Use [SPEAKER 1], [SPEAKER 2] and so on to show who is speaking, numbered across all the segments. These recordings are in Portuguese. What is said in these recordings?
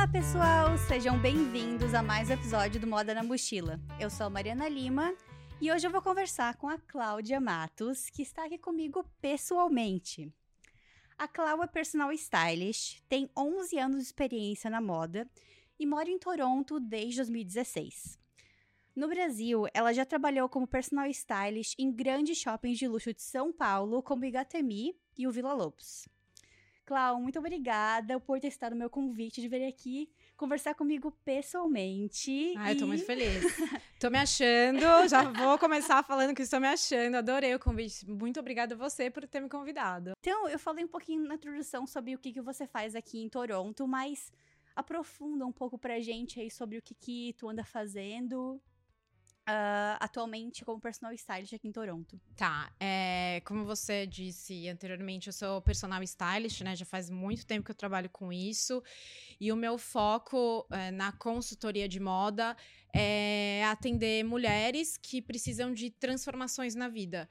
[SPEAKER 1] Olá, pessoal! Sejam bem-vindos a mais um episódio do Moda na Mochila. Eu sou a Mariana Lima e hoje eu vou conversar com a Cláudia Matos, que está aqui comigo pessoalmente. A Cláudia é personal stylist, tem 11 anos de experiência na moda e mora em Toronto desde 2016. No Brasil, ela já trabalhou como personal stylist em grandes shoppings de luxo de São Paulo, como Igatemi e o Vila Lobos. Clau, muito obrigada por ter estado no meu convite de vir aqui conversar comigo pessoalmente.
[SPEAKER 2] Ah, e... eu tô muito feliz. tô me achando, já vou começar falando que estou me achando. Adorei o convite. Muito obrigada a você por ter me convidado.
[SPEAKER 1] Então, eu falei um pouquinho na introdução sobre o que, que você faz aqui em Toronto, mas aprofunda um pouco pra gente aí sobre o que, que tu anda fazendo uh, atualmente como personal stylist aqui em Toronto.
[SPEAKER 2] Tá, é, como você disse anteriormente, eu sou personal stylist, né? Já faz muito tempo que eu trabalho com isso. E o meu foco é, na consultoria de moda é atender mulheres que precisam de transformações na vida.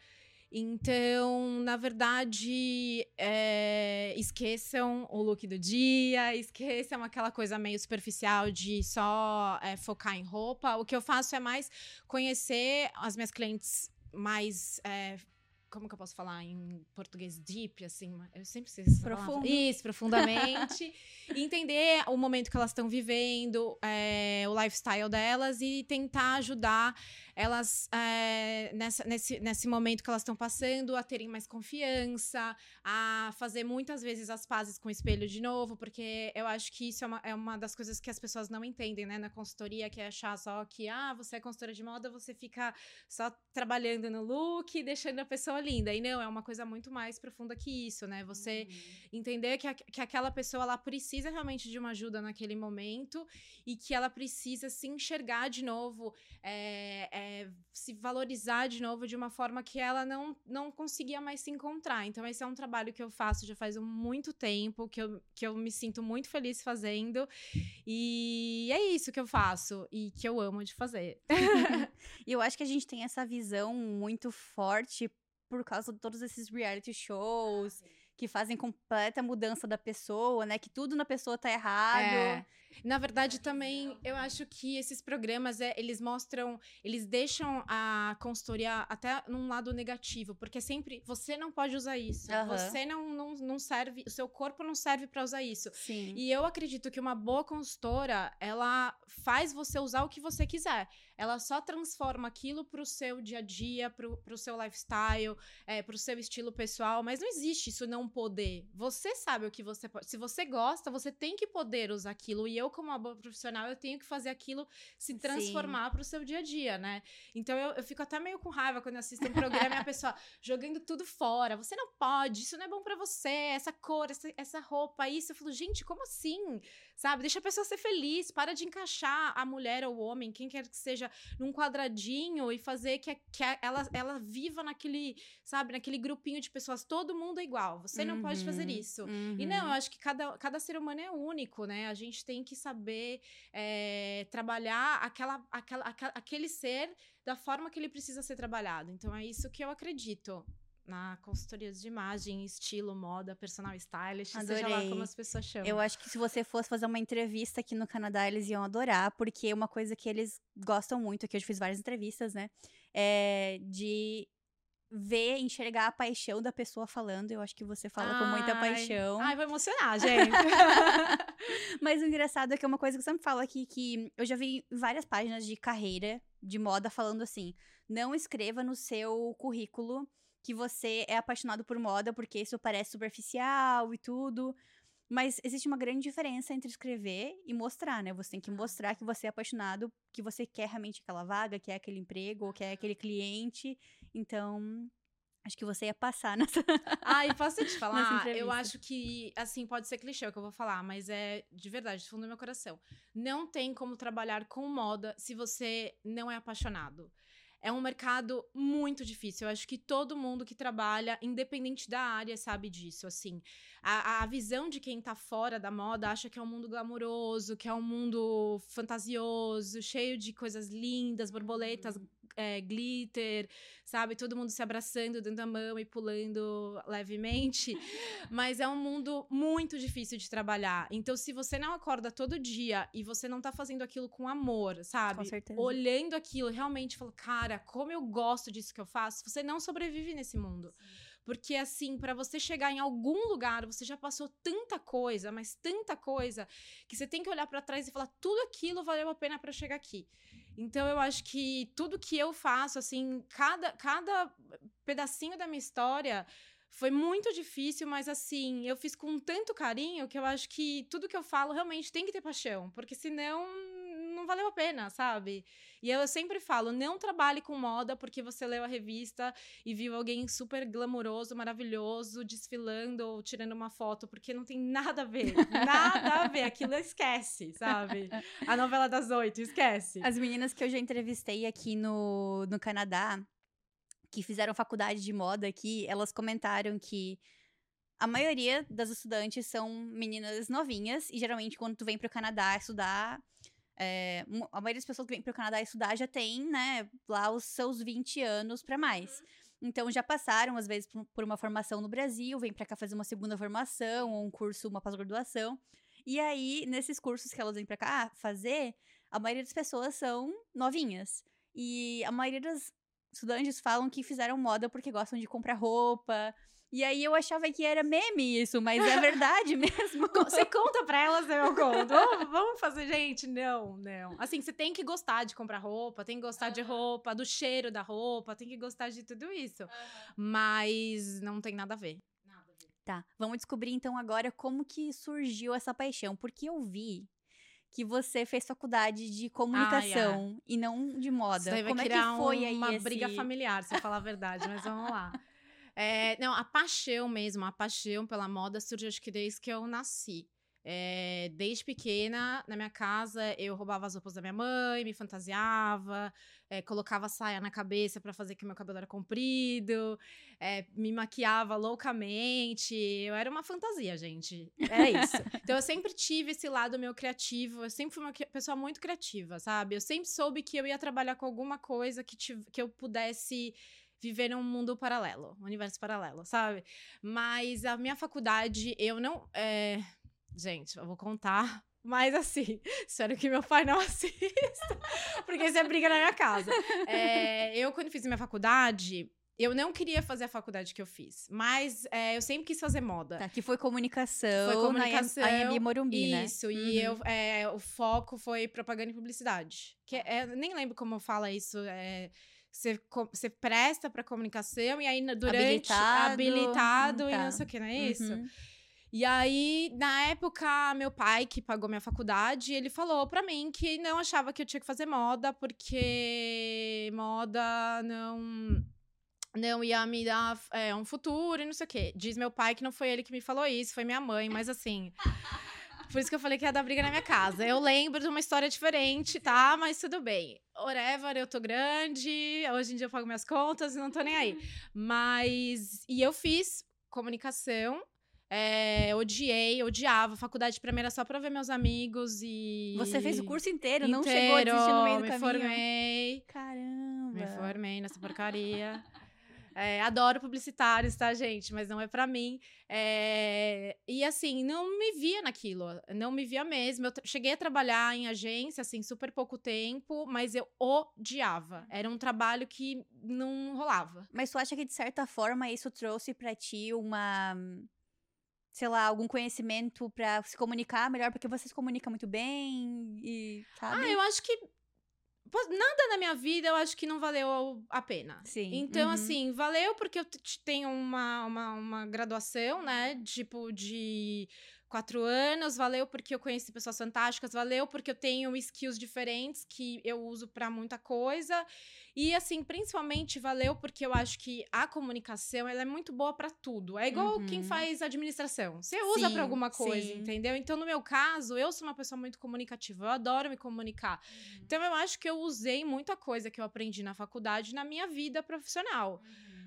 [SPEAKER 2] Então, na verdade, é, esqueçam o look do dia, esqueçam aquela coisa meio superficial de só é, focar em roupa. O que eu faço é mais conhecer as minhas clientes mais. É, como que eu posso falar em português deep, assim? Eu sempre sei essa
[SPEAKER 1] Profundo.
[SPEAKER 2] Isso, profundamente. entender o momento que elas estão vivendo, é, o lifestyle delas e tentar ajudar elas é, nessa, nesse, nesse momento que elas estão passando a terem mais confiança, a fazer muitas vezes as pazes com o espelho de novo, porque eu acho que isso é uma, é uma das coisas que as pessoas não entendem, né, na consultoria, que é achar só que, ah, você é consultora de moda, você fica só trabalhando no look e deixando a pessoa linda. E não, é uma coisa muito mais profunda que isso, né? Você uhum. entender que, a, que aquela pessoa, ela precisa realmente de uma ajuda naquele momento e que ela precisa se enxergar de novo, é, é, se valorizar de novo de uma forma que ela não, não conseguia mais se encontrar. Então, esse é um trabalho que eu faço já faz muito tempo, que eu, que eu me sinto muito feliz fazendo. E é isso que eu faço e que eu amo de fazer.
[SPEAKER 1] e eu acho que a gente tem essa visão muito forte por causa de todos esses reality shows. Ah, que fazem completa mudança da pessoa, né? Que tudo na pessoa tá errado. É.
[SPEAKER 2] Na verdade, também eu acho que esses programas, é, eles mostram, eles deixam a consultoria até num lado negativo, porque sempre você não pode usar isso. Uhum. Você não, não, não serve, o seu corpo não serve para usar isso.
[SPEAKER 1] Sim.
[SPEAKER 2] E eu acredito que uma boa consultora, ela faz você usar o que você quiser. Ela só transforma aquilo pro seu dia a dia, pro, pro seu lifestyle, é, pro seu estilo pessoal, mas não existe isso não poder. Você sabe o que você pode. Se você gosta, você tem que poder usar aquilo. E eu, como uma boa profissional, eu tenho que fazer aquilo se transformar para o seu dia a dia, né? Então eu, eu fico até meio com raiva quando assisto um programa e a pessoa jogando tudo fora. Você não pode, isso não é bom para você, essa cor, essa, essa roupa, isso. Eu falo, gente, como assim? Sabe? Deixa a pessoa ser feliz, para de encaixar a mulher ou o homem, quem quer que seja, num quadradinho e fazer que, que ela, ela viva naquele, sabe, naquele grupinho de pessoas. Todo mundo é igual. Você uhum, não pode fazer uhum, isso. Uhum. E não, eu acho que cada, cada ser humano é único, né? A gente tem que saber é, trabalhar aquela, aquela, aquela, aquele ser da forma que ele precisa ser trabalhado. Então é isso que eu acredito na consultoria de imagem, estilo, moda, personal stylist, Adorei. seja lá como as pessoas chamam.
[SPEAKER 1] Eu acho que se você fosse fazer uma entrevista aqui no Canadá, eles iam adorar, porque é uma coisa que eles gostam muito, que eu já fiz várias entrevistas, né? É de ver, enxergar a paixão da pessoa falando. Eu acho que você fala ai, com muita paixão.
[SPEAKER 2] Ai, vou emocionar, gente.
[SPEAKER 1] Mas o engraçado é que é uma coisa que eu sempre falo aqui, que eu já vi várias páginas de carreira de moda falando assim: não escreva no seu currículo que você é apaixonado por moda, porque isso parece superficial e tudo. Mas existe uma grande diferença entre escrever e mostrar, né? Você tem que mostrar que você é apaixonado, que você quer realmente aquela vaga, quer aquele emprego, ou quer aquele cliente. Então, acho que você ia passar nessa.
[SPEAKER 2] Ah, e posso te falar? eu acho que, assim, pode ser clichê o que eu vou falar, mas é de verdade, do fundo do meu coração. Não tem como trabalhar com moda se você não é apaixonado é um mercado muito difícil. Eu acho que todo mundo que trabalha, independente da área, sabe disso. Assim, a, a visão de quem tá fora da moda acha que é um mundo glamouroso, que é um mundo fantasioso, cheio de coisas lindas, borboletas, é, glitter, sabe? Todo mundo se abraçando, dando a mão e pulando levemente. Mas é um mundo muito difícil de trabalhar. Então, se você não acorda todo dia e você não tá fazendo aquilo com amor, sabe?
[SPEAKER 1] Com certeza.
[SPEAKER 2] Olhando aquilo, realmente falando, cara, como eu gosto disso que eu faço, você não sobrevive nesse mundo. Porque, assim, para você chegar em algum lugar, você já passou tanta coisa, mas tanta coisa, que você tem que olhar para trás e falar: tudo aquilo valeu a pena para chegar aqui. Então, eu acho que tudo que eu faço, assim, cada, cada pedacinho da minha história foi muito difícil, mas assim, eu fiz com tanto carinho que eu acho que tudo que eu falo realmente tem que ter paixão, porque senão não valeu a pena, sabe? E eu sempre falo, não trabalhe com moda porque você leu a revista e viu alguém super glamouroso, maravilhoso, desfilando ou tirando uma foto, porque não tem nada a ver. Nada a ver. Aquilo esquece, sabe? A novela das oito, esquece.
[SPEAKER 1] As meninas que eu já entrevistei aqui no, no Canadá, que fizeram faculdade de moda aqui, elas comentaram que a maioria das estudantes são meninas novinhas, e geralmente quando tu vem pro Canadá estudar, é, a maioria das pessoas que vem para o Canadá estudar já tem, né, lá os seus 20 anos para mais. Então já passaram, às vezes, por uma formação no Brasil, vem para cá fazer uma segunda formação, ou um curso, uma pós-graduação. E aí, nesses cursos que elas vêm para cá fazer, a maioria das pessoas são novinhas. E a maioria dos estudantes falam que fizeram moda porque gostam de comprar roupa, e aí eu achava que era meme isso, mas é verdade mesmo.
[SPEAKER 2] Você conta pra elas, eu conto. Vamos, vamos fazer, gente? Não, não. Assim, você tem que gostar de comprar roupa, tem que gostar uhum. de roupa, do cheiro da roupa, tem que gostar de tudo isso. Uhum. Mas não tem nada a ver. Nada a ver.
[SPEAKER 1] Tá, vamos descobrir então agora como que surgiu essa paixão. Porque eu vi que você fez faculdade de comunicação e não de moda. Isso
[SPEAKER 2] Como é que foi aí uma esse... briga familiar, se eu falar a verdade, mas vamos lá. É, não, a paixão mesmo, a paixão pela moda surgiu acho que desde que eu nasci. É, desde pequena, na minha casa, eu roubava as roupas da minha mãe, me fantasiava, é, colocava saia na cabeça para fazer que meu cabelo era comprido, é, me maquiava loucamente. Eu era uma fantasia, gente. Era isso. então eu sempre tive esse lado meu criativo, eu sempre fui uma pessoa muito criativa, sabe? Eu sempre soube que eu ia trabalhar com alguma coisa que, que eu pudesse viver num mundo paralelo, um universo paralelo, sabe? Mas a minha faculdade, eu não. É... Gente, eu vou contar. Mas assim, espero que meu pai não assista, porque isso é briga na minha casa. É, eu, quando fiz minha faculdade, eu não queria fazer a faculdade que eu fiz, mas é, eu sempre quis fazer moda.
[SPEAKER 1] Tá, que foi comunicação, foi comunicação na Anhembi Morumbi, né?
[SPEAKER 2] Isso, e eu, uhum. é, o foco foi propaganda e publicidade. Que é, nem lembro como fala isso, é, você, você presta para comunicação e aí durante habilitado, habilitado hum, tá. e não sei o que, não é isso? Uhum. E aí, na época, meu pai, que pagou minha faculdade, ele falou para mim que não achava que eu tinha que fazer moda, porque moda não não ia me dar é, um futuro e não sei o quê. Diz meu pai que não foi ele que me falou isso, foi minha mãe, mas assim. Por isso que eu falei que ia dar briga na minha casa. Eu lembro de uma história diferente, tá? Mas tudo bem. Whatever, eu tô grande, hoje em dia eu pago minhas contas e não tô nem aí. Mas. E eu fiz comunicação. É, odiei, odiava. Faculdade pra mim era só pra ver meus amigos e.
[SPEAKER 1] Você fez o curso inteiro, inteiro não chegou a desistir no meio do
[SPEAKER 2] me
[SPEAKER 1] caminho.
[SPEAKER 2] Me formei.
[SPEAKER 1] Caramba.
[SPEAKER 2] Me formei nessa porcaria. É, adoro publicitários, tá, gente? Mas não é para mim. É, e assim, não me via naquilo. Não me via mesmo. Eu cheguei a trabalhar em agência, assim, super pouco tempo, mas eu odiava. Era um trabalho que não rolava.
[SPEAKER 1] Mas tu acha que, de certa forma, isso trouxe para ti uma sei lá, algum conhecimento para se comunicar melhor, porque você se comunica muito bem e, sabe?
[SPEAKER 2] Ah, eu acho que nada na minha vida eu acho que não valeu a pena.
[SPEAKER 1] Sim.
[SPEAKER 2] Então, uhum. assim, valeu porque eu tenho uma, uma, uma graduação, né? Tipo, de quatro anos, valeu porque eu conheci pessoas fantásticas, valeu porque eu tenho skills diferentes que eu uso para muita coisa. E assim, principalmente valeu porque eu acho que a comunicação ela é muito boa para tudo. É igual uhum. quem faz administração. Você usa para alguma coisa, sim. entendeu? Então, no meu caso, eu sou uma pessoa muito comunicativa, eu adoro me comunicar. Uhum. Então, eu acho que eu usei muita coisa que eu aprendi na faculdade na minha vida profissional. Uhum.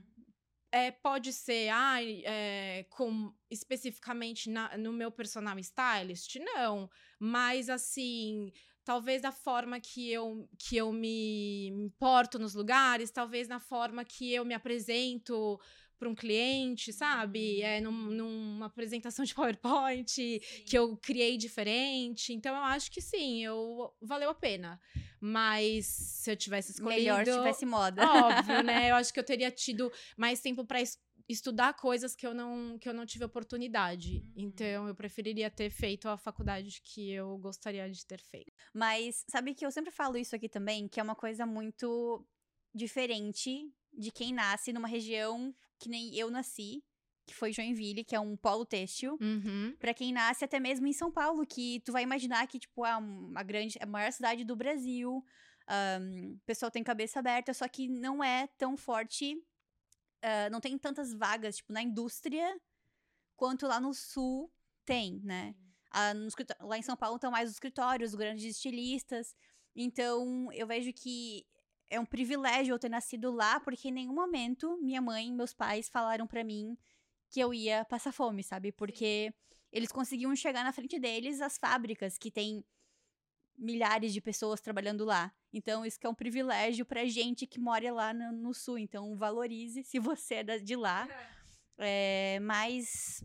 [SPEAKER 2] É, pode ser, ai, é, com, especificamente na, no meu personal stylist? Não. Mas, assim, talvez da forma que eu, que eu me importo nos lugares, talvez na forma que eu me apresento para um cliente, sabe?
[SPEAKER 1] Uhum.
[SPEAKER 2] É num, numa apresentação de PowerPoint sim. que eu criei diferente. Então eu acho que sim, eu valeu a pena. Mas se eu tivesse escolhido,
[SPEAKER 1] melhor se tivesse moda.
[SPEAKER 2] Óbvio, né? Eu acho que eu teria tido mais tempo para estudar coisas que eu não que eu não tive oportunidade. Uhum. Então eu preferiria ter feito a faculdade que eu gostaria de ter feito.
[SPEAKER 1] Mas sabe que eu sempre falo isso aqui também, que é uma coisa muito diferente de quem nasce numa região que nem eu nasci, que foi Joinville, que é um polo têxtil.
[SPEAKER 2] Uhum.
[SPEAKER 1] Para quem nasce até mesmo em São Paulo, que tu vai imaginar que tipo é uma grande, a maior cidade do Brasil. Um, o pessoal tem cabeça aberta, só que não é tão forte uh, não tem tantas vagas, tipo, na indústria, quanto lá no sul tem, né? Uh, no, lá em São Paulo estão mais os escritórios, os grandes estilistas. Então, eu vejo que é um privilégio eu ter nascido lá, porque em nenhum momento minha mãe e meus pais falaram para mim que eu ia passar fome, sabe? Porque eles conseguiam chegar na frente deles as fábricas que tem milhares de pessoas trabalhando lá. Então, isso que é um privilégio pra gente que mora lá no, no sul. Então, valorize se você é de lá. É, mas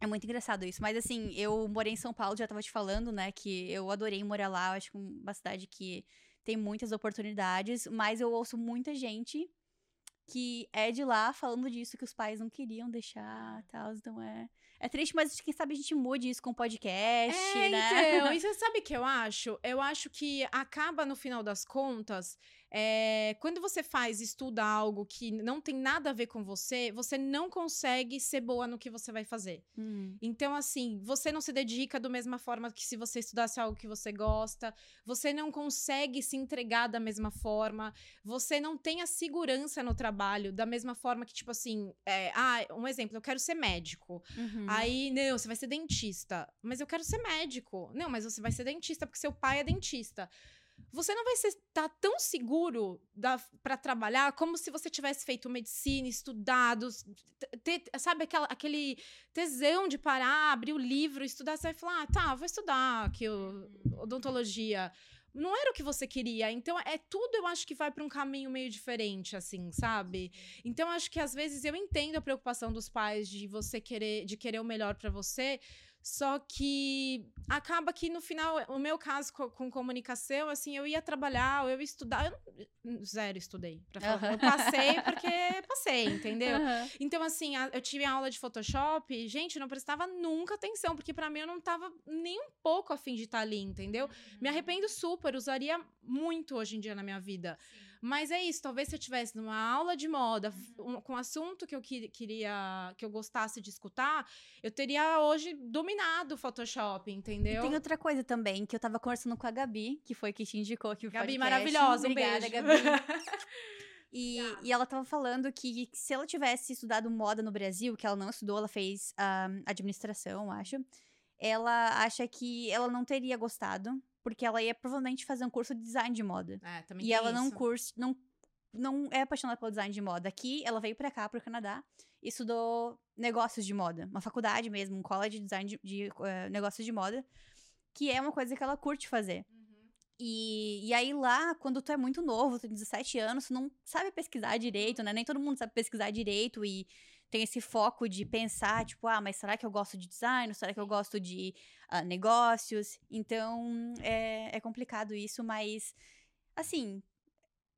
[SPEAKER 1] é muito engraçado isso. Mas assim, eu morei em São Paulo, já tava te falando, né? Que eu adorei morar lá. Eu acho que é uma cidade que tem muitas oportunidades. Mas eu ouço muita gente que é de lá falando disso, que os pais não queriam deixar tal. Então é. É triste, mas quem sabe a gente mude isso com podcast,
[SPEAKER 2] é,
[SPEAKER 1] né?
[SPEAKER 2] Então, e você sabe o que eu acho? Eu acho que acaba, no final das contas, é, quando você faz, estuda algo que não tem nada a ver com você, você não consegue ser boa no que você vai fazer.
[SPEAKER 1] Hum.
[SPEAKER 2] Então, assim, você não se dedica da mesma forma que se você estudasse algo que você gosta, você não consegue se entregar da mesma forma, você não tem a segurança no trabalho da mesma forma que, tipo assim, é, ah, um exemplo, eu quero ser médico.
[SPEAKER 1] Uhum.
[SPEAKER 2] Aí, não, você vai ser dentista. Mas eu quero ser médico. Não, mas você vai ser dentista porque seu pai é dentista você não vai estar tá tão seguro para trabalhar como se você tivesse feito medicina, estudado, ter, sabe, aquela, aquele tesão de parar, abrir o livro, estudar. Você vai falar, ah, tá, vou estudar aqui o, odontologia. Não era o que você queria. Então, é tudo, eu acho que vai para um caminho meio diferente, assim, sabe? Então, acho que às vezes eu entendo a preocupação dos pais de você querer, de querer o melhor para você, só que acaba que no final, o meu caso com, com comunicação, assim, eu ia trabalhar, eu ia estudar. Eu zero estudei. Pra falar. Uhum. Eu passei porque passei, entendeu?
[SPEAKER 1] Uhum.
[SPEAKER 2] Então, assim, eu tive aula de Photoshop, gente, não prestava nunca atenção, porque para mim eu não tava nem um pouco afim de estar tá ali, entendeu? Uhum. Me arrependo super, usaria muito hoje em dia na minha vida. Sim. Mas é isso, talvez se eu tivesse numa aula de moda, uhum. um, com um assunto que eu que, queria, que eu gostasse de escutar, eu teria hoje dominado o Photoshop, entendeu?
[SPEAKER 1] E tem outra coisa também, que eu tava conversando com a Gabi, que foi que te indicou aqui o
[SPEAKER 2] Gabi,
[SPEAKER 1] podcast.
[SPEAKER 2] maravilhosa, um
[SPEAKER 1] Obrigada,
[SPEAKER 2] beijo.
[SPEAKER 1] Gabi. E, e, ela tava falando que se ela tivesse estudado moda no Brasil, que ela não estudou, ela fez um, administração, acho. Ela acha que ela não teria gostado, porque ela ia provavelmente fazer um curso de design de moda.
[SPEAKER 2] É, também
[SPEAKER 1] e ela não curso, não não é apaixonada pelo design de moda. Aqui, ela veio para cá, pro Canadá, e estudou negócios de moda, uma faculdade mesmo, um college de design de, de uh, negócios de moda, que é uma coisa que ela curte fazer.
[SPEAKER 2] Uhum.
[SPEAKER 1] E, e aí lá, quando tu é muito novo, tu tem 17 anos, tu não sabe pesquisar direito, né? Nem todo mundo sabe pesquisar direito e tem esse foco de pensar, tipo, ah, mas será que eu gosto de design? Será que eu gosto de uh, negócios? Então, é, é complicado isso, mas, assim,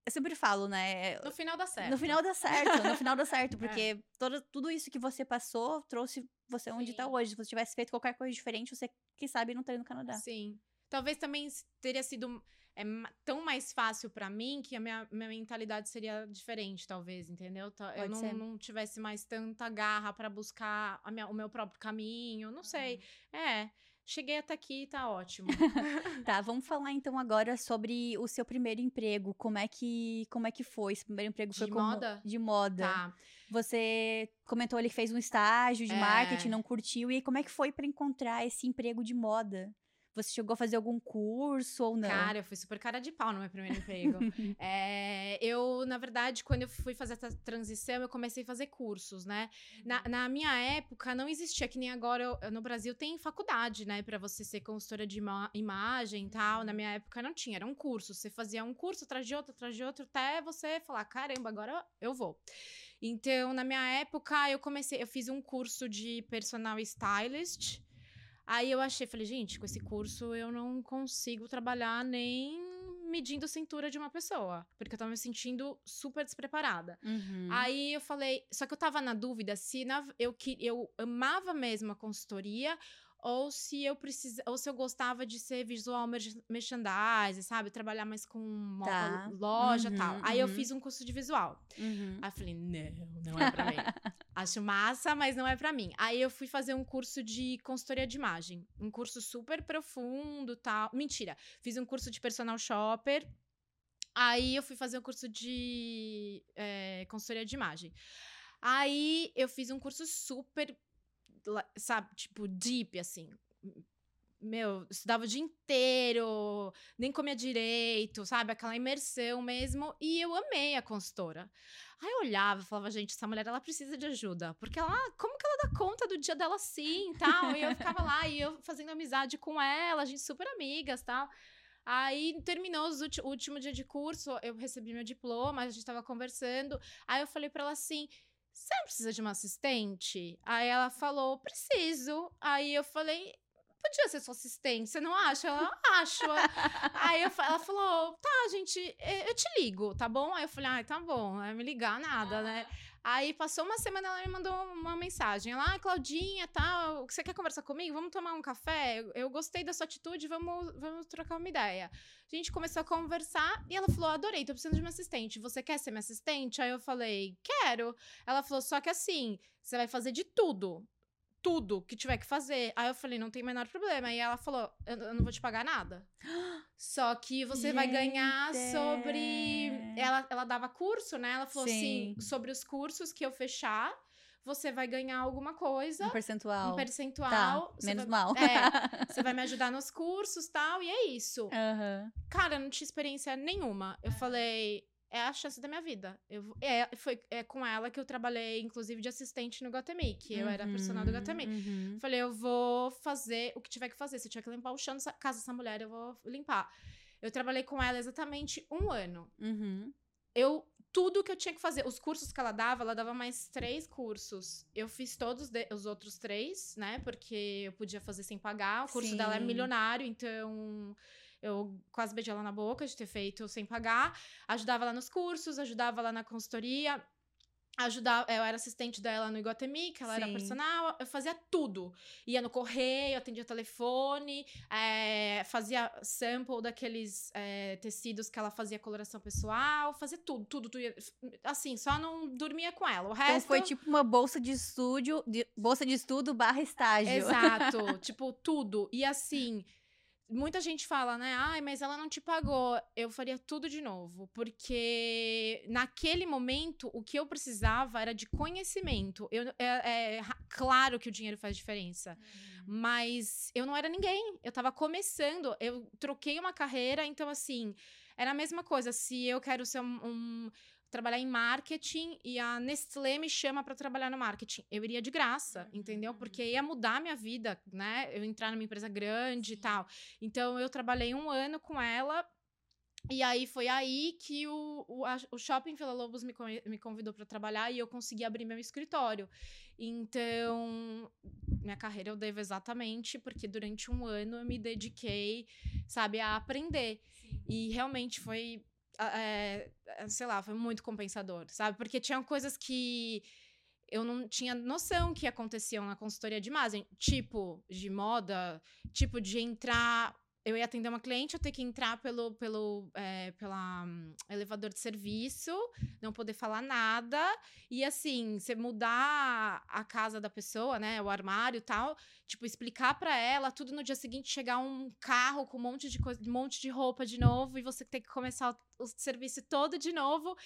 [SPEAKER 1] eu sempre falo, né?
[SPEAKER 2] No final dá certo.
[SPEAKER 1] No final dá certo, no final dá certo, porque é. todo, tudo isso que você passou trouxe você onde tá Sim. tá hoje. Se você tivesse feito qualquer coisa diferente, você, quem sabe, não estaria no Canadá.
[SPEAKER 2] Sim. Talvez também teria sido é tão mais fácil para mim que a minha, minha mentalidade seria diferente, talvez, entendeu?
[SPEAKER 1] Pode
[SPEAKER 2] eu não, não, tivesse mais tanta garra para buscar minha, o meu próprio caminho, não sei. Uhum. É. Cheguei até aqui, tá ótimo.
[SPEAKER 1] tá, vamos falar então agora sobre o seu primeiro emprego. Como é que, como é que foi? Esse primeiro emprego
[SPEAKER 2] de
[SPEAKER 1] foi
[SPEAKER 2] moda?
[SPEAKER 1] Como... De moda.
[SPEAKER 2] Tá.
[SPEAKER 1] Você comentou que fez um estágio de é. marketing, não curtiu. E como é que foi para encontrar esse emprego de moda? Você chegou a fazer algum curso ou não?
[SPEAKER 2] Cara, eu fui super cara de pau no meu primeiro emprego. é, eu, na verdade, quando eu fui fazer essa transição, eu comecei a fazer cursos, né? Na, na minha época, não existia, que nem agora eu, no Brasil tem faculdade, né? Pra você ser consultora de ima imagem e tal. Na minha época não tinha, era um curso. Você fazia um curso atrás de outro, atrás de outro, até você falar: caramba, agora eu vou. Então, na minha época, eu comecei, eu fiz um curso de personal stylist. Aí eu achei, falei, gente, com esse curso eu não consigo trabalhar nem medindo cintura de uma pessoa, porque eu tava me sentindo super despreparada.
[SPEAKER 1] Uhum.
[SPEAKER 2] Aí eu falei, só que eu tava na dúvida se na, eu, eu amava mesmo a consultoria ou se eu precisa, ou se eu gostava de ser visual merchandising, sabe? Trabalhar mais com
[SPEAKER 1] Tá.
[SPEAKER 2] loja e
[SPEAKER 1] Uhum,
[SPEAKER 2] tal. Aí eu
[SPEAKER 1] uhum.
[SPEAKER 2] fiz um curso de visual.
[SPEAKER 1] Uhum.
[SPEAKER 2] Aí eu falei, não, não é pra mim. Acho massa, mas não é pra mim. Aí eu fui fazer um curso de consultoria de imagem. Um curso super profundo tal. Mentira, fiz um curso de personal shopper. Aí eu fui fazer um curso de é, consultoria de imagem. Aí eu fiz um curso super, sabe, tipo, deep, assim. Meu, estudava o dia inteiro, nem comia direito, sabe? Aquela imersão mesmo. E eu amei a consultora. Aí eu olhava e falava, gente, essa mulher, ela precisa de ajuda. Porque ela, como que ela dá conta do dia dela assim tal? E eu ficava lá, e eu fazendo amizade com ela, a gente super amigas tal. Aí terminou o último dia de curso, eu recebi meu diploma, a gente tava conversando. Aí eu falei pra ela assim: você não precisa de uma assistente? Aí ela falou: preciso. Aí eu falei. Podia ser sua assistente, você não acha? Ela, acho. Aí eu ela falou, tá, gente, eu te ligo, tá bom? Aí eu falei, ai, tá bom, aí me ligar nada, né? Aí passou uma semana, ela me mandou uma mensagem. Ela, ah, Claudinha, tal, você quer conversar comigo? Vamos tomar um café? Eu, eu gostei da sua atitude, vamos, vamos trocar uma ideia. A gente começou a conversar e ela falou: adorei, tô precisando de uma assistente. Você quer ser minha assistente? Aí eu falei, quero. Ela falou, só que assim, você vai fazer de tudo. Tudo que tiver que fazer. Aí eu falei, não tem o menor problema. Aí ela falou, eu, eu não vou te pagar nada. Só que você vai ganhar
[SPEAKER 1] Gente.
[SPEAKER 2] sobre. Ela, ela dava curso, né? Ela falou
[SPEAKER 1] Sim.
[SPEAKER 2] assim: sobre os cursos que eu fechar, você vai ganhar alguma coisa,
[SPEAKER 1] Um percentual.
[SPEAKER 2] um percentual.
[SPEAKER 1] Tá, menos
[SPEAKER 2] vai-
[SPEAKER 1] mal.
[SPEAKER 2] É, você vai me ajudar nos cursos tal, e é isso.
[SPEAKER 1] Aham.
[SPEAKER 2] Cara, eu não tinha experiência nenhuma. Eu falei, é a chance da minha vida. Eu, é, foi é com ela que eu trabalhei, inclusive, de assistente no Gatemi, que eu era personal do
[SPEAKER 1] Uhum,
[SPEAKER 2] Gatemi.
[SPEAKER 1] uhum.
[SPEAKER 2] Falei, eu vou fazer o que tiver que fazer. Se eu tiver que limpar o chão dessa casa dessa mulher, eu vou limpar. Eu trabalhei com ela exatamente um ano.
[SPEAKER 1] Uhum.
[SPEAKER 2] Eu. Tudo que eu tinha que fazer, os cursos que ela dava, ela dava mais três cursos. Eu fiz todos de- os outros três, né? Porque eu podia fazer sem pagar. O curso dela é
[SPEAKER 1] Sim.
[SPEAKER 2] milionário, então eu quase beijei ela na boca de ter feito sem pagar. Ajudava ela nos cursos, ajudava ela na consultoria. Ajudava, eu era assistente dela no Iguatemi, que ela era
[SPEAKER 1] Sim.
[SPEAKER 2] personal, eu fazia tudo. Ia no correio, atendia telefone, é, fazia sample daqueles é, tecidos que ela fazia coloração pessoal, fazia tudo, tudo, tudo. Assim, só não dormia com ela. O
[SPEAKER 1] Então
[SPEAKER 2] resto.
[SPEAKER 1] foi tipo uma bolsa de estúdio, de- bolsa de estudo barra estágio.
[SPEAKER 2] Exato, tipo, tudo. E assim, muita gente fala, né? Ai, mas ela não te pagou. Eu faria tudo de novo, porque naquele momento o que eu precisava era de conhecimento. Eu, é, é claro que o dinheiro faz diferença, mas eu não era ninguém. Eu tava começando, eu troquei uma carreira, então assim, era a mesma coisa. Se eu quero ser um- um trabalhar em marketing e a Nestlé me chama para trabalhar no marketing. Eu iria de graça, entendeu? Porque ia mudar minha vida, né? Eu entrar numa empresa grande e tal. Então eu trabalhei um ano com ela. E aí foi aí que o, o, a- o Shopping Vila Lobos me, me convidou para trabalhar e eu consegui abrir meu escritório. Então, minha carreira eu devo exatamente porque durante um ano eu me dediquei, sabe, a aprender. E realmente foi, é, sei lá, foi muito compensador, sabe? Porque tinham coisas que eu não tinha noção que aconteciam na consultoria de imagem, tipo de moda, tipo de entrar. Eu ia atender uma cliente, eu ter que entrar pelo, pelo é, pela, hum, elevador de serviço, não poder falar nada. E assim, você mudar a casa da pessoa, né? O armário e tal, tipo, explicar pra ela, tudo no dia seguinte chegar um carro com um monte de coisa, um monte de roupa de novo, e você ter que começar o, o serviço todo de novo.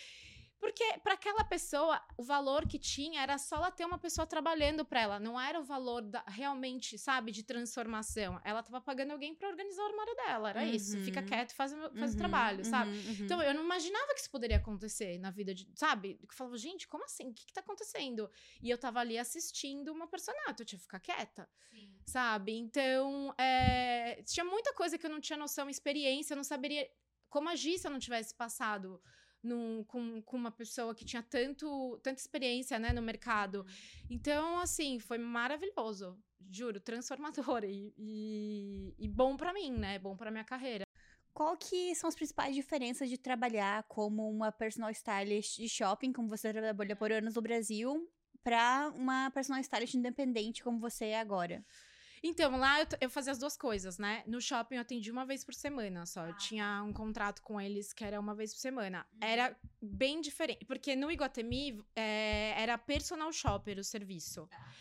[SPEAKER 2] Porque para aquela pessoa, o valor que tinha era só ela ter uma pessoa trabalhando para ela, não era o valor da, realmente, sabe, de transformação. Ela tava pagando alguém para organizar o armário dela, era uhum. isso. Fica quieto e faz, faz uhum, o trabalho, sabe? Uhum, uhum. Então eu não imaginava que isso poderia acontecer na vida de, sabe? Eu falava, gente, como assim? O que, que tá acontecendo? E eu tava ali assistindo uma personagem, eu tinha que ficar quieta, Sim. sabe? Então, é, tinha muita coisa que eu não tinha noção, experiência, eu não saberia como agir se eu não tivesse passado num, com, com uma pessoa que tinha tanto, tanta experiência né, no mercado. Então, assim, foi maravilhoso. Juro, transformador e, e, e bom para mim, né? Bom para minha carreira.
[SPEAKER 1] Qual que são as principais diferenças de trabalhar como uma personal stylist de shopping, como você trabalha por anos no Brasil, para uma personal stylist independente como você é agora?
[SPEAKER 2] Então, lá eu, eu, fazia as duas coisas, né? No shopping eu atendi uma vez por semana só. Eu ah. tinha um contrato com eles que era uma vez por semana. Uhum. Era bem diferente. Porque no Iguatemi é, era personal shopper o serviço. Tá.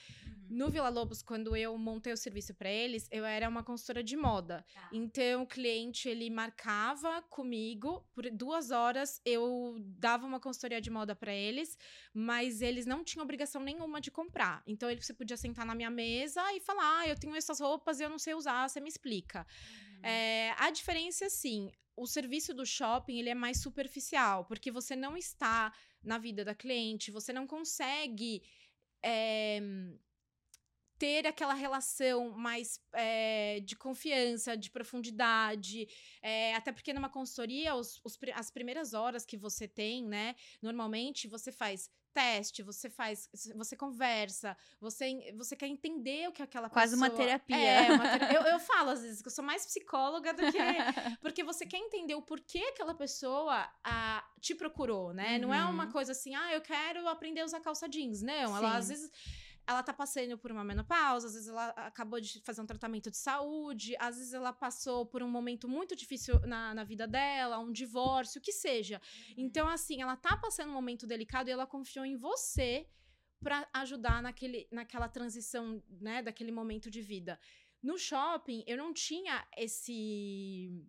[SPEAKER 2] No Vila Lobos, quando eu montei o serviço para eles, eu era uma consultora de moda. Tá. Então, o cliente, ele marcava comigo, por duas horas, eu dava uma consultoria de moda para eles, mas eles não tinham obrigação nenhuma de comprar. Então, ele, você podia sentar na minha mesa e falar, ah, eu tenho essas roupas e eu não sei usar, você me explica. Uhum. É, a diferença, assim, o serviço do shopping, ele é mais superficial, porque você não está na vida da cliente, você não consegue... É, ter aquela relação mais é, de confiança, de profundidade. É, até porque numa consultoria, os, os, as primeiras horas que você tem, né? Normalmente você faz teste, você faz, você conversa, você, você quer entender o que aquela
[SPEAKER 1] Quase
[SPEAKER 2] pessoa...
[SPEAKER 1] uma terapia.
[SPEAKER 2] É, uma terapia. eu, eu falo às vezes que eu sou mais psicóloga do que... porque você quer entender o porquê aquela pessoa a, te procurou, né? Uhum. Não é uma uhum. coisa assim, ah, eu quero aprender a usar calça jeans. Não, Sim. ela às vezes ela tá passando por uma menopausa, às vezes ela acabou de fazer um tratamento de saúde, às vezes ela passou por um momento muito difícil na, na vida dela, um divórcio, o que seja. Uhum. Então, assim, ela tá passando um momento delicado e ela confiou em você para ajudar naquele, naquela transição, né, daquele momento de vida. No shopping, eu não tinha esse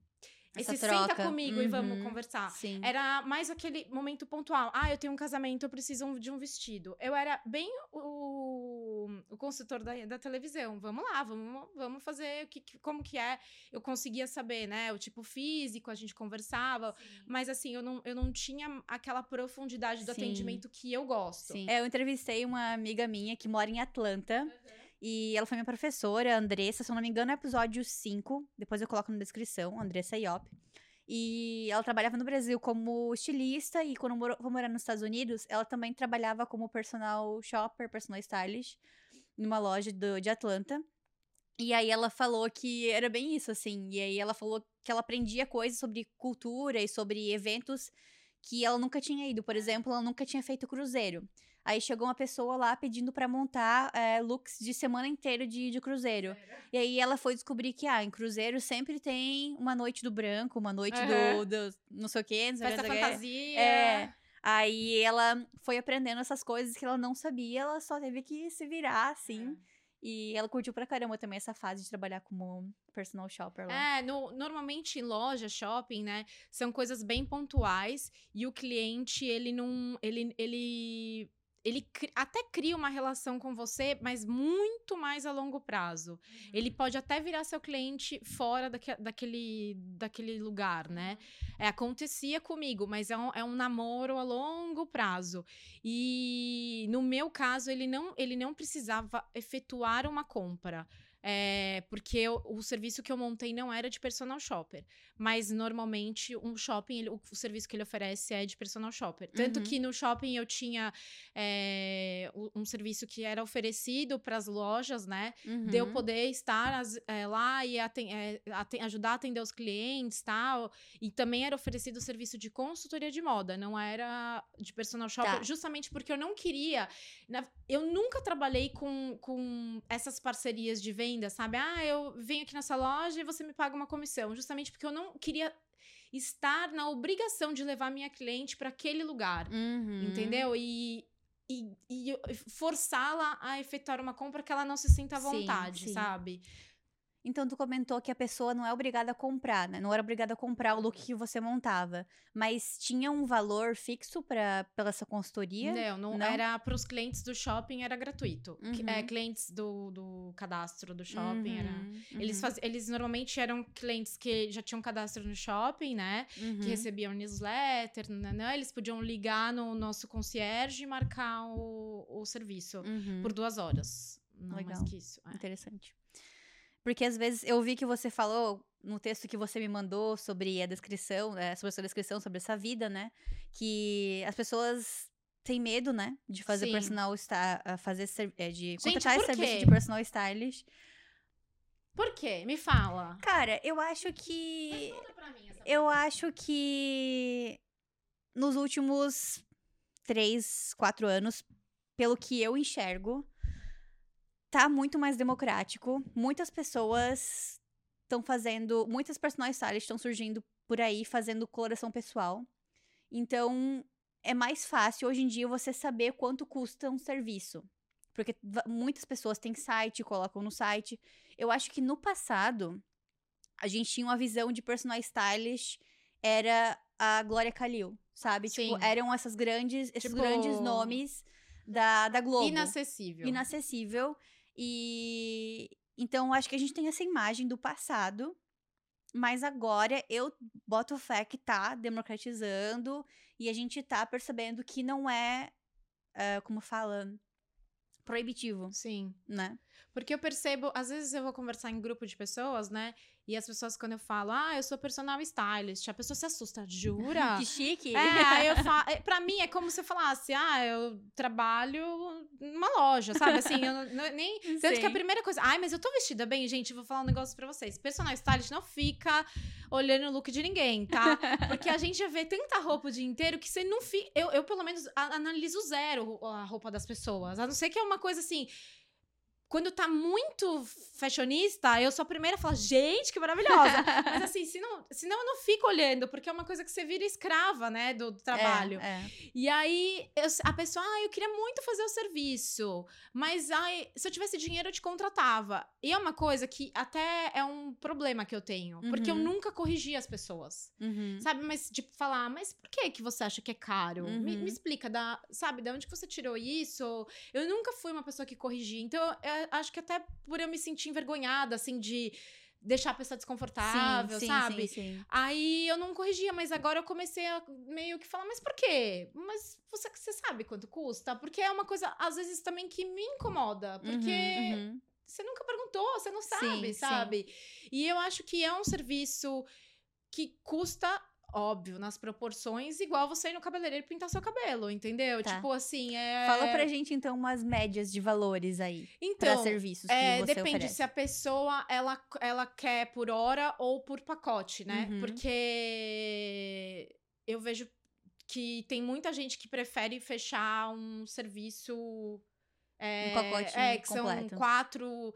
[SPEAKER 2] essa Esse troca. senta comigo uhum. e vamos uhum. conversar. Sim. Era mais aquele momento pontual. Ah, eu tenho um casamento, eu preciso de um vestido. Eu era bem o, o consultor da, da televisão. Vamos lá, vamos, vamos fazer o que, como que é. Eu conseguia saber, né? O tipo físico, a gente conversava. Sim. Mas assim, eu não, eu não tinha aquela profundidade do Sim. atendimento que eu gosto.
[SPEAKER 1] Sim. É, eu entrevistei uma amiga minha que mora em Atlanta. Uhum. E ela foi minha professora, Andressa, se eu não me engano, é episódio 5. Depois eu coloco na descrição, Andressa Iop. E ela trabalhava no Brasil como estilista e quando morou, foi morar nos Estados Unidos, ela também trabalhava como personal shopper, personal stylist, numa loja do, de Atlanta. E aí ela falou que era bem isso, assim. E aí ela falou que ela aprendia coisas sobre cultura e sobre eventos que ela nunca tinha ido. Por exemplo, ela nunca tinha feito cruzeiro. Aí chegou uma pessoa lá pedindo para montar é, looks de semana inteira de, de cruzeiro. E aí ela foi descobrir que, ah, em cruzeiro sempre tem uma noite do branco, uma noite uhum. do, do, não sei o quê. Não sei
[SPEAKER 2] Festa fantasia.
[SPEAKER 1] É. Aí ela foi aprendendo essas coisas que ela não sabia, ela só teve que se virar, assim. É. E ela curtiu pra caramba também essa fase de trabalhar como personal shopper
[SPEAKER 2] lá. É, no, normalmente em loja, shopping, né, são coisas bem pontuais e o cliente, ele não, ele, ele ele até cria uma relação com você, mas muito mais a longo prazo. Uhum. Ele pode até virar seu cliente fora daque, daquele, daquele lugar, né? É, acontecia comigo, mas é um, é um namoro a longo prazo. E no meu caso, ele não, ele não precisava efetuar uma compra. É, porque eu, o serviço que eu montei não era de personal shopper. Mas normalmente um shopping, ele, o, o, serviço que ele oferece é de personal shopper. Tanto uhum. que no shopping eu tinha é, um, serviço que era oferecido para as lojas, né? Uhum. De eu uhum. poder estar as, é, lá e aten, aten, ajudar a atender os clientes tal. E também era oferecido o serviço de consultoria de moda, não era de personal shopper, tá. justamente porque eu não queria. Na, eu nunca trabalhei com, com essas parcerias de venda venda, sabe? Ah, eu venho aqui nessa loja e você me paga uma comissão, justamente porque eu não queria estar na obrigação de levar minha cliente para aquele lugar, uhum. entendeu? E, e, e forçá-la a efetuar uma compra que ela não se sinta à vontade, sim, sim. sabe?
[SPEAKER 1] Então, tu comentou que a pessoa não é obrigada a comprar, né? Não era obrigada a comprar o look que você montava. Mas tinha um valor fixo pra, pela essa consultoria?
[SPEAKER 2] Não, não,
[SPEAKER 1] Não?
[SPEAKER 2] era para os clientes do shopping, era gratuito. É,
[SPEAKER 1] Uhum.
[SPEAKER 2] clientes do, do cadastro do shopping, era...
[SPEAKER 1] Uhum,
[SPEAKER 2] Eles,
[SPEAKER 1] uhum,
[SPEAKER 2] faz... Eles normalmente eram clientes que já tinham cadastro no shopping, né?
[SPEAKER 1] uhum.
[SPEAKER 2] Que recebiam newsletter, nananã, eles podiam ligar no nosso concierge e marcar o, o serviço
[SPEAKER 1] Uhum.
[SPEAKER 2] por duas horas. Não mais
[SPEAKER 1] Legal.
[SPEAKER 2] que isso. é.
[SPEAKER 1] Interessante. Porque às vezes eu vi que você falou no texto que você me mandou sobre a descrição, é, sobre a sua descrição, sobre essa vida, né? Que as pessoas têm medo, né? De fazer
[SPEAKER 2] Sim.
[SPEAKER 1] personal sta- a fazer é, de
[SPEAKER 2] Gente,
[SPEAKER 1] contratar esse serviço de personal stylist.
[SPEAKER 2] Por quê? Me fala.
[SPEAKER 1] Cara, eu acho que
[SPEAKER 2] Responda pra mim essa
[SPEAKER 1] eu
[SPEAKER 2] pergunta.
[SPEAKER 1] acho que nos últimos três, quatro anos, pelo que eu enxergo, tá muito mais democrático. Muitas pessoas estão fazendo, muitas personal stylists estão surgindo por aí fazendo coloração pessoal. Então, é mais fácil hoje em dia você saber quanto custa um serviço. Porque muitas pessoas têm site, colocam no site. Eu acho que no passado, a gente tinha uma visão de personal stylist, era a Glória Calil, sabe? Tipo,
[SPEAKER 2] Sim.
[SPEAKER 1] eram essas grandes, esses
[SPEAKER 2] Tipo,
[SPEAKER 1] grandes nomes da, da Globo
[SPEAKER 2] Inacessível.
[SPEAKER 1] inacessível. E então acho que a gente tem essa imagem do passado, mas agora eu boto fé que tá democratizando e a gente tá percebendo que não é, eh, como fala, proibitivo,
[SPEAKER 2] Sim.
[SPEAKER 1] né?
[SPEAKER 2] Porque eu percebo, às vezes eu vou conversar em grupo de pessoas, né? E as pessoas, quando eu falo, ah, eu sou personal stylist, a pessoa se assusta, jura?
[SPEAKER 1] Que chique.
[SPEAKER 2] É, aí eu falo. Pra mim é como se eu falasse, ah, eu trabalho numa loja, sabe? Assim, eu não- nem. Tanto que a
[SPEAKER 1] Sim.
[SPEAKER 2] primeira coisa. Ai, mas eu tô vestida bem, gente. Vou falar um negócio pra vocês. Personal stylist não fica olhando o look de ninguém, tá? Porque a gente já vê tanta roupa o dia inteiro que você não fica. Eu, eu, pelo menos, analiso zero a roupa das pessoas. A não ser que é uma coisa assim. Quando tá muito fashionista, eu sou a primeira a falar, gente, que maravilhosa. Mas assim, se não, senão eu não fico olhando, porque é uma coisa que você vira escrava, né, do, do trabalho.
[SPEAKER 1] É, é.
[SPEAKER 2] E aí, eu- a pessoa, ah, eu queria muito fazer o serviço, mas ai, se eu tivesse dinheiro eu te contratava. E é uma coisa que até é um problema que eu tenho, porque eu
[SPEAKER 1] Uhum.
[SPEAKER 2] nunca corrigi as pessoas.
[SPEAKER 1] Uhum.
[SPEAKER 2] Sabe, mas tipo, falar, mas por que que você acha que é caro? Me,
[SPEAKER 1] Uhum.
[SPEAKER 2] me explica, da, sabe, da onde que você tirou isso? Eu nunca fui uma pessoa que corrigia, então eu acho que até por eu me sentir envergonhada, assim, de deixar a pessoa desconfortável,
[SPEAKER 1] sim, sim,
[SPEAKER 2] sabe?
[SPEAKER 1] Sim, sim.
[SPEAKER 2] Aí eu não corrigia, mas agora eu comecei a meio que falar, mas por quê? Mas você, você sabe quanto custa? Porque é uma coisa, às vezes, também que me incomoda. Porque
[SPEAKER 1] Uhum, uhum.
[SPEAKER 2] você nunca perguntou, você não sabe, sabe? E eu acho que é um serviço que custa, óbvio, nas proporções, igual você ir no cabeleireiro pintar seu cabelo, entendeu?
[SPEAKER 1] Tá.
[SPEAKER 2] Tipo assim, é.
[SPEAKER 1] Fala pra gente, então, umas médias de valores aí, pra
[SPEAKER 2] Então,
[SPEAKER 1] serviços que
[SPEAKER 2] é,
[SPEAKER 1] você
[SPEAKER 2] depende
[SPEAKER 1] oferece.
[SPEAKER 2] se a pessoa ela, ela quer por hora ou por pacote, né?
[SPEAKER 1] Uhum.
[SPEAKER 2] Porque eu vejo que tem muita gente que prefere fechar um serviço. É,
[SPEAKER 1] Um pacote
[SPEAKER 2] é, que
[SPEAKER 1] completo.
[SPEAKER 2] são quatro.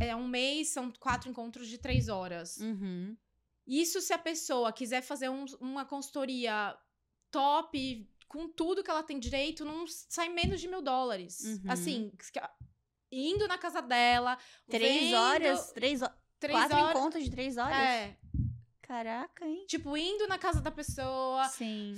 [SPEAKER 2] É um mês, são quatro encontros de três horas.
[SPEAKER 1] Uhum.
[SPEAKER 2] Isso se a pessoa quiser fazer um- uma consultoria top, com tudo que ela tem direito, não sai menos de mil dólares.
[SPEAKER 1] Uhum.
[SPEAKER 2] Assim, indo na casa dela.
[SPEAKER 1] Três
[SPEAKER 2] vendo-
[SPEAKER 1] horas, três.
[SPEAKER 2] Três
[SPEAKER 1] Quatro
[SPEAKER 2] horas.
[SPEAKER 1] encontros de três horas?
[SPEAKER 2] É,
[SPEAKER 1] Caraca, hein?
[SPEAKER 2] tipo, indo na casa da pessoa,
[SPEAKER 1] Sim.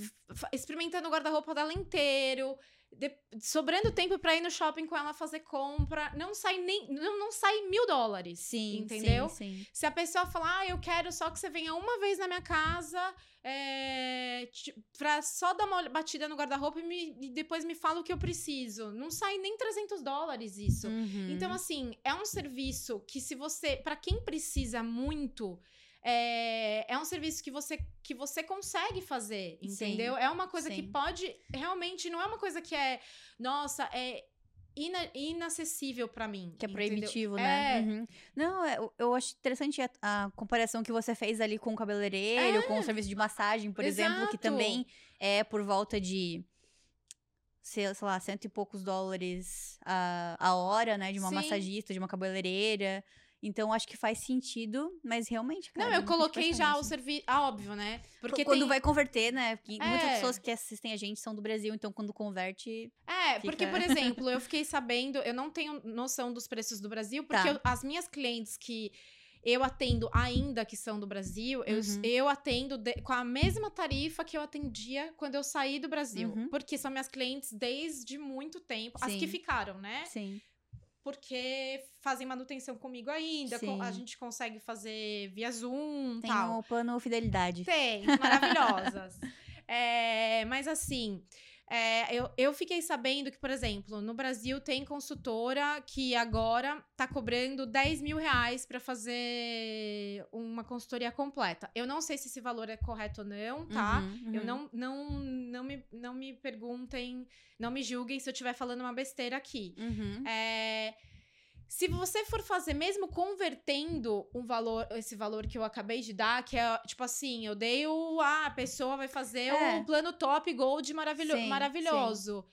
[SPEAKER 2] experimentando o guarda-roupa dela inteiro. De- sobrando tempo pra ir no shopping com ela fazer compra, não sai nem não, não sai mil dólares,
[SPEAKER 1] Sim,
[SPEAKER 2] entendeu?
[SPEAKER 1] Sim, sim.
[SPEAKER 2] Se a pessoa falar, ah, eu quero só que você venha uma vez na minha casa, é, ti- pra só dar uma batida no guarda-roupa e, me- e depois me fala o que eu preciso. Não sai nem 300 dólares isso.
[SPEAKER 1] Uhum.
[SPEAKER 2] Então, assim, é um serviço que se você, Pra quem precisa muito, é, é um serviço que você, que você consegue fazer,
[SPEAKER 1] Sim,
[SPEAKER 2] entendeu? É uma coisa que
[SPEAKER 1] sim.
[SPEAKER 2] pode, realmente, não é uma coisa que é, nossa, é ina- inacessível pra mim.
[SPEAKER 1] Que é
[SPEAKER 2] entendeu?
[SPEAKER 1] proibitivo,
[SPEAKER 2] É.
[SPEAKER 1] né? Uhum. Não, é, eu, eu acho interessante a, a comparação que você fez ali com o cabeleireiro, com o serviço de massagem, por exemplo, que
[SPEAKER 2] Exato.
[SPEAKER 1] também é por volta de, sei, sei lá, cento e poucos dólares a, a hora, né? De uma
[SPEAKER 2] Sim.
[SPEAKER 1] massagista, de uma cabeleireira. Então, acho que faz sentido, mas realmente, cara.
[SPEAKER 2] Não, eu coloquei já o serviço. Ah, óbvio, né? Porque
[SPEAKER 1] Quando
[SPEAKER 2] tem...
[SPEAKER 1] vai converter, né? Porque muitas
[SPEAKER 2] É.
[SPEAKER 1] pessoas que assistem a gente são do Brasil, então quando converte.
[SPEAKER 2] É, porque,
[SPEAKER 1] Fica-
[SPEAKER 2] por exemplo, eu fiquei sabendo, eu não tenho noção dos preços do Brasil, porque
[SPEAKER 1] Tá.
[SPEAKER 2] eu- as minhas clientes que eu atendo ainda que são do Brasil, eu,
[SPEAKER 1] Uhum.
[SPEAKER 2] eu atendo de- com a mesma tarifa que eu atendia quando eu saí do Brasil.
[SPEAKER 1] Uhum.
[SPEAKER 2] Porque são minhas clientes desde muito tempo. As que
[SPEAKER 1] Sim.
[SPEAKER 2] ficaram, né?
[SPEAKER 1] Sim.
[SPEAKER 2] Porque fazem manutenção comigo ainda. co- A
[SPEAKER 1] Sim.
[SPEAKER 2] gente consegue fazer via Zoom e
[SPEAKER 1] Tem
[SPEAKER 2] tal.
[SPEAKER 1] o plano fidelidade.
[SPEAKER 2] Tem, maravilhosas. É, mas assim, é, eu, eu fiquei sabendo que, por exemplo, no Brasil tem consultora que agora tá cobrando 10 mil reais pra fazer uma consultoria completa. Eu não sei se esse valor é correto ou não, tá?
[SPEAKER 1] Uhum,
[SPEAKER 2] Eu
[SPEAKER 1] uhum.
[SPEAKER 2] não, não, não, me, não me perguntem, não me julguem se eu estiver falando uma besteira aqui.
[SPEAKER 1] Uhum.
[SPEAKER 2] É, se você for fazer, mesmo convertendo um valor, esse valor que eu acabei de dar, que é tipo assim, eu dei o. Ah, a pessoa vai fazer
[SPEAKER 1] É.
[SPEAKER 2] o plano top gold maravilho
[SPEAKER 1] Sim,
[SPEAKER 2] maravilhoso.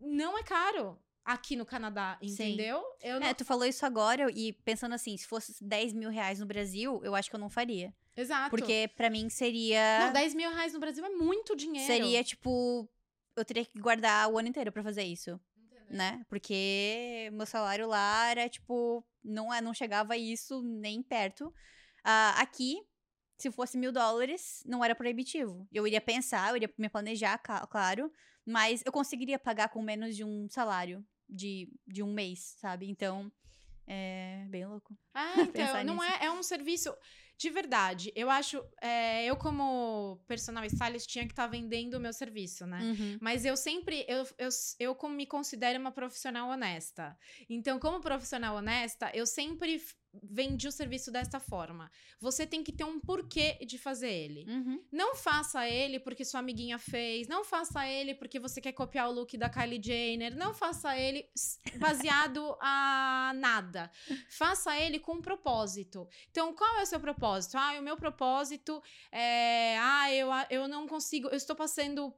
[SPEAKER 2] Não é caro aqui no Canadá,
[SPEAKER 1] Sim.
[SPEAKER 2] entendeu? Eu não...
[SPEAKER 1] É, tu falou isso agora e pensando assim, se fosse 10 mil reais no Brasil, eu acho que eu não faria.
[SPEAKER 2] Exato.
[SPEAKER 1] Porque pra mim seria.
[SPEAKER 2] Não, 10 mil reais no Brasil é muito dinheiro.
[SPEAKER 1] Seria tipo. Eu teria que guardar o ano inteiro pra fazer isso, né? Porque meu salário lá era tipo. Não, é, não chegava a isso nem perto. Ah, aqui, se fosse mil dólares, não era proibitivo. Eu iria pensar, eu iria me planejar, claro. Mas eu conseguiria pagar com menos de um salário de, de um mês, sabe? Então. É bem louco.
[SPEAKER 2] Ah, então, não
[SPEAKER 1] nisso.
[SPEAKER 2] é, é um serviço de verdade. Eu acho, é, eu como personal stylist tinha que estar vendendo o meu serviço, né?
[SPEAKER 1] Uhum.
[SPEAKER 2] Mas eu sempre, eu, eu, eu como me considero uma profissional honesta. Então, como profissional honesta, eu sempre vendi o serviço desta forma. Você tem que ter um porquê de fazer ele.
[SPEAKER 1] Uhum.
[SPEAKER 2] Não faça ele porque sua amiguinha fez. Não faça ele porque você quer copiar o look da Kylie Jenner. Não faça ele baseado a nada. Faça ele com um propósito. Então, qual é o seu propósito? Ah, o meu propósito é. Ah, eu, eu não consigo. Eu estou passando.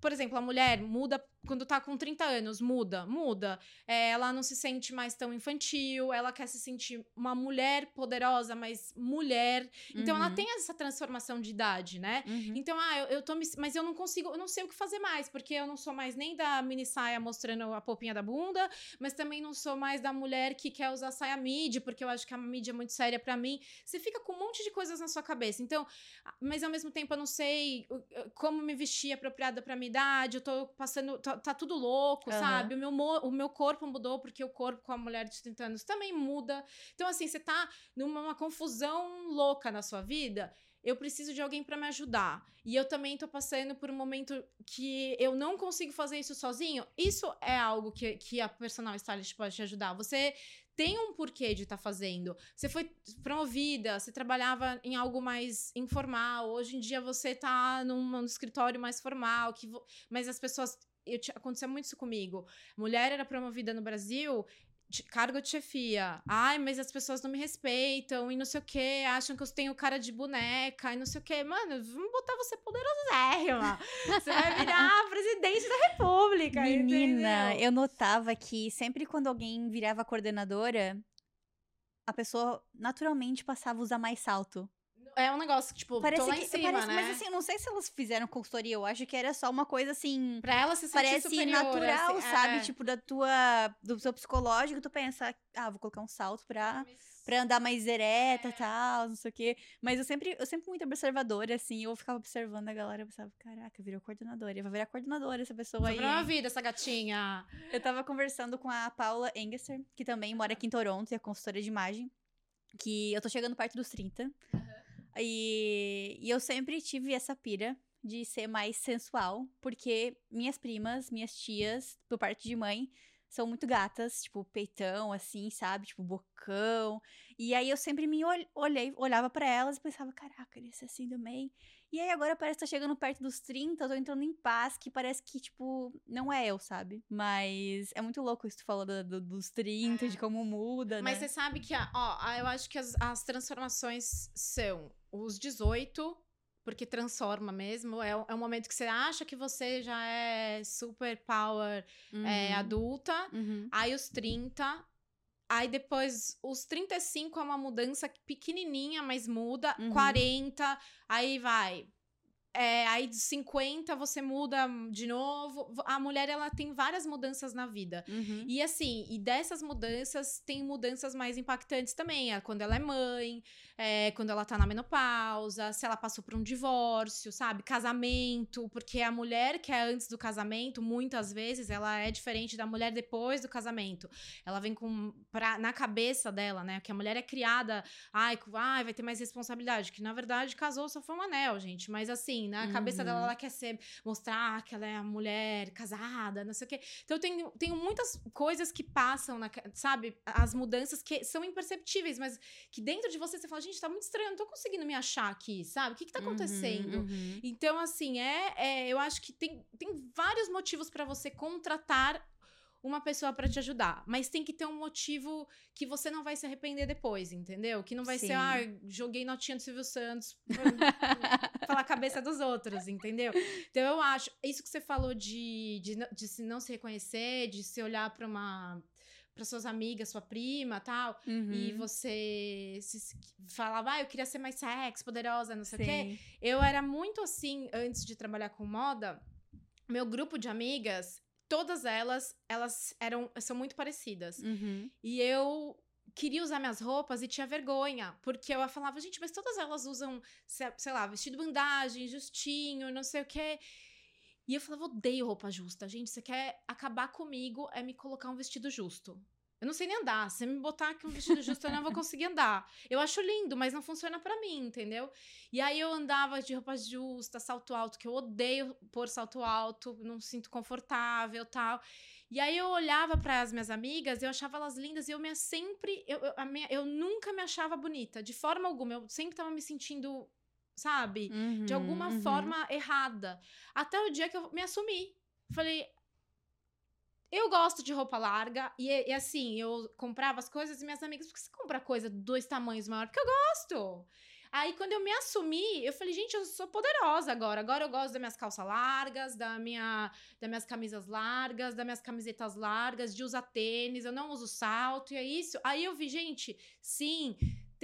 [SPEAKER 2] Por exemplo, a mulher muda quando tá com 30 anos, muda, muda. É, ela não se sente mais tão infantil, ela quer se sentir uma mulher poderosa, mas mulher. Então ela
[SPEAKER 1] Uhum.
[SPEAKER 2] tem essa transformação de idade, né?
[SPEAKER 1] Uhum.
[SPEAKER 2] Então, ah, eu, eu tô me. Mas eu não consigo, eu não sei o que fazer mais, porque eu não sou mais nem da mini saia mostrando a polpinha da bunda, mas também não sou mais da mulher que quer usar saia midi, porque eu acho que a midi é muito séria pra mim. Você fica com um monte de coisas na sua cabeça. Então, ah, mas ao mesmo tempo eu não sei como me vestir apropriada pra minha idade, eu tô passando. Tá, tá tudo louco,
[SPEAKER 1] Aham.
[SPEAKER 2] sabe? O meu, o meu corpo mudou, porque o corpo com a mulher de 30 anos também muda. Então, assim, você tá numa uma confusão louca na sua vida eu preciso de alguém pra me ajudar. E eu também tô passando por um momento que eu não consigo fazer isso sozinho. Isso é algo que, que a personal stylist pode te ajudar. Você tem um porquê de estar fazendo. Você foi promovida, você trabalhava em algo mais informal. Hoje em dia você tá num, num escritório mais formal, que mas as pessoas eu, te- acontecia muito isso comigo. Mulher era promovida no Brasil de- cargo de chefia. Ai, mas as pessoas não me respeitam e não sei o quê, acham que eu tenho cara de boneca e não sei o quê. Mano, vamos botar você poderosérrima. Você vai virar presidente da república,
[SPEAKER 1] Menina,
[SPEAKER 2] entendeu?
[SPEAKER 1] eu notava que sempre quando alguém virava coordenadora, a pessoa naturalmente passava a usar mais salto.
[SPEAKER 2] É um negócio que, tipo,
[SPEAKER 1] Parece
[SPEAKER 2] tô lá
[SPEAKER 1] que,
[SPEAKER 2] em cima,
[SPEAKER 1] parece-
[SPEAKER 2] né?
[SPEAKER 1] Mas assim, eu não sei se elas fizeram consultoria, eu acho que era só uma coisa assim.
[SPEAKER 2] pra ela se sentir
[SPEAKER 1] Parece
[SPEAKER 2] superior,
[SPEAKER 1] natural,
[SPEAKER 2] assim,
[SPEAKER 1] sabe?
[SPEAKER 2] é.
[SPEAKER 1] Tipo, da tua. Do seu psicológico, tu pensa, ah, vou colocar um salto pra, pra andar mais ereta e tal, não sei o quê. Mas eu sempre, eu sempre muito observadora, assim, eu ficava observando a galera, eu pensava, caraca, virou coordenadora, vai virar coordenadora essa pessoa aí.
[SPEAKER 2] uma
[SPEAKER 1] hein?"
[SPEAKER 2] vida essa gatinha.
[SPEAKER 1] Eu tava conversando com a Paula Engesser, que também mora aqui em Toronto e é consultora de imagem. Que eu tô chegando perto dos 30. E, e eu sempre tive essa pira de ser mais sensual, porque minhas primas, minhas tias, por parte de mãe, são muito gatas, tipo, peitão, assim, sabe? Tipo, bocão. E aí eu sempre me ol- olhei, olhava pra elas e pensava, caraca, ele é assim também. E aí agora parece que tá chegando perto dos 30, eu tô entrando em paz, que parece que, tipo, não é eu, sabe? Mas é muito louco isso que tu falou do- do- dos 30, de como muda,
[SPEAKER 2] Mas
[SPEAKER 1] né?
[SPEAKER 2] você sabe que, ó, eu acho que as, as transformações são os 18, porque transforma mesmo. É, o- é um momento que você acha que você já é super power é,
[SPEAKER 1] Uhum,
[SPEAKER 2] adulta.
[SPEAKER 1] uhum.
[SPEAKER 2] Aí os 30. Aí depois, os 35 é uma mudança pequenininha, mas muda.
[SPEAKER 1] Uhum.
[SPEAKER 2] 40, aí vai. É, aí de 50 você muda de novo. A mulher, ela tem várias mudanças na vida.
[SPEAKER 1] Uhum.
[SPEAKER 2] E assim, e dessas mudanças, tem mudanças mais impactantes também. É quando ela é mãe, é, quando ela tá na menopausa, se ela passou por um divórcio, sabe? Casamento, porque a mulher que é antes do casamento, muitas vezes, ela é diferente da mulher depois do casamento. Ela vem com. Pra, na cabeça dela, né? Que a mulher é criada, ai, ai, vai ter mais responsabilidade. Que na verdade casou só foi um anel, gente. Mas assim, na cabeça dela,
[SPEAKER 1] Uhum.
[SPEAKER 2] ela quer ser, mostrar que ela é a mulher casada, não sei o quê. Então, eu tenho, tenho muitas coisas que passam, na, sabe? As mudanças que são imperceptíveis, mas que dentro de você você fala, gente, tá muito estranho, eu não tô conseguindo me achar aqui, sabe? O que que tá acontecendo?
[SPEAKER 1] Uhum, uhum.
[SPEAKER 2] Então, assim, é, é- eu acho que tem, tem vários motivos pra você contratar uma pessoa pra te ajudar, mas tem que ter um motivo que você não vai se arrepender depois, entendeu? Que não vai
[SPEAKER 1] Sim.
[SPEAKER 2] ser, ah, joguei notinha do Silvio Santos pra falar a cabeça dos outros, entendeu? Então eu acho, isso que você falou de, de, de se não se reconhecer, de se olhar pra uma para suas amigas, sua prima, tal, e
[SPEAKER 1] Uhum.
[SPEAKER 2] você se, falava, ah, eu queria ser mais sexy, poderosa, não sei o quê. Eu era muito assim antes de trabalhar com moda. Meu grupo de amigas, todas elas, elas eram são muito parecidas.
[SPEAKER 1] Uhum.
[SPEAKER 2] E eu queria usar minhas roupas e tinha vergonha, porque eu falava, gente, mas todas elas usam, se- sei lá, vestido bandagem, justinho, não sei o quê. E eu falava, odeio roupa justa. Gente, você quer acabar comigo é me colocar um vestido justo. Eu não sei nem andar. Se me botar aqui um vestido justo, eu não vou conseguir andar. Eu acho lindo, mas não funciona pra mim, entendeu? E aí eu andava de roupa justa, salto alto, que eu odeio pôr salto alto, não sinto confortável tal. E aí eu olhava para as minhas amigas, eu achava elas lindas e eu me sempre. Eu, eu, minha- eu nunca me achava bonita, de forma alguma. Eu sempre tava me sentindo, sabe? de alguma
[SPEAKER 1] Uhum, uhum.
[SPEAKER 2] forma errada. Até o dia que eu me assumi. Falei. Eu gosto de roupa larga e, e assim, eu comprava as coisas e minhas amigas, por que você compra coisa dois tamanhos maior? Porque eu gosto. Aí, quando eu me assumi, eu falei, gente, eu sou poderosa agora. Agora eu gosto das minhas calças largas, da minha, das minhas camisas largas, das minhas camisetas largas, de usar tênis, eu não uso salto, e é isso. Aí eu vi, gente, sim,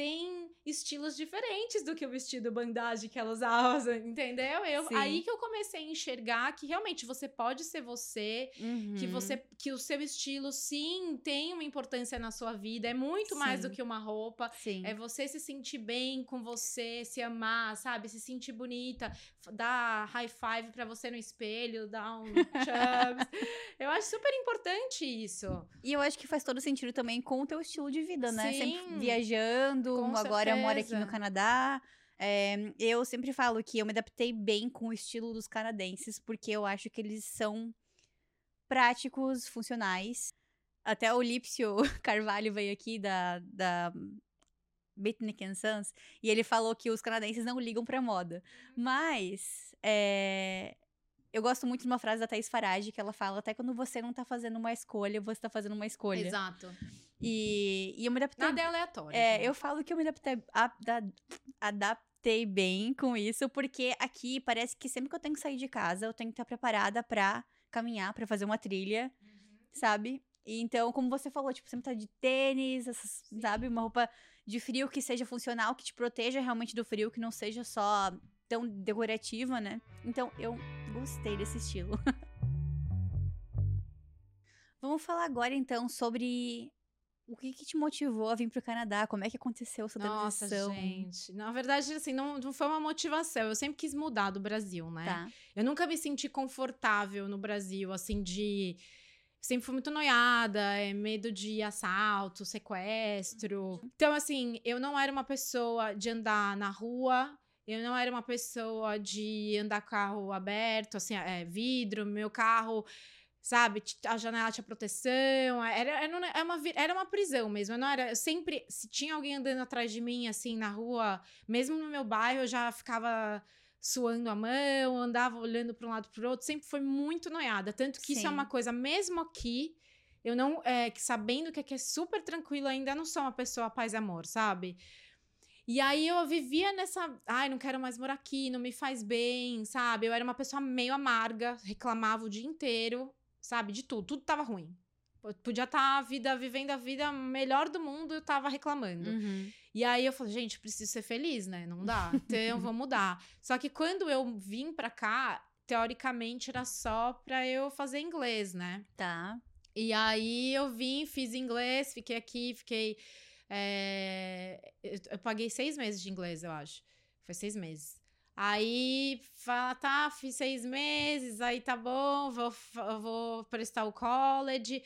[SPEAKER 2] tem estilos diferentes do que o vestido bandagem que ela usava, entendeu? Eu,
[SPEAKER 1] Sim.
[SPEAKER 2] aí que eu comecei a enxergar que realmente você pode ser você, que
[SPEAKER 1] Uhum.
[SPEAKER 2] você que o seu estilo sim tem uma importância na sua vida, é muito mais do
[SPEAKER 1] Sim.
[SPEAKER 2] que uma roupa.
[SPEAKER 1] Sim.
[SPEAKER 2] É você se sentir bem com você, se amar, sabe? Se sentir bonita, dar high five pra você no espelho, dar um chubs. Eu acho super importante isso.
[SPEAKER 1] E eu acho que faz todo sentido também com o teu estilo de vida, né? Sempre
[SPEAKER 2] Sim.
[SPEAKER 1] Viajando,
[SPEAKER 2] Com
[SPEAKER 1] agora mora aqui no
[SPEAKER 2] certeza.
[SPEAKER 1] Canadá. É, eu sempre falo que eu me adaptei bem com o estilo dos canadenses, porque eu acho que eles são práticos, funcionais. Até o Lípcio Carvalho veio aqui da, da Bitnick Sons e ele falou que os canadenses não ligam pra moda. Mas é, eu gosto muito de uma frase da Thaís Farage que ela fala: até quando você não tá fazendo uma escolha, você tá fazendo uma escolha.
[SPEAKER 2] Exato.
[SPEAKER 1] E, e eu me adaptei.
[SPEAKER 2] Nada é aleatório.
[SPEAKER 1] É,
[SPEAKER 2] gente.
[SPEAKER 1] eu falo que eu me adaptei, adaptei bem com isso, porque aqui parece que sempre que eu tenho que sair de casa, eu tenho que estar preparada pra caminhar, pra fazer uma trilha, sabe? E então, como você falou, tipo, sempre tá de tênis, essas, sabe? Uma roupa de frio que seja funcional, que te proteja realmente do frio, que não seja só tão decorativa, né? Então, eu gostei desse estilo. Vamos falar agora, então, sobre o que, que te motivou a vir pro Canadá, como é que aconteceu essa
[SPEAKER 2] Nossa,
[SPEAKER 1] transição.
[SPEAKER 2] gente. Na verdade, assim, não, não foi uma motivação. Eu sempre quis mudar do Brasil, né?
[SPEAKER 1] Tá.
[SPEAKER 2] Eu nunca me senti confortável no Brasil, assim, de. Sempre fui muito noiada, é, medo de assalto, sequestro. Então, assim, eu não era uma pessoa de andar na rua, eu não era uma pessoa de andar com carro aberto, assim, é, vidro, meu carro, sabe, a janela tinha proteção, era, era, uma- era uma, vi- era uma prisão mesmo. Eu não era, eu sempre, se tinha alguém andando atrás de mim, assim, na rua, mesmo no meu bairro, eu já ficava suando a mão, andava olhando para um lado para o outro, sempre foi muito noiada. Tanto que isso é
[SPEAKER 1] Sim.
[SPEAKER 2] uma coisa, mesmo aqui, eu não, é, que sabendo que aqui é super tranquilo ainda, não sou uma pessoa paz e amor, sabe? E aí eu vivia nessa, ai, não quero mais morar aqui, não me faz bem, sabe? Eu era uma pessoa meio amarga, reclamava o dia inteiro, sabe? De tudo, tudo tava ruim. podia estar tá a vida, vivendo a vida melhor do mundo, eu tava reclamando.
[SPEAKER 1] Uhum.
[SPEAKER 2] E aí eu falei, gente, preciso ser feliz, né? Não dá. Então vou mudar. Só que quando eu vim pra cá, teoricamente era só pra eu fazer inglês, né?
[SPEAKER 1] Tá.
[SPEAKER 2] E aí eu vim, fiz inglês, fiquei aqui, fiquei. É... Eu, eu paguei seis meses de inglês, eu acho. Foi seis meses. Aí fala, tá, fiz seis meses, aí tá bom, vou, vou prestar o college.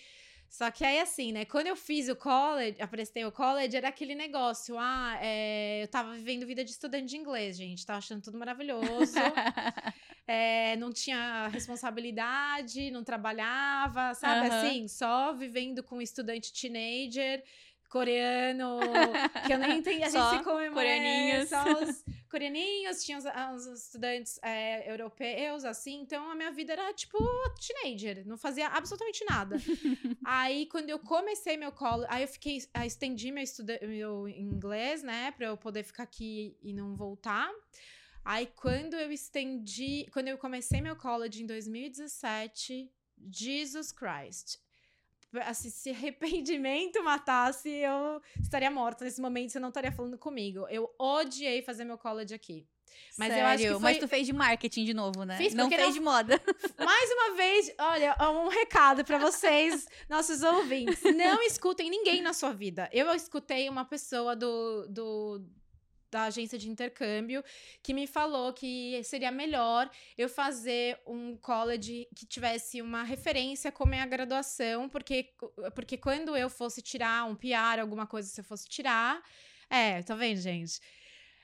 [SPEAKER 2] Só que aí, assim, né? Quando eu fiz o college, aprestei o college, era aquele negócio. Ah, é, eu tava vivendo vida de estudante de inglês, gente. Tava achando tudo maravilhoso. é, não tinha responsabilidade, não trabalhava, sabe? Uhum. Assim, só vivendo com estudante teenager coreano, que eu nem entendi. A gente se comemora.
[SPEAKER 1] Coreaninhos.
[SPEAKER 2] Só os coreaninhos, tinha os, os estudantes é, europeus, assim. Então, a minha vida era, tipo, teenager. Não fazia absolutamente nada. aí, quando eu comecei meu colo, aí eu fiquei, aí estendi meu, estuda, meu inglês, né? Pra eu poder ficar aqui e não voltar. Aí, quando eu estendi, quando eu comecei meu college em 2017, Jesus Christ assim, se arrependimento matasse, eu estaria morta nesse momento, você não estaria falando comigo. Eu odiei fazer meu college aqui.
[SPEAKER 1] Mas Sério? eu acho que foi... Mas tu fez de marketing de novo, né?
[SPEAKER 2] Fiz
[SPEAKER 1] não fez não... de moda.
[SPEAKER 2] Mais uma vez, olha, um recado para vocês, nossos ouvintes. Não escutem ninguém na sua vida. Eu escutei uma pessoa do, do da agência de intercâmbio que me falou que seria melhor eu fazer um college que tivesse uma referência como é a graduação, porque, porque quando eu fosse tirar um PR, alguma coisa se eu fosse tirar. É, tá vendo, gente?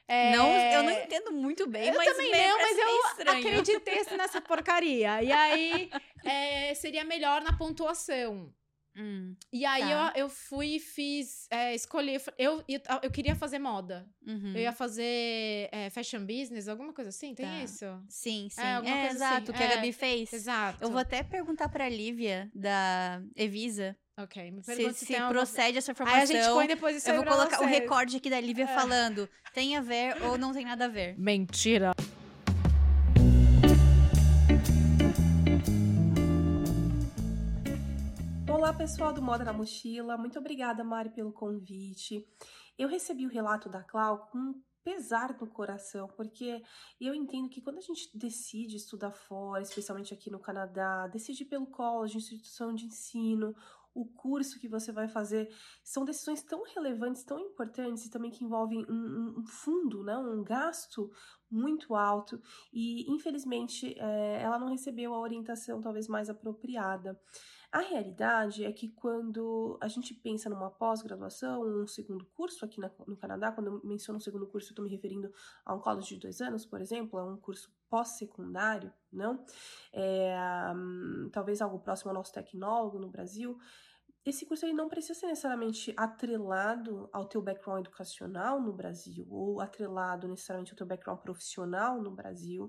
[SPEAKER 1] É... Não, eu não entendo muito bem, eu mas
[SPEAKER 2] também não, mas eu estranho. acreditei nessa porcaria. E aí é, seria melhor na pontuação.
[SPEAKER 1] Hum,
[SPEAKER 2] e aí tá. eu, eu fui e fiz, é, escolhi, eu, eu, eu, queria fazer moda.
[SPEAKER 1] Uhum.
[SPEAKER 2] Eu ia fazer é, fashion business, alguma coisa assim, tem tá. isso?
[SPEAKER 1] Sim, sim. É, é exato, assim. que a é, Gabi fez.
[SPEAKER 2] Exato.
[SPEAKER 1] Eu vou até perguntar pra Lívia, da Evisa,
[SPEAKER 2] Ok, me pergunta
[SPEAKER 1] se, se, se procede essa informação. Aí
[SPEAKER 2] a gente põe depois isso
[SPEAKER 1] Eu vou colocar o recorde aqui da Lívia é. falando. Tem a ver ou não tem nada a ver.
[SPEAKER 2] Mentira.
[SPEAKER 3] Olá, pessoal do Moda na Mochila. Muito obrigada, Mari, pelo convite. Eu recebi o relato da Clau com pesar no coração, porque eu entendo que quando a gente decide estudar fora, especialmente aqui no Canadá, decide pelo college, instituição de ensino, o curso que você vai fazer, são decisões tão relevantes, tão importantes e também que envolvem um, um fundo, né, um gasto muito alto e infelizmente é, ela não recebeu a orientação talvez mais apropriada. A realidade é que quando a gente pensa numa pós-graduação, um segundo curso aqui na, no Canadá, quando eu menciono um segundo curso, eu estou me referindo a um college de dois anos, por exemplo, a um curso pós-secundário, não? É, um, talvez algo próximo ao nosso tecnólogo no Brasil esse curso ele não precisa ser necessariamente atrelado ao teu background educacional no Brasil ou atrelado necessariamente ao teu background profissional no Brasil,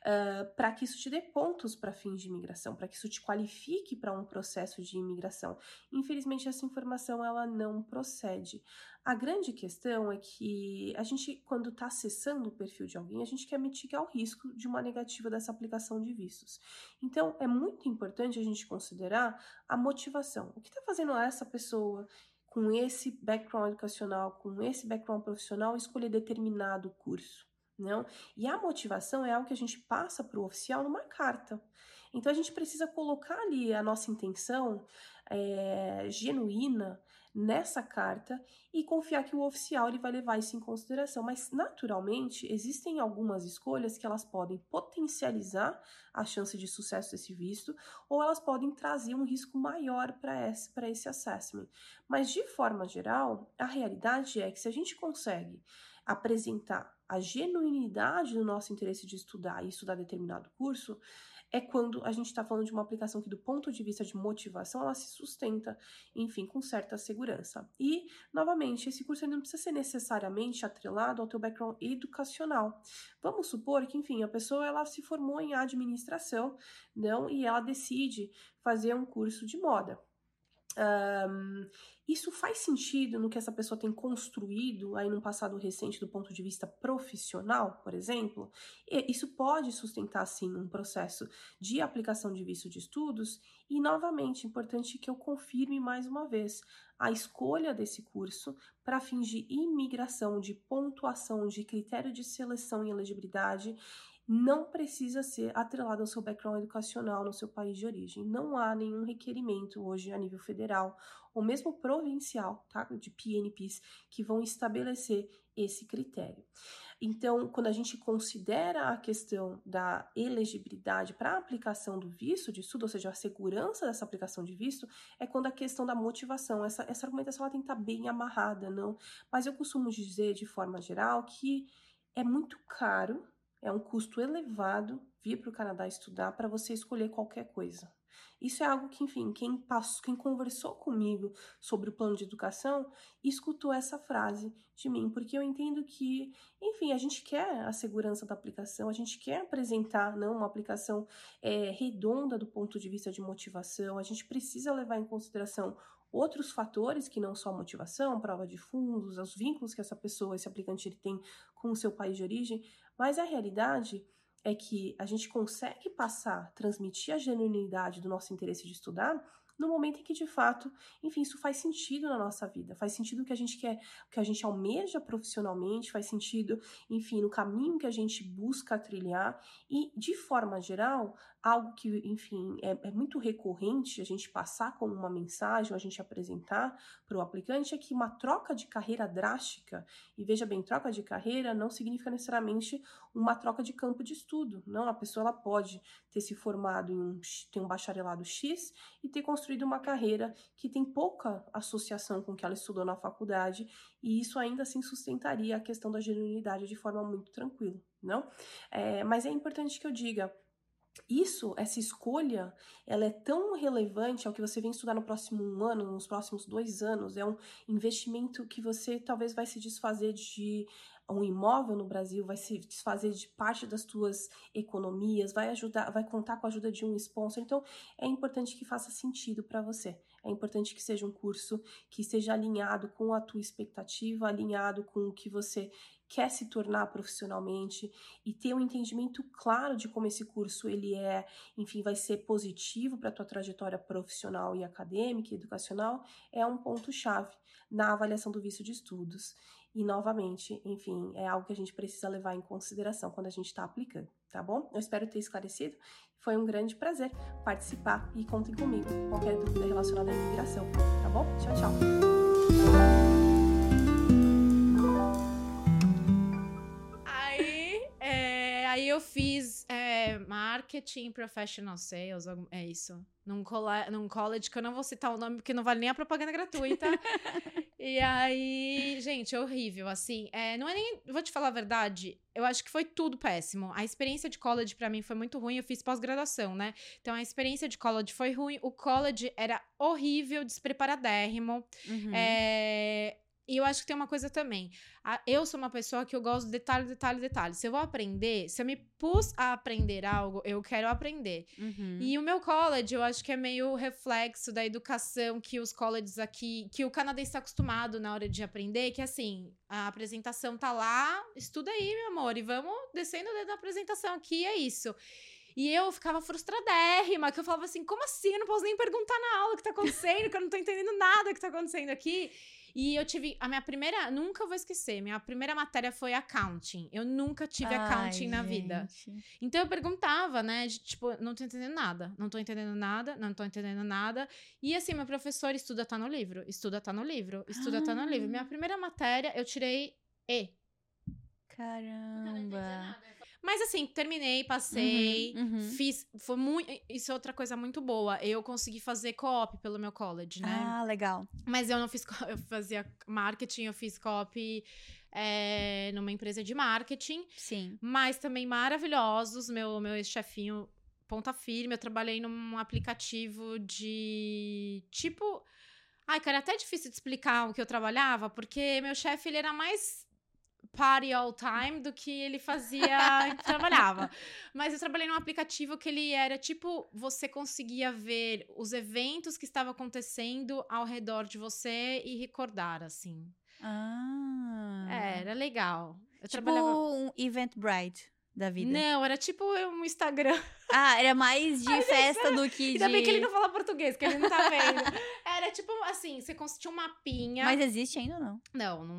[SPEAKER 3] uh, para que isso te dê pontos para fins de imigração, para que isso te qualifique para um processo de imigração. Infelizmente essa informação ela não procede. A grande questão é que a gente, quando está acessando o perfil de alguém, a gente quer mitigar o risco de uma negativa dessa aplicação de vistos. Então, é muito importante a gente considerar a motivação. O que está fazendo essa pessoa com esse background educacional, com esse background profissional, escolher determinado curso? Não? E a motivação é algo que a gente passa para o oficial numa carta. Então, a gente precisa colocar ali a nossa intenção é, genuína nessa carta e confiar que o oficial ele vai levar isso em consideração. Mas, naturalmente, existem algumas escolhas que elas podem potencializar a chance de sucesso desse visto ou elas podem trazer um risco maior para esse, esse assessment. Mas, de forma geral, a realidade é que se a gente consegue apresentar a genuinidade do nosso interesse de estudar e estudar determinado curso, é quando a gente está falando de uma aplicação que, do ponto de vista de motivação, ela se sustenta, enfim, com certa segurança. E, novamente, esse curso não precisa ser necessariamente atrelado ao teu background educacional. Vamos supor que, enfim, a pessoa ela se formou em administração, não, e ela decide fazer um curso de moda. Um, isso faz sentido no que essa pessoa tem construído aí num passado recente do ponto de vista profissional, por exemplo? E isso pode sustentar, sim, um processo de aplicação de visto de estudos. E, novamente, importante que eu confirme mais uma vez a escolha desse curso para fins de imigração, de pontuação, de critério de seleção e elegibilidade não precisa ser atrelado ao seu background educacional no seu país de origem. Não há nenhum requerimento hoje a nível federal ou mesmo provincial, tá? De PNPs que vão estabelecer esse critério. Então, quando a gente considera a questão da elegibilidade para a aplicação do visto de estudo, ou seja, a segurança dessa aplicação de visto, é quando a questão da motivação, essa, essa argumentação ela tem que estar tá bem amarrada, não? Mas eu costumo dizer, de forma geral, que é muito caro é um custo elevado vir para o Canadá estudar para você escolher qualquer coisa. Isso é algo que, enfim, quem, passou, quem conversou comigo sobre o plano de educação escutou essa frase de mim, porque eu entendo que, enfim, a gente quer a segurança da aplicação, a gente quer apresentar não, uma aplicação é, redonda do ponto de vista de motivação, a gente precisa levar em consideração outros fatores que não só motivação, prova de fundos, os vínculos que essa pessoa, esse aplicante ele tem com o seu país de origem, mas a realidade é que a gente consegue passar, transmitir a genuinidade do nosso interesse de estudar no momento em que de fato, enfim, isso faz sentido na nossa vida, faz sentido o que a gente quer, o que a gente almeja profissionalmente, faz sentido, enfim, no caminho que a gente busca trilhar e de forma geral, algo que, enfim, é, é muito recorrente a gente passar como uma mensagem, a gente apresentar para o aplicante, é que uma troca de carreira drástica, e veja bem, troca de carreira não significa necessariamente uma troca de campo de estudo, não, a pessoa ela pode ter se formado em um, ter um bacharelado X e ter construído uma carreira que tem pouca associação com o que ela estudou na faculdade, e isso ainda assim sustentaria a questão da genuinidade de forma muito tranquila, não? É, mas é importante que eu diga, isso, essa escolha, ela é tão relevante ao que você vem estudar no próximo ano, nos próximos dois anos. É um investimento que você talvez vai se desfazer de um imóvel no Brasil, vai se desfazer de parte das suas economias, vai ajudar, vai contar com a ajuda de um sponsor. Então, é importante que faça sentido para você. É importante que seja um curso que esteja alinhado com a tua expectativa, alinhado com o que você quer se tornar profissionalmente e ter um entendimento claro de como esse curso ele é, enfim, vai ser positivo para a tua trajetória profissional e acadêmica e educacional, é um ponto chave na avaliação do visto de estudos. E novamente, enfim, é algo que a gente precisa levar em consideração quando a gente está aplicando, tá bom? Eu espero ter esclarecido. Foi um grande prazer participar e contem comigo qualquer dúvida relacionada à imigração, tá bom? Tchau, tchau.
[SPEAKER 2] Eu fiz é, marketing professional sales, é isso. Num, num college que eu não vou citar o nome porque não vale nem a propaganda gratuita. e aí, gente, é horrível, assim. É, não é nem. Vou te falar a verdade, eu acho que foi tudo péssimo. A experiência de college para mim foi muito ruim. Eu fiz pós-graduação, né? Então a experiência de college foi ruim. O college era horrível, despreparadérrimo. Uhum. É, e eu acho que tem uma coisa também. Eu sou uma pessoa que eu gosto de detalhe, detalhe, detalhe. Se eu vou aprender, se eu me pus a aprender algo, eu quero aprender. Uhum. E o meu college, eu acho que é meio reflexo da educação que os colleges aqui, que o canadense está acostumado na hora de aprender, que assim, a apresentação tá lá, estuda aí, meu amor, e vamos descendo o dedo na apresentação aqui, é isso. E eu ficava frustradérrima, que eu falava assim, como assim? Eu não posso nem perguntar na aula o que tá acontecendo, que eu não tô entendendo nada que tá acontecendo aqui. E eu tive. A minha primeira. Nunca vou esquecer. Minha primeira matéria foi accounting. Eu nunca tive Ai, accounting na vida. Então eu perguntava, né? De, tipo, não tô entendendo nada. Não tô entendendo nada. Não tô entendendo nada. E assim, meu professor estuda tá no livro. Estuda tá no livro. Estuda ah. tá no livro. Minha ah. primeira matéria, eu tirei E.
[SPEAKER 1] Caramba.
[SPEAKER 2] Mas assim, terminei, passei, uhum, uhum. fiz. Foi muito. Isso é outra coisa muito boa. Eu consegui fazer co-op pelo meu college, né?
[SPEAKER 1] Ah, legal.
[SPEAKER 2] Mas eu não fiz. Eu fazia marketing, eu fiz co-op. É, numa empresa de marketing.
[SPEAKER 1] Sim.
[SPEAKER 2] Mas também maravilhosos. Meu, meu ex-chefinho, ponta firme. Eu trabalhei num aplicativo de. Tipo. Ai, cara, é até difícil de explicar o que eu trabalhava, porque meu chefe, ele era mais party all time do que ele fazia trabalhava. Mas eu trabalhei num aplicativo que ele era tipo, você conseguia ver os eventos que estavam acontecendo ao redor de você e recordar, assim.
[SPEAKER 1] Ah.
[SPEAKER 2] É, era legal. Eu
[SPEAKER 1] tipo
[SPEAKER 2] trabalhava.
[SPEAKER 1] um Eventbrite da vida.
[SPEAKER 2] Não, era tipo um Instagram.
[SPEAKER 1] Ah, era mais de festa do que de...
[SPEAKER 2] Ainda bem que ele não fala português, que ele não tá vendo. Era tipo assim, você tinha um mapinha.
[SPEAKER 1] Mas existe ainda ou não?
[SPEAKER 2] Não, não,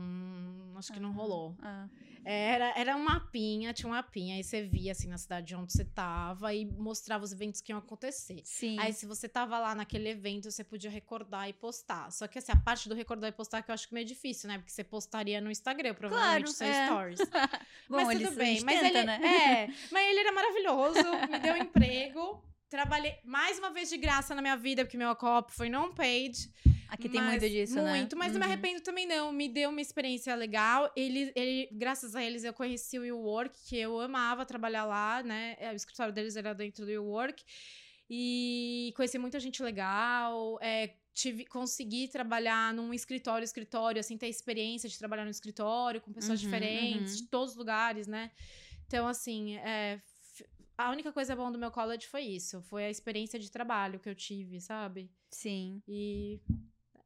[SPEAKER 2] acho que não rolou.
[SPEAKER 1] Ah.
[SPEAKER 2] Era, era um mapinha, tinha um mapinha, aí você via assim na cidade onde você tava e mostrava os eventos que iam acontecer.
[SPEAKER 1] Sim.
[SPEAKER 2] Aí, se você tava lá naquele evento, você podia recordar e postar. Só que, assim, a parte do recordar e postar que eu acho que meio difícil, né? Porque você postaria no Instagram, provavelmente,
[SPEAKER 1] Claro,
[SPEAKER 2] seu
[SPEAKER 1] é.
[SPEAKER 2] stories.
[SPEAKER 1] Bom,
[SPEAKER 2] mas tudo bem. Mas
[SPEAKER 1] tenta,
[SPEAKER 2] ele,
[SPEAKER 1] né?
[SPEAKER 2] é, mas ele era maravilhoso, me deu um emprego. Trabalhei mais uma vez de graça na minha vida, porque meu co-op foi non-paid.
[SPEAKER 1] Aqui tem
[SPEAKER 2] Mas-
[SPEAKER 1] muito disso, né?
[SPEAKER 2] Muito, mas não me
[SPEAKER 1] Uhum.
[SPEAKER 2] arrependo também, não. Me deu uma experiência legal. Ele, ele, graças a eles, eu conheci o WeWork, que eu amava trabalhar lá, né? É, O escritório deles era dentro do WeWork. E conheci muita gente legal. É, tive, consegui trabalhar num escritório, escritório, assim, ter experiência de trabalhar no escritório com pessoas
[SPEAKER 1] Uhum,
[SPEAKER 2] diferentes,
[SPEAKER 1] uhum.
[SPEAKER 2] de todos os lugares, né? Então, assim, é, a única coisa boa do meu college foi isso. Foi a experiência de trabalho que eu tive, sabe?
[SPEAKER 1] Sim,
[SPEAKER 2] E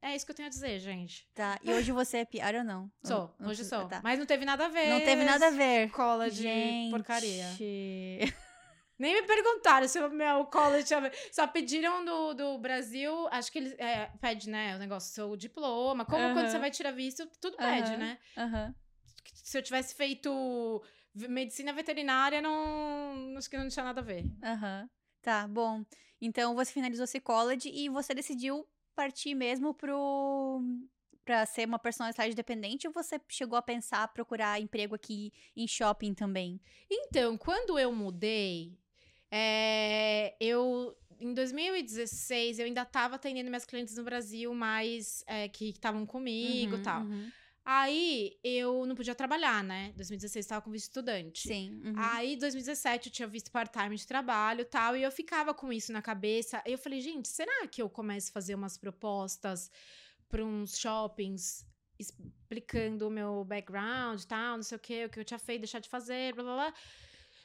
[SPEAKER 2] é isso que eu tenho a dizer, gente.
[SPEAKER 1] tá. E hoje você é PR ou não?
[SPEAKER 2] Sou,
[SPEAKER 1] Não
[SPEAKER 2] hoje
[SPEAKER 1] precisa-
[SPEAKER 2] sou.
[SPEAKER 1] tá.
[SPEAKER 2] Mas não teve nada a ver.
[SPEAKER 1] Não teve nada a ver.
[SPEAKER 2] Cola de
[SPEAKER 1] Gente.
[SPEAKER 2] porcaria. Nem me perguntaram se o meu college tinha... Só pediram do, do Brasil, acho que eles... É, pede, né, o negócio, seu diploma. Como quando
[SPEAKER 1] Aham.
[SPEAKER 2] você vai tirar visto, tudo pede,
[SPEAKER 1] Aham.
[SPEAKER 2] né?
[SPEAKER 1] Aham.
[SPEAKER 2] Se eu tivesse feito medicina veterinária, não... Acho que não tinha nada a ver.
[SPEAKER 1] Aham. Tá, bom. Então você finalizou esse college e você decidiu partir mesmo pro pra ser uma personal stylist dependente ou você chegou a pensar procurar emprego aqui em shopping também?
[SPEAKER 2] Então, quando eu mudei, é, eu em 2016 eu ainda estava atendendo minhas clientes no Brasil, mas é, que estavam comigo e
[SPEAKER 1] Uhum,
[SPEAKER 2] tal.
[SPEAKER 1] uhum.
[SPEAKER 2] Aí eu não podia trabalhar, né? 2016 estava com visto estudante.
[SPEAKER 1] Sim. uhum.
[SPEAKER 2] Aí, 2017, eu tinha visto part-time de trabalho e tal, e eu ficava com isso na cabeça. Eu falei, gente, será que eu começo a fazer umas propostas para uns shoppings explicando o meu background e tal, não sei o que, o que eu tinha feito, deixar de fazer, blá blá blá.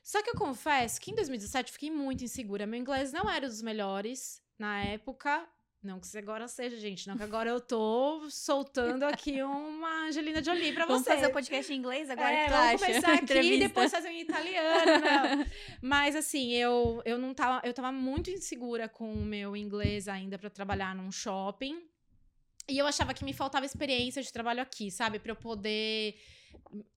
[SPEAKER 2] Só que eu confesso que em 2017 eu fiquei muito insegura. Meu inglês não era dos melhores na época. Não que agora seja, gente. Não que agora eu tô soltando aqui uma Angelina Jolie pra
[SPEAKER 1] Vamos
[SPEAKER 2] você.
[SPEAKER 1] fazer o podcast em inglês agora?
[SPEAKER 2] É, vamos
[SPEAKER 1] acha?
[SPEAKER 2] começar aqui e
[SPEAKER 1] Entrevista.
[SPEAKER 2] depois fazer em italiano, não. Mas assim, eu, eu não tava, eu tava muito insegura com o meu inglês ainda pra trabalhar num shopping. E eu achava que me faltava experiência de trabalho aqui, sabe? Pra eu poder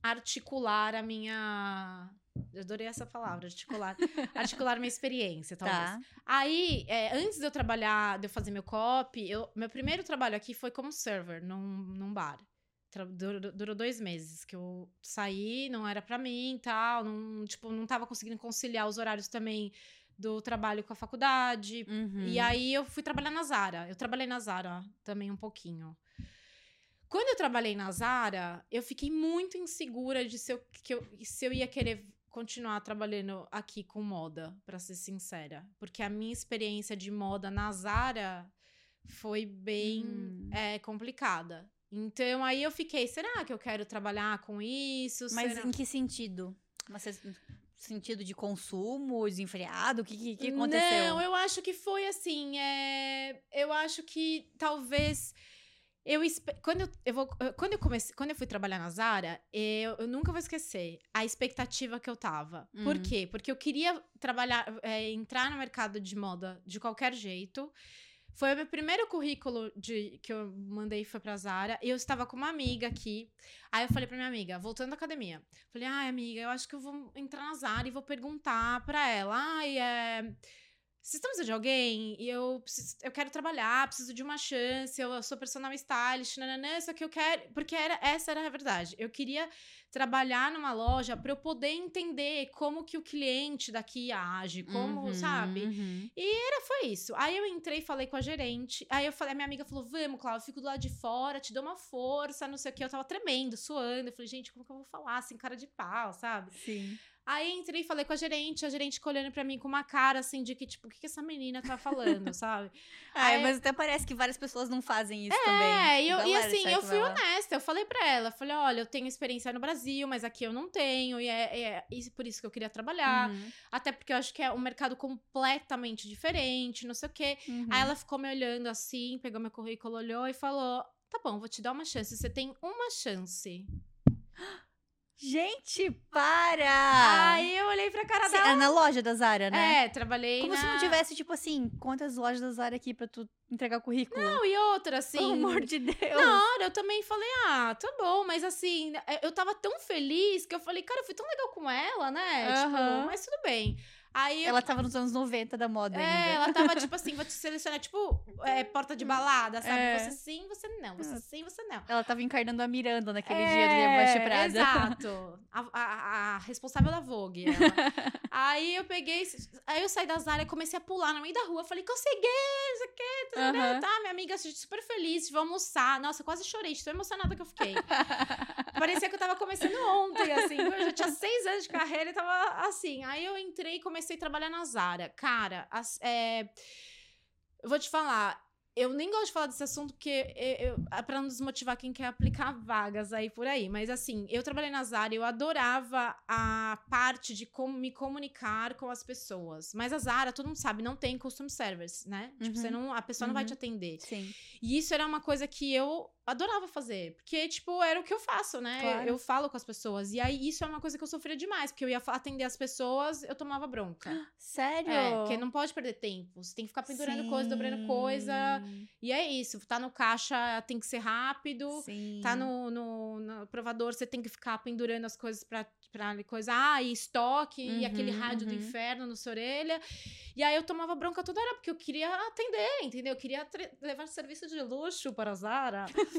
[SPEAKER 2] articular a minha. Eu adorei essa palavra, articular. articular minha experiência, talvez.
[SPEAKER 1] Tá.
[SPEAKER 2] Aí, é, antes de eu trabalhar, de eu fazer meu copy, eu, meu primeiro trabalho aqui foi como server num, num bar. Tra- Durou, durou dois meses que eu saí, não era pra mim e tal. Não, tipo, não tava conseguindo conciliar os horários também do trabalho com a faculdade.
[SPEAKER 1] Uhum.
[SPEAKER 2] E aí eu fui trabalhar na Zara. Eu trabalhei na Zara também um pouquinho. Quando eu trabalhei na Zara, eu fiquei muito insegura de se eu, que eu, se eu ia querer continuar trabalhando aqui com moda, pra ser sincera. Porque a minha experiência de moda na Zara foi bem
[SPEAKER 1] Hum.
[SPEAKER 2] é, complicada. Então aí eu fiquei, será que eu quero trabalhar com isso?
[SPEAKER 1] Mas
[SPEAKER 2] Será-
[SPEAKER 1] em que sentido? Mas sentido de consumo, desenfreado? O que, que, que aconteceu?
[SPEAKER 2] Não, eu acho que foi assim. é, Eu acho que talvez. Eu, quando, eu, eu vou, quando eu comecei, quando eu fui trabalhar na Zara, eu, eu nunca vou esquecer a expectativa que eu tava. Por
[SPEAKER 1] Uhum.
[SPEAKER 2] quê? Porque eu queria trabalhar, é, entrar no mercado de moda de qualquer jeito. Foi o meu primeiro currículo de, que eu mandei foi pra Zara. E eu estava com uma amiga aqui. Aí eu falei pra minha amiga, voltando da academia. Falei, ai, amiga, eu acho que eu vou entrar na Zara e vou perguntar pra ela. Ai, é. Vocês estão precisando de alguém? E eu, preciso- eu quero trabalhar, preciso de uma chance, eu sou personal stylist, nananã, só que eu quero. Porque era, essa era a verdade. Eu queria trabalhar numa loja pra eu poder entender como que o cliente daqui age, como,
[SPEAKER 1] Uhum,
[SPEAKER 2] sabe?
[SPEAKER 1] uhum.
[SPEAKER 2] Era, foi isso. Aí eu entrei, falei com a gerente. Aí eu falei, a minha amiga falou: Vamos, Cláudia, eu fico do lado de fora, te dou uma força, não sei o que. Eu tava tremendo, suando. Eu falei, gente, como que eu vou falar assim, cara de pau, sabe?
[SPEAKER 1] Sim.
[SPEAKER 2] Aí entrei e falei com a gerente, a gerente ficou olhando pra mim com uma cara assim de que, tipo, o que, que essa menina tá falando, sabe?
[SPEAKER 1] Ai,
[SPEAKER 2] Aí-
[SPEAKER 1] mas até parece que várias pessoas não fazem isso
[SPEAKER 2] É,
[SPEAKER 1] também.
[SPEAKER 2] e, eu- e
[SPEAKER 1] Galera,
[SPEAKER 2] assim, eu fui honesta, eu falei pra ela, falei, olha, eu tenho experiência no Brasil, mas aqui eu não tenho, e é, é isso- por isso que eu queria trabalhar,
[SPEAKER 1] Uhum,
[SPEAKER 2] até porque eu acho que é um mercado completamente diferente, não sei o quê.
[SPEAKER 1] uhum.
[SPEAKER 2] Aí ela ficou me olhando assim, pegou meu currículo, olhou e falou, tá bom, vou te dar uma chance, você tem uma chance.
[SPEAKER 1] Gente, para!
[SPEAKER 2] Aí eu olhei pra cara dela,
[SPEAKER 1] é na loja da Zara, né?
[SPEAKER 2] é, trabalhei
[SPEAKER 1] Como
[SPEAKER 2] na...
[SPEAKER 1] se não tivesse, tipo assim, quantas lojas da Zara aqui pra tu entregar o currículo?
[SPEAKER 2] Não, e outra, assim...
[SPEAKER 1] Pelo amor de Deus.
[SPEAKER 2] Na hora eu também falei, ah, tá bom, mas assim, eu tava tão feliz que eu falei, cara, eu fui tão legal com ela, né?
[SPEAKER 1] Aham.
[SPEAKER 2] Tipo, mas tudo bem. Aí
[SPEAKER 1] Ela tava nos anos 90 da moda
[SPEAKER 2] é,
[SPEAKER 1] ainda.
[SPEAKER 2] ela tava tipo assim, vou te selecionar, tipo, é, porta de balada, sabe?
[SPEAKER 1] É.
[SPEAKER 2] Você sim, você não, você sim, você não.
[SPEAKER 1] Ela tava encarnando a Miranda naquele
[SPEAKER 2] É,
[SPEAKER 1] dia do Debaixo Prada.
[SPEAKER 2] Exato. A, a- a responsável da Vogue. aí eu peguei. Aí eu saí da Zara e comecei a pular no meio da rua. Falei, consegui, não sei o quê, tarará,
[SPEAKER 1] Aham.
[SPEAKER 2] tá? Minha amiga super feliz, vamos almoçar. Nossa, quase chorei, de tão emocionada que eu fiquei. Parecia que eu tava começando ontem, assim. Eu já tinha seis anos de carreira e tava assim. Aí eu entrei e comecei a trabalhar na Zara. Cara, as- é, eu vou te falar. Eu nem gosto de falar desse assunto porque eu, eu, pra não desmotivar quem quer aplicar vagas aí por aí. Mas assim, eu trabalhei na Zara e eu adorava a parte de como me comunicar com as pessoas. Mas a Zara, todo mundo sabe, não tem customer service, né? Tipo,
[SPEAKER 1] Uhum.
[SPEAKER 2] você não, a pessoa não vai
[SPEAKER 1] Uhum.
[SPEAKER 2] te atender.
[SPEAKER 1] Sim.
[SPEAKER 2] E isso era uma coisa que eu adorava fazer. Porque, tipo, era o que eu faço, né?
[SPEAKER 1] Claro.
[SPEAKER 2] Eu falo com as pessoas. E aí, isso é uma coisa que eu sofria demais. Porque eu ia atender as pessoas, eu tomava bronca.
[SPEAKER 1] Sério?
[SPEAKER 2] É, porque não pode perder tempo. Você tem que ficar pendurando coisa, dobrando coisa.
[SPEAKER 1] Sim,
[SPEAKER 2] E é isso. Tá no caixa, tem que ser rápido.
[SPEAKER 1] Sim.
[SPEAKER 2] Tá no, no, no provador, você tem que ficar pendurando as coisas pra, pra coisa. Ah, e estoque, e aquele
[SPEAKER 1] Uhum,
[SPEAKER 2] rádio do
[SPEAKER 1] uhum.
[SPEAKER 2] inferno na sua orelha. E aí eu tomava bronca toda hora, porque eu queria atender, entendeu? Eu queria levar serviço de luxo para a Zara.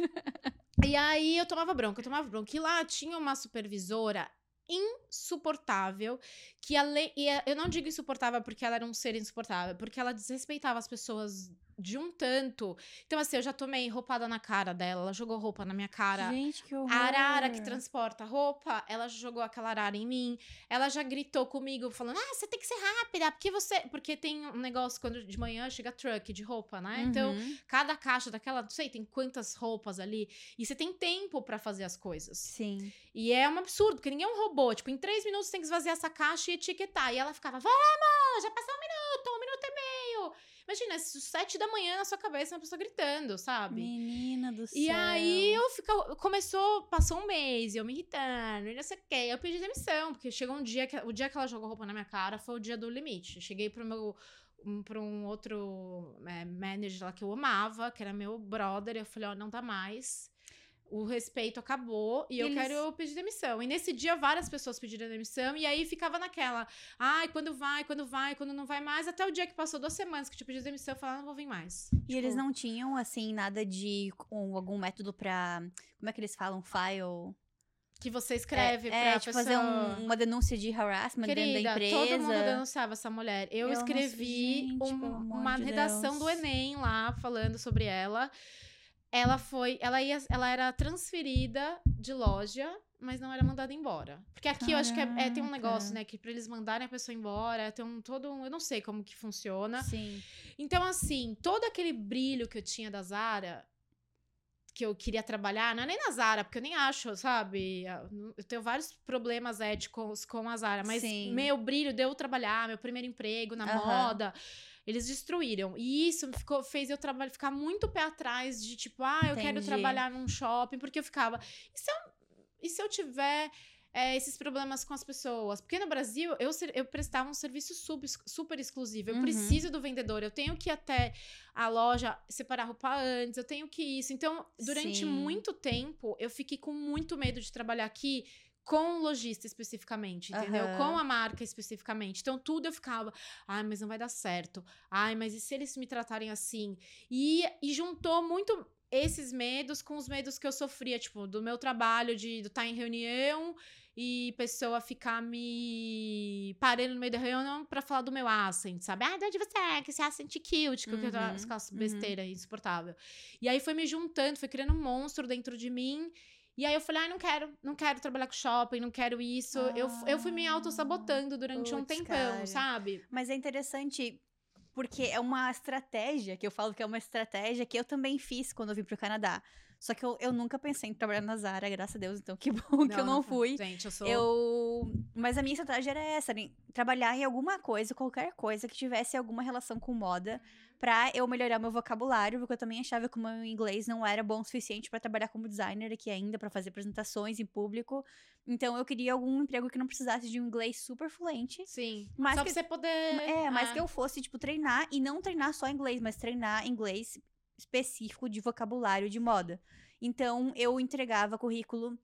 [SPEAKER 2] e aí eu tomava bronca, eu tomava bronca. E lá tinha uma supervisora insuportável, que além, e eu não digo insuportável porque ela era um ser insuportável, porque ela desrespeitava as pessoas de um tanto. Então assim, eu já tomei roupada na cara dela, ela jogou roupa na minha cara.
[SPEAKER 1] Gente, que horror.
[SPEAKER 2] A arara que transporta roupa, ela jogou aquela arara em mim. Ela já gritou comigo, falando: Ah, você tem que ser rápida, porque você. Porque tem um negócio quando de manhã chega truck de roupa, né? Então,
[SPEAKER 1] Uhum.
[SPEAKER 2] cada caixa daquela, não sei, tem quantas roupas ali. E você tem tempo pra fazer as coisas.
[SPEAKER 1] Sim.
[SPEAKER 2] E é um absurdo, porque ninguém é um robô. Tipo, em três minutos você tem que esvaziar essa caixa e etiquetar. E ela ficava: Vamos, já passou um minuto, um minuto e meio. Imagina, sete da manhã na sua cabeça, uma pessoa gritando, sabe?
[SPEAKER 1] Menina do céu.
[SPEAKER 2] E aí eu fico, começou, passou um mês, e eu me irritando, e não sei o quê. Eu pedi demissão, porque chegou um dia que o dia que ela jogou roupa na minha cara foi o dia do limite. Eu cheguei pro meu um, para um outro é, manager lá que eu amava, que era meu brother, e eu falei, ó, não dá mais. O respeito acabou e,
[SPEAKER 1] E
[SPEAKER 2] eu
[SPEAKER 1] eles-
[SPEAKER 2] quero pedir demissão. E nesse dia várias pessoas pediram demissão e aí ficava naquela, ai, quando vai, quando vai, quando não vai mais, até o dia que passou duas semanas que eu tinha pedido demissão, eu falei, ah, não vou vir mais.
[SPEAKER 1] E eles
[SPEAKER 2] Tipo,
[SPEAKER 1] não tinham, assim, nada de um, algum método pra. Como é que eles falam? File?
[SPEAKER 2] que você escreve
[SPEAKER 1] é,
[SPEAKER 2] pra
[SPEAKER 1] é, tipo,
[SPEAKER 2] pessoa...
[SPEAKER 1] fazer um- uma denúncia de harassment dentro da
[SPEAKER 2] Querida,
[SPEAKER 1] empresa.
[SPEAKER 2] todo mundo denunciava essa mulher. Eu,
[SPEAKER 1] Eu
[SPEAKER 2] escrevi
[SPEAKER 1] gente,
[SPEAKER 2] um- uma
[SPEAKER 1] de
[SPEAKER 2] redação do
[SPEAKER 1] Deus.
[SPEAKER 2] Enem lá falando sobre ela. Ela foi, ela ia, ela era transferida de loja, mas não era mandada embora. Porque aqui eu acho que é, é- tem um negócio,
[SPEAKER 1] Caraca.
[SPEAKER 2] né, que pra eles mandarem a pessoa embora, tem um todo, um- eu não sei como que funciona.
[SPEAKER 1] Sim.
[SPEAKER 2] Então, assim, todo aquele brilho que eu tinha da Zara, que eu queria trabalhar, não é nem na Zara, porque eu nem acho, sabe? Eu tenho vários problemas éticos com a Zara, mas
[SPEAKER 1] Sim.
[SPEAKER 2] meu brilho de eu trabalhar, meu primeiro emprego na
[SPEAKER 1] Aham.
[SPEAKER 2] moda. Eles destruíram. E isso ficou, fez eu trabalhar, ficar muito pé atrás de tipo, ah, eu quero trabalhar num shopping, porque eu ficava. E se eu, e se eu tiver é, esses problemas com as pessoas. Porque no Brasil, eu, eu prestava um serviço sub- super exclusivo. Eu
[SPEAKER 1] Uhum.
[SPEAKER 2] preciso do vendedor. Eu tenho que ir até a loja separar roupa antes. Eu tenho que isso. Então, durante
[SPEAKER 1] Sim.
[SPEAKER 2] muito tempo, eu fiquei com muito medo de trabalhar aqui com o lojista especificamente, entendeu?
[SPEAKER 1] Aham.
[SPEAKER 2] Com a marca especificamente. Então, tudo eu ficava, ai, mas não vai dar certo. Ai, mas e se eles me tratarem assim? E, e juntou muito esses medos com os medos que eu sofria, tipo, do meu trabalho, de estar em reunião e pessoa ficar me parando no meio da reunião pra falar do meu accent, sabe? Ah, de onde você é? Que esse accent cute, que eu
[SPEAKER 1] Uhum,
[SPEAKER 2] aquelas
[SPEAKER 1] uhum.
[SPEAKER 2] besteira insuportável. E aí foi me juntando, foi criando um monstro dentro de mim. E aí eu falei, ai, não quero, não quero trabalhar com shopping, não quero isso. eu, eu fui me auto-sabotando durante um
[SPEAKER 1] Putz,
[SPEAKER 2] tempão,
[SPEAKER 1] cara.
[SPEAKER 2] sabe?
[SPEAKER 1] Mas é interessante porque é uma estratégia, que eu falo que é uma estratégia que eu também fiz quando eu vim pro Canadá. Só que eu, eu nunca pensei em trabalhar na Zara, graças a Deus, então que bom que eu não fui.
[SPEAKER 2] Gente, eu sou.
[SPEAKER 1] Eu. Mas a minha estratégia era essa, né? trabalhar em alguma coisa, qualquer coisa que tivesse alguma relação com moda, pra eu melhorar meu vocabulário, porque eu também achava que o meu inglês não era bom o suficiente pra trabalhar como designer aqui ainda, pra fazer apresentações em público. Então eu queria algum emprego que não precisasse de um inglês super fluente.
[SPEAKER 2] Sim.
[SPEAKER 1] Mas
[SPEAKER 2] Só
[SPEAKER 1] que-
[SPEAKER 2] pra você poder.
[SPEAKER 1] É, mas
[SPEAKER 2] Ah.
[SPEAKER 1] que eu fosse, tipo, treinar e não treinar só inglês, mas treinar inglês específico de vocabulário de moda. Então, eu entregava currículo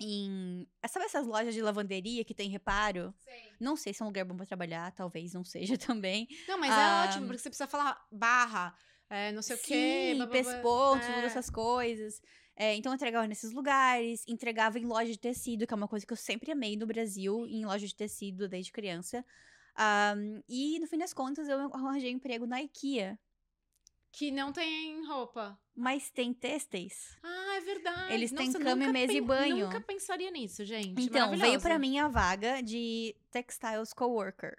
[SPEAKER 1] em. Sabe essas lojas de lavanderia que tem reparo? Não sei se é um lugar bom pra trabalhar, talvez não seja também.
[SPEAKER 2] Não, mas
[SPEAKER 1] Ah.
[SPEAKER 2] é ótimo, porque você precisa falar barra, é, não sei o quê.
[SPEAKER 1] Sim,
[SPEAKER 2] blá, blá, blá.
[SPEAKER 1] pesponto,
[SPEAKER 2] É.
[SPEAKER 1] todas essas coisas. É, então, eu entregava nesses lugares, entregava em loja de tecido, que é uma coisa que eu sempre amei no Brasil, em loja de tecido desde criança. Ahn, e, no fim das contas, eu arranjei um emprego na IKEA.
[SPEAKER 2] Que não tem roupa.
[SPEAKER 1] Mas tem têxteis.
[SPEAKER 2] Ah, é verdade.
[SPEAKER 1] Eles têm
[SPEAKER 2] Nossa,
[SPEAKER 1] cama e
[SPEAKER 2] nunca
[SPEAKER 1] mesa e banho.
[SPEAKER 2] Nunca pensaria nisso, gente.
[SPEAKER 1] Então, veio pra mim a vaga de Textiles Coworker.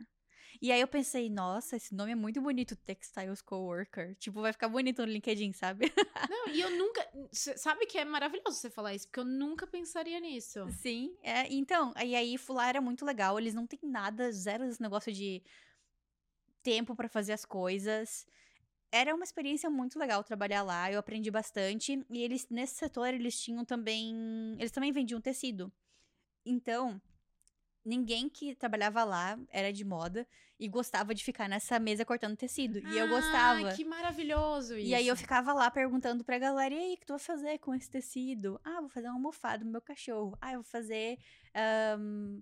[SPEAKER 1] E aí eu pensei, nossa, esse nome é muito bonito, Textiles Coworker. Tipo, vai ficar bonito no LinkedIn, sabe?
[SPEAKER 2] Não, e eu nunca. Sabe que é maravilhoso você falar isso, porque eu nunca pensaria nisso.
[SPEAKER 1] Sim, é, então, e aí lá era muito legal, eles não têm nada, zero esse negócio de tempo pra fazer as coisas. Era uma experiência muito legal trabalhar lá, eu aprendi bastante, e eles nesse setor eles tinham também, eles também vendiam tecido. Então, ninguém que trabalhava lá era de moda e gostava de ficar nessa mesa cortando tecido, e eu gostava.
[SPEAKER 2] Ai, que maravilhoso isso.
[SPEAKER 1] E aí eu ficava lá perguntando pra galera, e aí, o que tu vai fazer com esse tecido? Ah, vou fazer uma almofada pro meu cachorro. Ah, eu vou fazer ahn,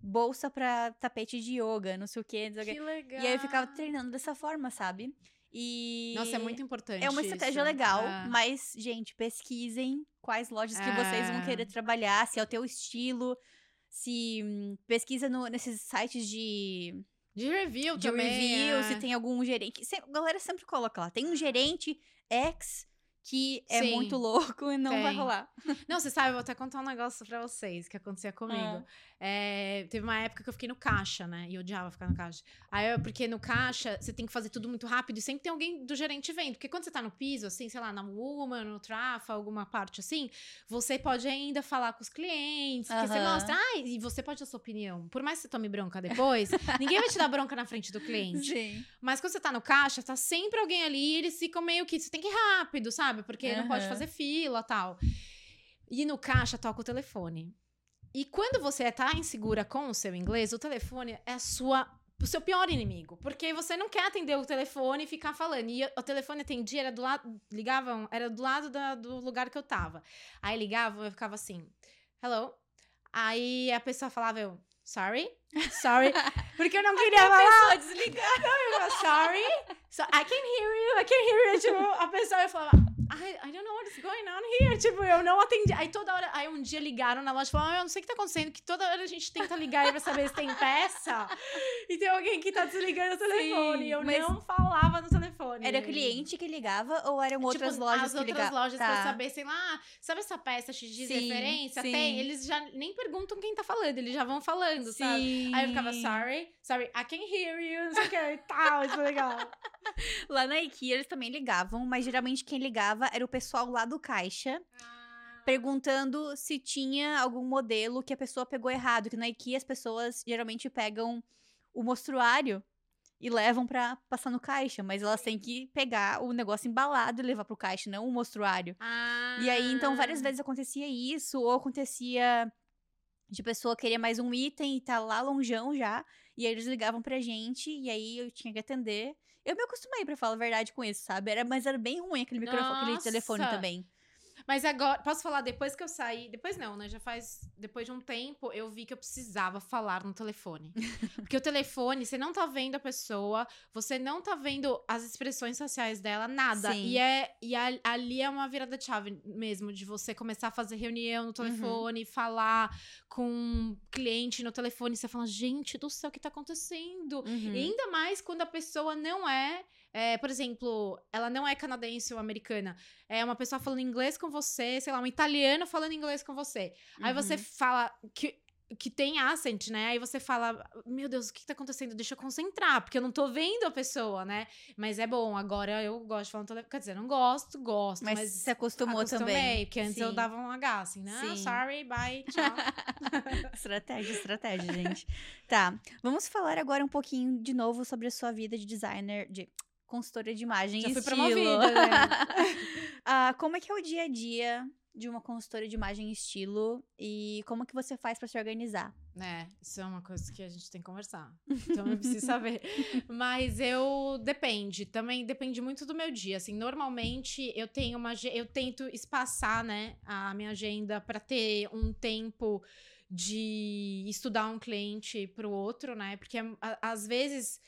[SPEAKER 1] bolsa pra tapete de yoga, não sei o quê, não sei o quê.
[SPEAKER 2] Que legal.
[SPEAKER 1] E aí eu ficava treinando dessa forma, sabe? E...
[SPEAKER 2] Nossa, é muito importante.
[SPEAKER 1] É uma estratégia
[SPEAKER 2] isso.
[SPEAKER 1] legal,
[SPEAKER 2] É.
[SPEAKER 1] mas, gente, pesquisem quais lojas que vocês vão
[SPEAKER 2] É.
[SPEAKER 1] querer trabalhar, se é o teu estilo, se hum, pesquisa no- nesses sites de
[SPEAKER 2] De review
[SPEAKER 1] de
[SPEAKER 2] também.
[SPEAKER 1] review,
[SPEAKER 2] é.
[SPEAKER 1] se tem algum gerente. se- a galera sempre coloca lá. Tem um gerente ex que é
[SPEAKER 2] Sim,
[SPEAKER 1] muito louco e não vai
[SPEAKER 2] tem.
[SPEAKER 1] rolar.
[SPEAKER 2] Não, você sabe, eu vou até contar um negócio pra vocês que acontecia comigo. É, teve uma época que eu fiquei no caixa, né? E eu odiava ficar no caixa. Aí, eu, porque no caixa, você tem que fazer tudo muito rápido e sempre tem alguém do gerente vendo. Porque quando você tá no piso, assim, sei lá, na Woman, no Trafa, alguma parte assim, você pode ainda falar com os clientes, porque você mostra, ah, e você pode dar sua opinião. Por mais que você tome bronca depois, ninguém vai te dar bronca na frente do cliente.
[SPEAKER 1] Sim.
[SPEAKER 2] Mas quando você tá no caixa, tá sempre alguém ali e eles ficam meio que. Você tem que ir rápido, sabe? Porque não pode fazer fila tal. E no caixa toca o telefone. E quando você tá insegura com o seu inglês, o telefone é a sua. O seu pior inimigo. Porque você não quer atender o telefone e ficar falando. E o telefone atendia, era do lado. Ligavam, era do lado da- do lugar que eu tava. Aí ligavam, eu ficava assim, hello. Aí a pessoa falava, eu, sorry, sorry. Porque eu não queria falar.
[SPEAKER 1] desligar.
[SPEAKER 2] Eu falava, sorry, so I can hear you, I can hear you. Tipo, a pessoa falava, I, I don't know what's going on here. Tipo, eu não atendi. Aí toda hora, aí um dia ligaram na loja e falaram, ah, eu não sei o que tá acontecendo, que toda hora a gente tenta ligar aí pra saber se tem peça. E tem alguém que tá desligando o telefone.
[SPEAKER 1] Sim,
[SPEAKER 2] e eu não falava no telefone.
[SPEAKER 1] Era cliente que ligava ou eram
[SPEAKER 2] Tipo,
[SPEAKER 1] outras lojas
[SPEAKER 2] as
[SPEAKER 1] que
[SPEAKER 2] outras
[SPEAKER 1] ligavam?
[SPEAKER 2] lojas
[SPEAKER 1] Tá.
[SPEAKER 2] pra saber, sei lá, sabe essa peça X de
[SPEAKER 1] Sim,
[SPEAKER 2] referência?
[SPEAKER 1] sim.
[SPEAKER 2] Tem, eles já nem perguntam quem tá falando, eles já vão falando, sabe?
[SPEAKER 1] Sim.
[SPEAKER 2] Aí eu ficava, sorry, sorry, I can hear you, não sei o que, e tal, isso é legal.
[SPEAKER 1] Lá na IKEA eles também ligavam, mas geralmente quem ligava era o pessoal lá do caixa, perguntando se tinha algum modelo que a pessoa pegou errado. Que na IKEA as pessoas geralmente pegam o mostruário e levam pra passar no caixa, mas elas têm que pegar o negócio embalado e levar pro caixa, não o mostruário.
[SPEAKER 2] Ah.
[SPEAKER 1] E aí, então, várias vezes acontecia isso, ou acontecia de pessoa querer mais um item e tá lá longeão já, e aí eles ligavam pra gente, e aí eu tinha que atender. Eu me acostumei, pra falar a verdade, com isso, sabe? Era, mas era bem ruim aquele microfone, aquele telefone também.
[SPEAKER 2] Mas agora, posso falar, depois que eu saí, depois não, né? Já faz, depois de um tempo, eu vi que eu precisava falar no telefone. Porque o telefone, você não tá vendo a pessoa, você não tá vendo as expressões faciais dela, nada.
[SPEAKER 1] Sim.
[SPEAKER 2] E, é, e a- ali é uma virada de chave mesmo, de você começar a fazer reunião no telefone, falar com um cliente no telefone, você fala, gente do céu, o que tá acontecendo?
[SPEAKER 1] Uhum.
[SPEAKER 2] E ainda mais quando a pessoa não é, é, por exemplo, ela não é canadense ou americana, é uma pessoa falando inglês com você, sei lá, um italiano falando inglês com você. Aí você
[SPEAKER 1] Uhum.
[SPEAKER 2] fala que que tem accent, né? Aí você fala, meu Deus, o que tá acontecendo? Deixa eu concentrar, porque eu não tô vendo a pessoa, né? Mas é bom, agora eu gosto de falar no telefone. Quer dizer, não gosto, gosto,
[SPEAKER 1] Mas,
[SPEAKER 2] mas,
[SPEAKER 1] se acostumou
[SPEAKER 2] acostumei,
[SPEAKER 1] também.
[SPEAKER 2] porque antes eu
[SPEAKER 1] Sim.
[SPEAKER 2] dava um H, assim, né?
[SPEAKER 1] Sim.
[SPEAKER 2] sorry, bye, tchau.
[SPEAKER 1] Estratégia, estratégia, gente. Tá, vamos falar agora um pouquinho de novo sobre a sua vida de designer, de consultora de imagem
[SPEAKER 2] Já
[SPEAKER 1] e
[SPEAKER 2] fui
[SPEAKER 1] estilo.
[SPEAKER 2] promovida, né?
[SPEAKER 1] Ah, como é que é o dia a dia de uma consultora de imagem e estilo e como que você faz pra se organizar?
[SPEAKER 2] É, isso é uma coisa que a gente tem que conversar. Então eu preciso saber. Mas eu depende, também depende muito do meu dia. Assim, normalmente eu tenho uma eu tento espaçar, né, a minha agenda para ter um tempo de estudar um cliente para o outro, né? Porque às vezes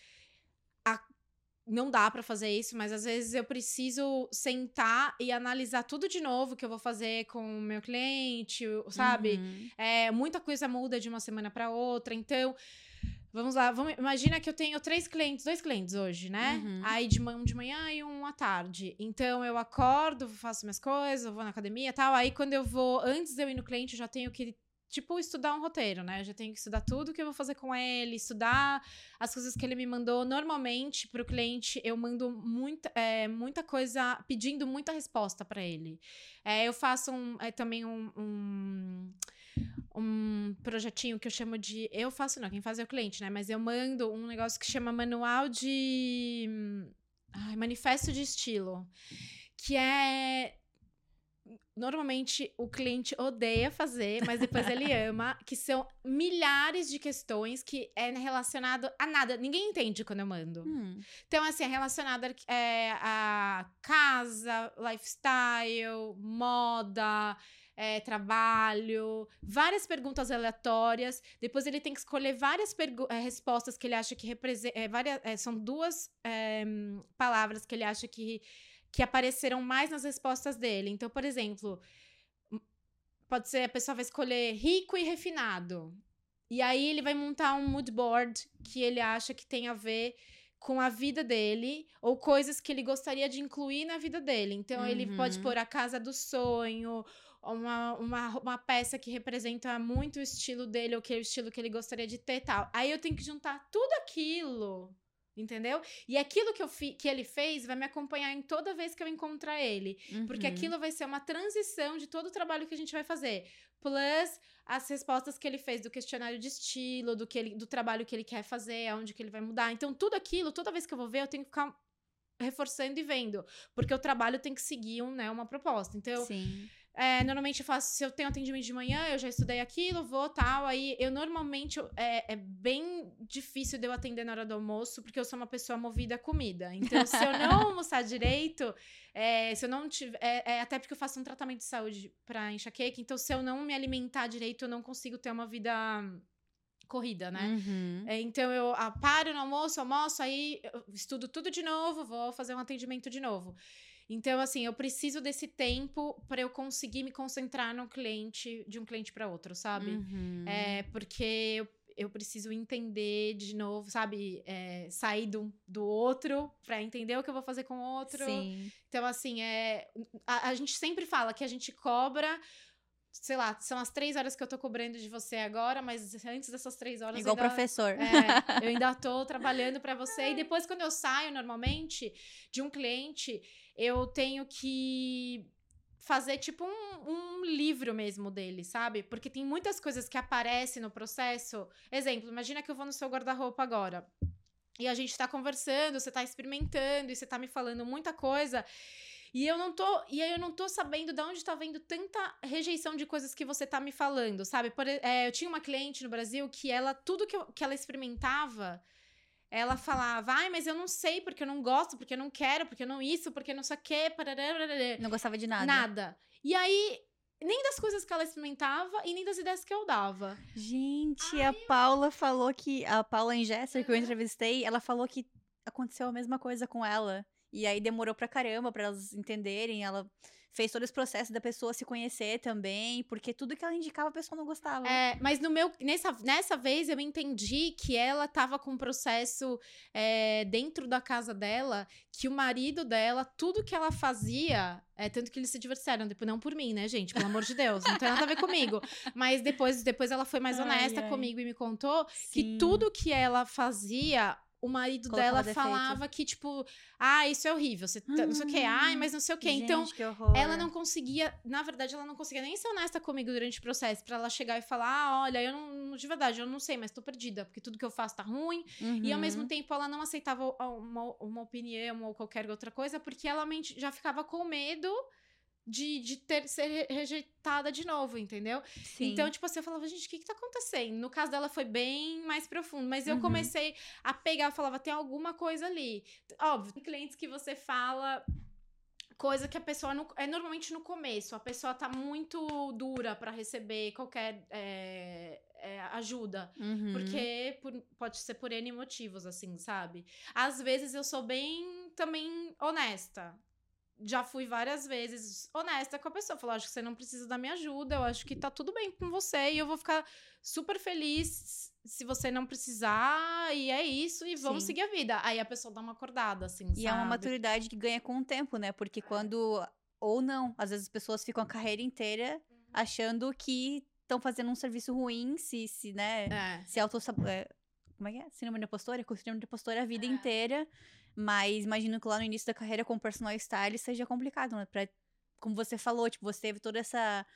[SPEAKER 2] não dá para fazer isso, mas às vezes eu preciso sentar e analisar tudo de novo que eu vou fazer com o meu cliente, sabe?
[SPEAKER 1] Uhum.
[SPEAKER 2] É, muita coisa muda de uma semana para outra. Então, vamos lá. Vamos, imagina que eu tenho três clientes, dois clientes hoje, né?
[SPEAKER 1] Uhum.
[SPEAKER 2] Aí de manhã, de manhã e um à tarde. Então, eu acordo, faço minhas coisas, vou na academia e tal. Aí, quando eu vou, antes de eu ir no cliente, eu já tenho que. Tipo, estudar um roteiro, né? Eu já tenho que estudar tudo que eu vou fazer com ele, estudar as coisas que ele me mandou. Normalmente, pro cliente, eu mando muita, é, muita coisa, pedindo muita resposta para ele. É, eu faço um, é, também um, um, um projetinho que eu chamo de. Eu faço, não, quem faz é o cliente, né? Mas eu mando um negócio que chama Manual de. Ai, manifesto de estilo. Que é. Normalmente o cliente odeia fazer, mas depois ele ama, que são milhares de questões que é relacionado a nada. Ninguém entende quando eu mando.
[SPEAKER 1] Hum,
[SPEAKER 2] Então, assim, é relacionado é, a casa, lifestyle, moda, é, trabalho, várias perguntas aleatórias. Depois ele tem que escolher várias é, respostas que ele acha que representam. são duas é, hum, palavras que ele acha que, que apareceram mais nas respostas dele. Então, por exemplo, pode ser a pessoa vai escolher rico e refinado. E aí ele vai montar um mood board que ele acha que tem a ver com a vida dele ou coisas que ele gostaria de incluir na vida dele. Então ele pode
[SPEAKER 1] Uhum.
[SPEAKER 2] pôr a casa do sonho, uma, uma, uma peça que representa muito o estilo dele ou que é o estilo que ele gostaria de ter tal. Aí eu tenho que juntar tudo aquilo. Entendeu? E aquilo que, eu fi, que ele fez vai me acompanhar em toda vez que eu encontrar ele. Porque
[SPEAKER 1] uhum.
[SPEAKER 2] aquilo vai ser uma transição de todo o trabalho que a gente vai fazer. Plus as respostas que ele fez do questionário de estilo, do, que ele, do trabalho que ele quer fazer, aonde que ele vai mudar. Então, tudo aquilo, toda vez que eu vou ver, eu tenho que ficar reforçando e vendo. Porque o trabalho tem que seguir um, né, uma proposta. Então,
[SPEAKER 1] Sim.
[SPEAKER 2] É, normalmente eu faço, se eu tenho atendimento de manhã, eu já estudei aquilo, vou tal. Aí eu normalmente é, é bem difícil de eu atender na hora do almoço, porque eu sou uma pessoa movida a comida. Então, se eu não almoçar direito, é, se eu não tiver. É, é até porque eu faço um tratamento de saúde pra enxaqueca, então se eu não me alimentar direito, eu não consigo ter uma vida corrida, né?
[SPEAKER 1] Uhum.
[SPEAKER 2] É, então eu ah, paro no almoço, almoço, aí estudo tudo de novo, vou fazer um atendimento de novo. Então, assim, eu preciso desse tempo para eu conseguir me concentrar no cliente, de um cliente para outro, sabe?
[SPEAKER 1] Uhum.
[SPEAKER 2] É, porque eu, eu preciso entender de novo, sabe? É, sair do, do outro para entender o que eu vou fazer com o outro.
[SPEAKER 1] Sim.
[SPEAKER 2] Então, assim, é, a, a gente sempre fala que a gente cobra. Sei lá, são as três horas que eu tô cobrando de você agora, mas antes dessas três horas.
[SPEAKER 1] Igual
[SPEAKER 2] ainda,
[SPEAKER 1] professor.
[SPEAKER 2] é, eu ainda tô trabalhando para você. E depois, quando eu saio, normalmente, de um cliente, eu tenho que fazer tipo um, um livro mesmo dele, sabe? Porque tem muitas coisas que aparecem no processo. Exemplo, imagina que eu vou no seu guarda-roupa agora. E a gente tá conversando, você tá experimentando e você tá me falando muita coisa. E eu não tô, e eu não tô sabendo de onde tá vendo tanta rejeição de coisas que você tá me falando, sabe? Por, é, eu tinha uma cliente no Brasil que ela, tudo que, eu- que ela experimentava, ela falava, ai, mas eu não sei, porque eu não gosto, porque eu não quero, porque eu não isso, porque não sei o quê, parará, parará."
[SPEAKER 1] Não gostava de nada.
[SPEAKER 2] nada. E aí, nem das coisas que ela experimentava e nem das ideias que eu dava.
[SPEAKER 1] Gente, a Paula falou que. A Paula Engesser, que eu entrevistei, ela falou que aconteceu a mesma coisa com ela. E aí demorou pra caramba pra elas entenderem. Ela fez todo esse processo da pessoa se conhecer também, porque tudo que ela indicava a pessoa não gostava.
[SPEAKER 2] É, mas no meu nessa, nessa vez eu entendi que ela tava com um processo é, dentro da casa dela, que o marido dela, tudo que ela fazia, é, tanto que eles se divorciaram, depois não por mim, né, gente? Pelo amor de Deus, não tem nada a ver comigo. Mas depois, depois ela foi mais
[SPEAKER 1] Ai,
[SPEAKER 2] honesta
[SPEAKER 1] ai.
[SPEAKER 2] comigo e me contou que
[SPEAKER 1] Sim.
[SPEAKER 2] tudo que ela fazia, o marido
[SPEAKER 1] Colocava
[SPEAKER 2] dela
[SPEAKER 1] defeito.
[SPEAKER 2] falava que, tipo, ah, isso é horrível, você tá- não sei o que, ai, mas não sei o que. Então,
[SPEAKER 1] Gente, que horror.
[SPEAKER 2] ela não conseguia, na verdade, ela não conseguia nem ser honesta comigo durante o processo, pra ela chegar e falar, ah, olha, eu não, de verdade, eu não sei, mas tô perdida, porque tudo que eu faço tá ruim. E ao
[SPEAKER 1] Uhum.
[SPEAKER 2] mesmo tempo ela não aceitava uma, uma opinião ou qualquer outra coisa, porque ela já ficava com medo de, de ter, ser re- rejeitada de novo, entendeu?
[SPEAKER 1] Sim.
[SPEAKER 2] Então, tipo assim, eu falava, gente, o que que tá acontecendo? No caso dela foi bem mais profundo, mas eu
[SPEAKER 1] Uhum.
[SPEAKER 2] comecei a pegar, eu falava, tem alguma coisa ali. Óbvio, tem clientes que você fala coisa que a pessoa não, é normalmente no começo, a pessoa tá muito dura pra receber qualquer é, é, ajuda.
[SPEAKER 1] Uhum.
[SPEAKER 2] Porque por- pode ser por N motivos, assim, sabe? Às vezes eu sou bem também honesta. Já fui várias vezes honesta com a pessoa. Falou, acho que você não precisa da minha ajuda, eu acho que tá tudo bem com você e eu vou ficar super feliz se você não precisar, e é isso, e vamos
[SPEAKER 1] Sim.
[SPEAKER 2] seguir a vida. Aí a pessoa dá uma acordada, assim,
[SPEAKER 1] E é uma
[SPEAKER 2] sabe?
[SPEAKER 1] maturidade que ganha com o tempo, né? Porque quando. Ou não, às vezes as pessoas ficam a carreira inteira achando que estão fazendo um serviço ruim, se, se né?
[SPEAKER 2] É.
[SPEAKER 1] Se auto é, Como é que é? Síndrome de impostora? Com síndrome de impostora a vida
[SPEAKER 2] É.
[SPEAKER 1] inteira. Mas imagino que lá no início da carreira com personal style seja complicado, né? Pra, como você falou, tipo, você teve toda essa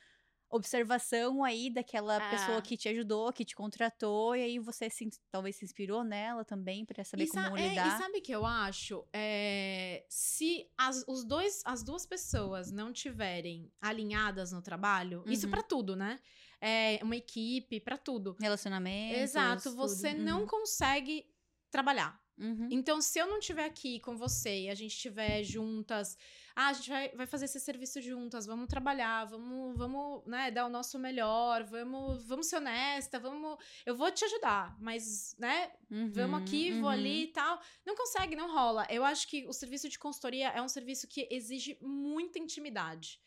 [SPEAKER 1] observação aí daquela
[SPEAKER 2] É.
[SPEAKER 1] pessoa que te ajudou, que te contratou, e aí você se, talvez se inspirou nela também pra saber
[SPEAKER 2] E,
[SPEAKER 1] como
[SPEAKER 2] é,
[SPEAKER 1] lidar.
[SPEAKER 2] e sabe o que eu acho? É, se as, os dois, as duas pessoas não tiverem alinhadas no trabalho, isso
[SPEAKER 1] Uhum.
[SPEAKER 2] pra tudo, né? É uma equipe, pra tudo.
[SPEAKER 1] Relacionamento.
[SPEAKER 2] Exato, você não consegue trabalhar.
[SPEAKER 1] Uhum.
[SPEAKER 2] Então, se eu não estiver aqui com você e a gente estiver juntas, ah, a gente vai, vai fazer esse serviço juntas, vamos trabalhar, vamos, vamos, né, dar o nosso melhor, vamos, vamos ser honesta, vamos, eu vou te ajudar, mas, né, vamos aqui,
[SPEAKER 1] Uhum,
[SPEAKER 2] vou ali e tal. Não consegue, não rola. Eu acho que o serviço de consultoria é um serviço que exige muita intimidade.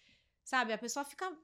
[SPEAKER 2] Sabe? A pessoa fica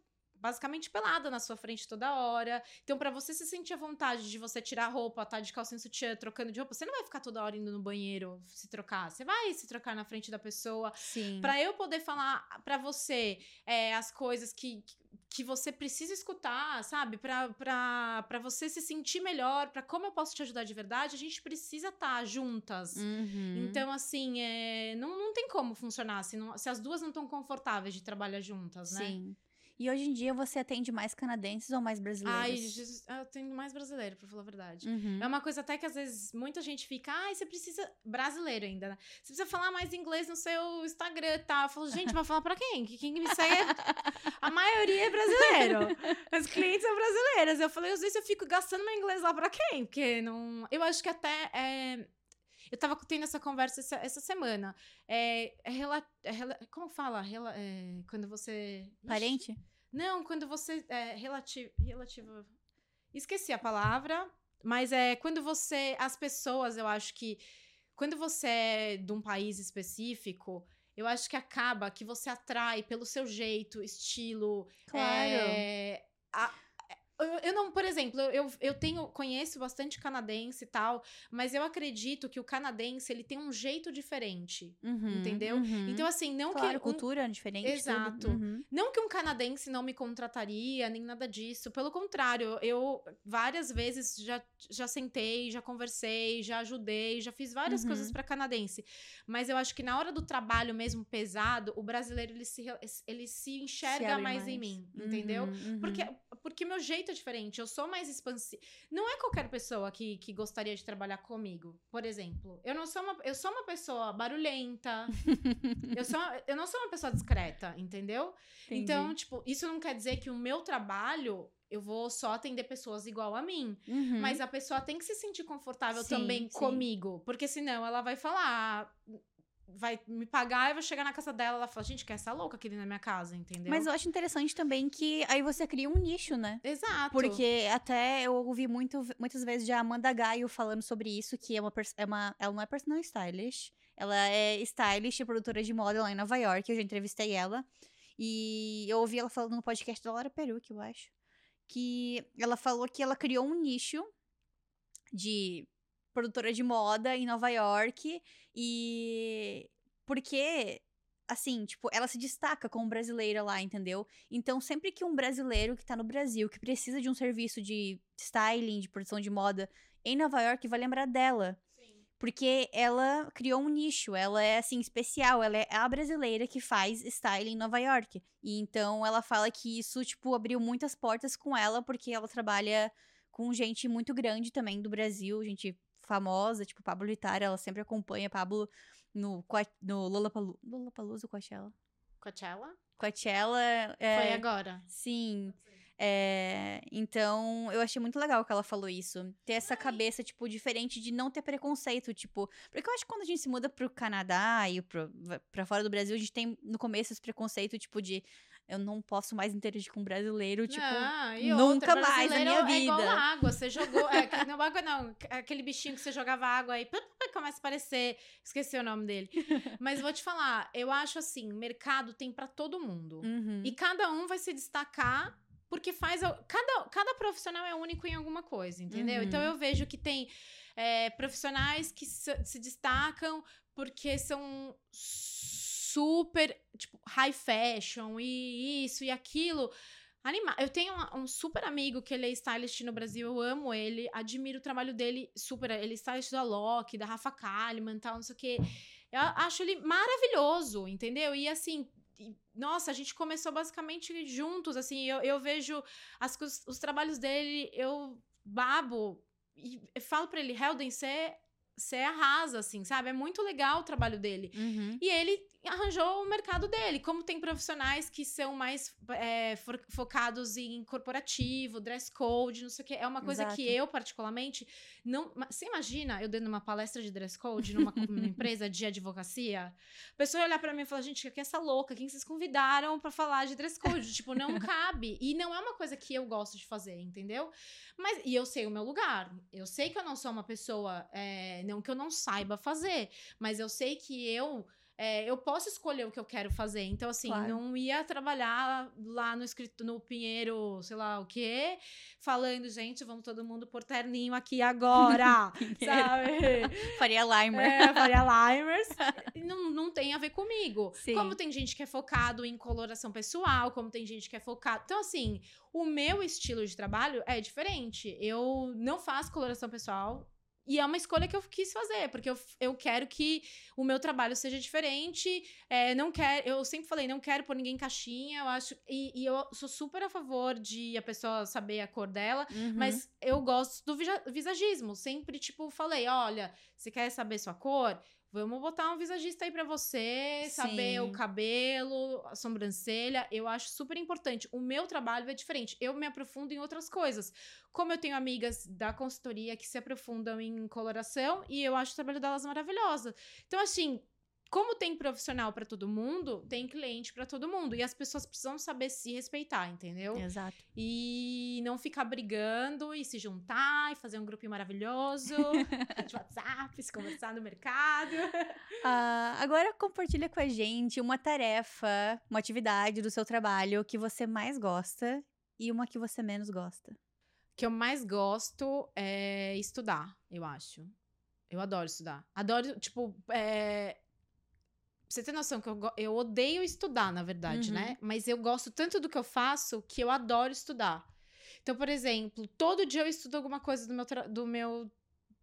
[SPEAKER 2] basicamente pelada na sua frente toda hora. Então, pra você se sentir à vontade de você tirar a roupa, tá de calcinha sutiã, trocando de roupa, você não vai ficar toda hora indo no banheiro se trocar. Você vai se trocar na frente da pessoa.
[SPEAKER 1] Sim.
[SPEAKER 2] Pra eu poder falar pra você é, as coisas que, que você precisa escutar, sabe? Pra você se sentir melhor, pra como eu posso te ajudar de verdade, a gente precisa estar juntas.
[SPEAKER 1] Uhum.
[SPEAKER 2] Então, assim, é, não, não tem como funcionar se, não- se as duas não estão confortáveis de trabalhar juntas, né?
[SPEAKER 1] Sim. E hoje em dia você atende mais canadenses ou mais brasileiros?
[SPEAKER 2] Ai, eu tenho mais brasileiro, pra falar a verdade.
[SPEAKER 1] Uhum.
[SPEAKER 2] É uma coisa até que às vezes muita gente fica, ai, você precisa. Brasileiro ainda, né? Você precisa falar mais inglês no seu Instagram e tal. Eu falo, gente, vai falar pra quem? Que Quem me segue é... A maioria é brasileiro. As clientes são brasileiras. Eu falei, às vezes eu fico gastando meu inglês lá pra quem? Porque não. Eu acho que até. é, Eu tava tendo essa conversa essa, essa semana. É, é, rela... é rela- Como fala? Rela... é, Quando você. Ixi.
[SPEAKER 1] Parente?
[SPEAKER 2] Não, quando você é relativo, relativo. Esqueci a palavra, mas é quando você as pessoas, eu acho que quando você é de um país específico, eu acho que acaba que você atrai pelo seu jeito, estilo,
[SPEAKER 1] Claro.
[SPEAKER 2] é, a- eu, eu não, por exemplo, eu, eu tenho, conheço bastante canadense e tal, mas eu acredito que o canadense ele tem um jeito diferente.
[SPEAKER 1] Uhum,
[SPEAKER 2] Entendeu?
[SPEAKER 1] uhum.
[SPEAKER 2] Então, assim, não
[SPEAKER 1] claro,
[SPEAKER 2] que. um-
[SPEAKER 1] cultura diferente.
[SPEAKER 2] Exato.
[SPEAKER 1] Uhum.
[SPEAKER 2] não que um canadense não me contrataria, nem nada disso. Pelo contrário, eu várias vezes já, já sentei, já conversei, já ajudei, já fiz várias
[SPEAKER 1] Uhum.
[SPEAKER 2] coisas para canadense. Mas eu acho que na hora do trabalho mesmo pesado, o brasileiro ele se, ele se enxerga
[SPEAKER 1] abre
[SPEAKER 2] mais, em mim,
[SPEAKER 1] Uhum,
[SPEAKER 2] entendeu?
[SPEAKER 1] uhum.
[SPEAKER 2] Porque, porque meu jeito é diferente, eu sou mais expansiva. Não é qualquer pessoa que, que gostaria de trabalhar comigo, por exemplo. Eu não sou uma, eu sou uma pessoa barulhenta, eu, sou, eu não sou uma pessoa discreta, entendeu?
[SPEAKER 1] Entendi.
[SPEAKER 2] Então, tipo, isso não quer dizer que o meu trabalho eu vou só atender pessoas igual a mim.
[SPEAKER 1] Uhum.
[SPEAKER 2] Mas a pessoa tem que se sentir confortável
[SPEAKER 1] Sim,
[SPEAKER 2] também
[SPEAKER 1] sim.
[SPEAKER 2] comigo. Porque senão ela vai falar. Vai me pagar e vai chegar na casa dela. Ela fala, gente, quer essa louca aqui na minha casa, entendeu?
[SPEAKER 1] Mas eu acho interessante também que aí você cria um nicho, né?
[SPEAKER 2] Exato.
[SPEAKER 1] Porque até eu ouvi muito, muitas vezes de Amanda Gaio falando sobre isso, que é uma, é uma ela não é personal stylish, ela é stylist e produtora de moda lá em Nova York, eu já entrevistei ela. E eu ouvi ela falando no podcast da Laura Peruque, eu acho. Que ela falou que ela criou um nicho de produtora de moda em Nova York. E. Porque assim, tipo, ela se destaca como brasileira lá, entendeu? Então, sempre que um brasileiro que tá no Brasil, que precisa de um serviço de styling, de produção de moda em Nova York, vai lembrar dela. Porque ela criou um nicho, ela é assim especial, ela é a brasileira que faz styling em Nova York. E então ela fala que isso tipo abriu muitas portas com ela porque ela trabalha com gente muito grande também do Brasil, gente famosa, tipo Pablo Vittar, ela sempre acompanha Pablo no no Lollapalooza, Lollapalooza Coachella.
[SPEAKER 2] Coachella?
[SPEAKER 1] Coachella é,
[SPEAKER 2] Foi agora.
[SPEAKER 1] Sim. É, então, eu achei muito legal que ela falou isso. Ter essa cabeça, tipo, diferente de não ter preconceito, tipo. Porque eu acho que quando a gente se muda pro Canadá e pro, pra fora do Brasil, a gente tem no começo esse preconceito, tipo, de eu não posso mais interagir com um brasileiro, tipo, não, nunca outra, mais na minha vida. É
[SPEAKER 2] igual água, você jogou, é, não água não, aquele bichinho que você jogava água aí, começa a aparecer, esqueci o nome dele. Mas vou te falar, eu acho assim, mercado tem para todo mundo.
[SPEAKER 1] Uhum.
[SPEAKER 2] E cada um vai se destacar porque faz. Cada, cada profissional é único em alguma coisa, entendeu? Então, uhum. Então eu vejo que tem é, profissionais que se, se destacam porque são super, tipo, high fashion e isso e aquilo. Anima eu tenho um, um, super amigo que ele é stylist no Brasil, eu amo ele, admiro o trabalho dele super. Ele é stylist da Loki, da Rafa Kalimann, tal, não sei o quê. Eu acho ele maravilhoso, entendeu? E assim, nossa, a gente começou basicamente juntos, assim, eu, eu vejo as, os, os trabalhos dele, eu babo e falo para ele, Helden, você você arrasa, assim, sabe? É muito legal o trabalho dele.
[SPEAKER 1] Uhum.
[SPEAKER 2] E ele arranjou o mercado dele. Como tem profissionais que são mais é, focados em corporativo, dress code, não sei o quê. É uma coisa Exato. que eu, particularmente, não. Você imagina eu dando uma palestra de dress code numa, numa empresa de advocacia? A pessoa olhar para mim e falar, gente, que é essa louca? Quem vocês convidaram para falar de dress code? tipo, não cabe. E não é uma coisa que eu gosto de fazer, entendeu? Mas, e eu sei o meu lugar. Eu sei que eu não sou uma pessoa. É, não que eu não saiba fazer, mas eu sei que eu é, eu posso escolher o que eu quero fazer. Então, assim, claro. não ia trabalhar lá no escrito no Pinheiro, sei lá o quê, falando, gente, vamos todo mundo por terninho aqui agora, sabe?
[SPEAKER 1] Faria Limer.
[SPEAKER 2] É, Faria Limers. não, não tem a ver comigo. Sim. Como tem gente que é focado em coloração pessoal, como tem gente que é focado. Então, assim, o meu estilo de trabalho é diferente. Eu não faço coloração pessoal, e é uma escolha que eu quis fazer, porque eu, eu quero que o meu trabalho seja diferente. É, não quero, eu sempre falei, não quero pôr ninguém em caixinha. Eu acho. E, e, eu sou super a favor de a pessoa saber a cor dela, uhum. mas eu gosto do visagismo. Sempre, tipo, falei: olha, você quer saber sua cor? Vamos botar um visagista aí para você, Sim. saber o cabelo, a sobrancelha. Eu acho super importante. O meu trabalho é diferente. Eu me aprofundo em outras coisas. Como eu tenho amigas da consultoria que se aprofundam em coloração e eu acho o trabalho delas maravilhoso. Então, assim, como tem profissional para todo mundo, tem cliente para todo mundo. E as pessoas precisam saber se respeitar, entendeu?
[SPEAKER 1] Exato.
[SPEAKER 2] E não ficar brigando e se juntar e fazer um grupinho maravilhoso de WhatsApp, se conversar no mercado.
[SPEAKER 1] Uh, agora compartilha com a gente uma tarefa, uma atividade do seu trabalho que você mais gosta e uma que você menos gosta.
[SPEAKER 2] que eu mais gosto é estudar, eu acho. Eu adoro estudar. Adoro, tipo, é, você tem noção que eu, eu odeio estudar, na verdade, né? uhum. né? Mas eu gosto tanto do que eu faço que eu adoro estudar. Então, por exemplo, todo dia eu estudo alguma coisa do meu, do meu,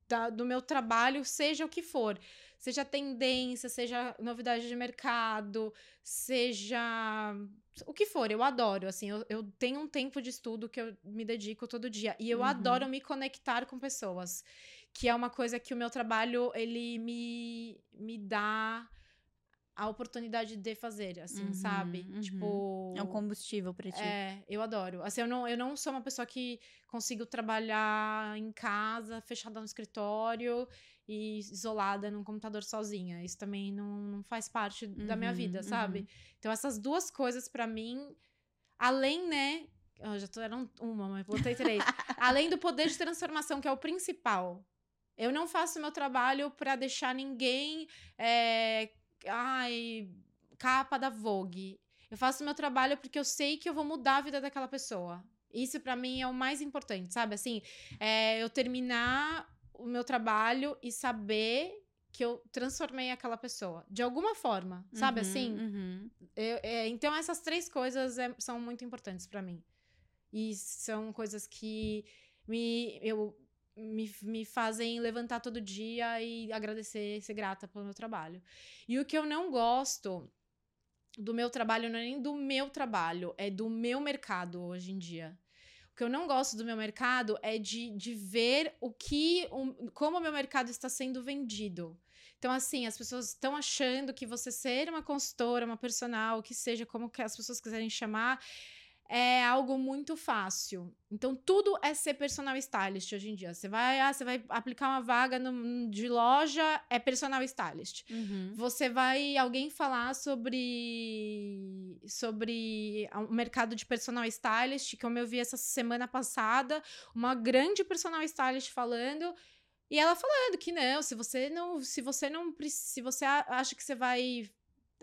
[SPEAKER 2] da, do meu trabalho, seja o que for. Seja tendência, seja novidade de mercado, seja o que for, eu adoro, assim, eu, eu, tenho um tempo de estudo que eu me dedico todo dia, e eu uhum. adoro me conectar com pessoas, que é uma coisa que o meu trabalho, ele me, me dá a oportunidade de fazer, assim, uhum, sabe?
[SPEAKER 1] Uhum.
[SPEAKER 2] Tipo.
[SPEAKER 1] É um combustível pra ti.
[SPEAKER 2] É, eu adoro. Assim, eu não, eu não sou uma pessoa que consigo trabalhar em casa, fechada no escritório e isolada num computador sozinha. Isso também não, não faz parte uhum, da minha vida, uhum, sabe? Uhum. Então, essas duas coisas, para mim, além, né? Eu já tô, eram uma, mas botei três. além do poder de transformação, que é o principal. Eu não faço meu trabalho para deixar ninguém. É, ai, capa da Vogue. Eu faço meu trabalho porque eu sei que eu vou mudar a vida daquela pessoa. Isso para mim é o mais importante, sabe? Assim, é eu terminar o meu trabalho e saber que eu transformei aquela pessoa. De alguma forma, sabe
[SPEAKER 1] Uhum,
[SPEAKER 2] assim?
[SPEAKER 1] uhum.
[SPEAKER 2] Eu- é, então, essas três coisas é- são muito importantes pra mim. E são coisas que me, eu, me, me fazem levantar todo dia e agradecer, ser grata pelo meu trabalho. E o que eu não gosto do meu trabalho não é nem do meu trabalho, é do meu mercado hoje em dia. O que eu não gosto do meu mercado é de, de ver o que, o- como o meu mercado está sendo vendido. Então, assim, as pessoas estão achando que você ser uma consultora, uma personal, o que seja, como que as pessoas quiserem chamar, é algo muito fácil. Então, tudo é ser personal stylist hoje em dia. Você vai, ah, você vai aplicar uma vaga no- de loja, é personal stylist.
[SPEAKER 1] Uhum.
[SPEAKER 2] Você vai alguém falar sobre sobre o mercado de personal stylist, que eu vi essa semana passada, uma grande personal stylist falando e ela falando que não, se você não, se você não, se você acha que você vai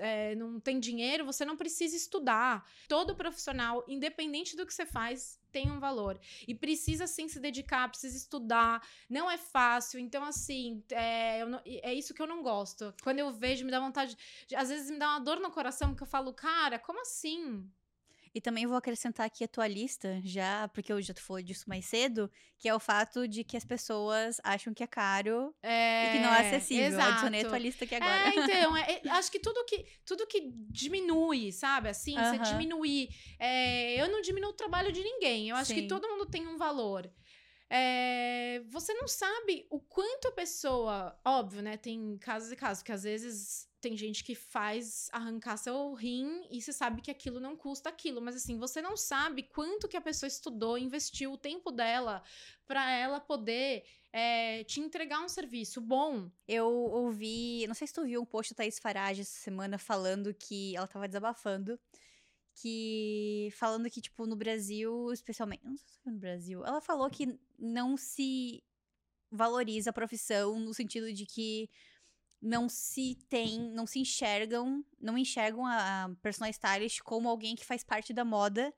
[SPEAKER 2] é, não tem dinheiro, você não precisa estudar. Todo profissional, independente do que você faz, tem um valor. E precisa sim se dedicar, precisa estudar. Não é fácil. Então, assim, é, não- é isso que eu não gosto. Quando eu vejo, me dá vontade. de- às vezes me dá uma dor no coração, que eu falo, cara, como assim?
[SPEAKER 1] E também vou acrescentar aqui a tua lista, já, porque eu já falei disso mais cedo, que é o fato de que as pessoas acham que é caro
[SPEAKER 2] É,
[SPEAKER 1] e que não é acessível. Eu
[SPEAKER 2] Exato.
[SPEAKER 1] adicionei a tua lista aqui agora.
[SPEAKER 2] É, então, é- é- acho que tudo que tudo que diminui, sabe? Assim, você
[SPEAKER 1] Aham.
[SPEAKER 2] diminuir. é, eu não diminuo o trabalho de ninguém. Eu acho que
[SPEAKER 1] Sim.
[SPEAKER 2] todo mundo tem um valor. É, você não sabe o quanto a pessoa. Óbvio, né? Tem casos e casos, que às vezes tem gente que faz arrancar seu rim e você sabe que aquilo não custa aquilo. Mas assim, você não sabe quanto que a pessoa estudou, investiu o tempo dela para ela poder é, te entregar um serviço bom.
[SPEAKER 1] Eu ouvi, não sei se tu viu um post da Thaís Farage essa semana falando que ela tava desabafando. Que. Falando que, tipo, no Brasil, especialmente. Não sei se foi no Brasil. Ela falou que não se valoriza a profissão no sentido de que não se tem, não se enxergam, não enxergam a a personal stylist como alguém que faz parte da moda,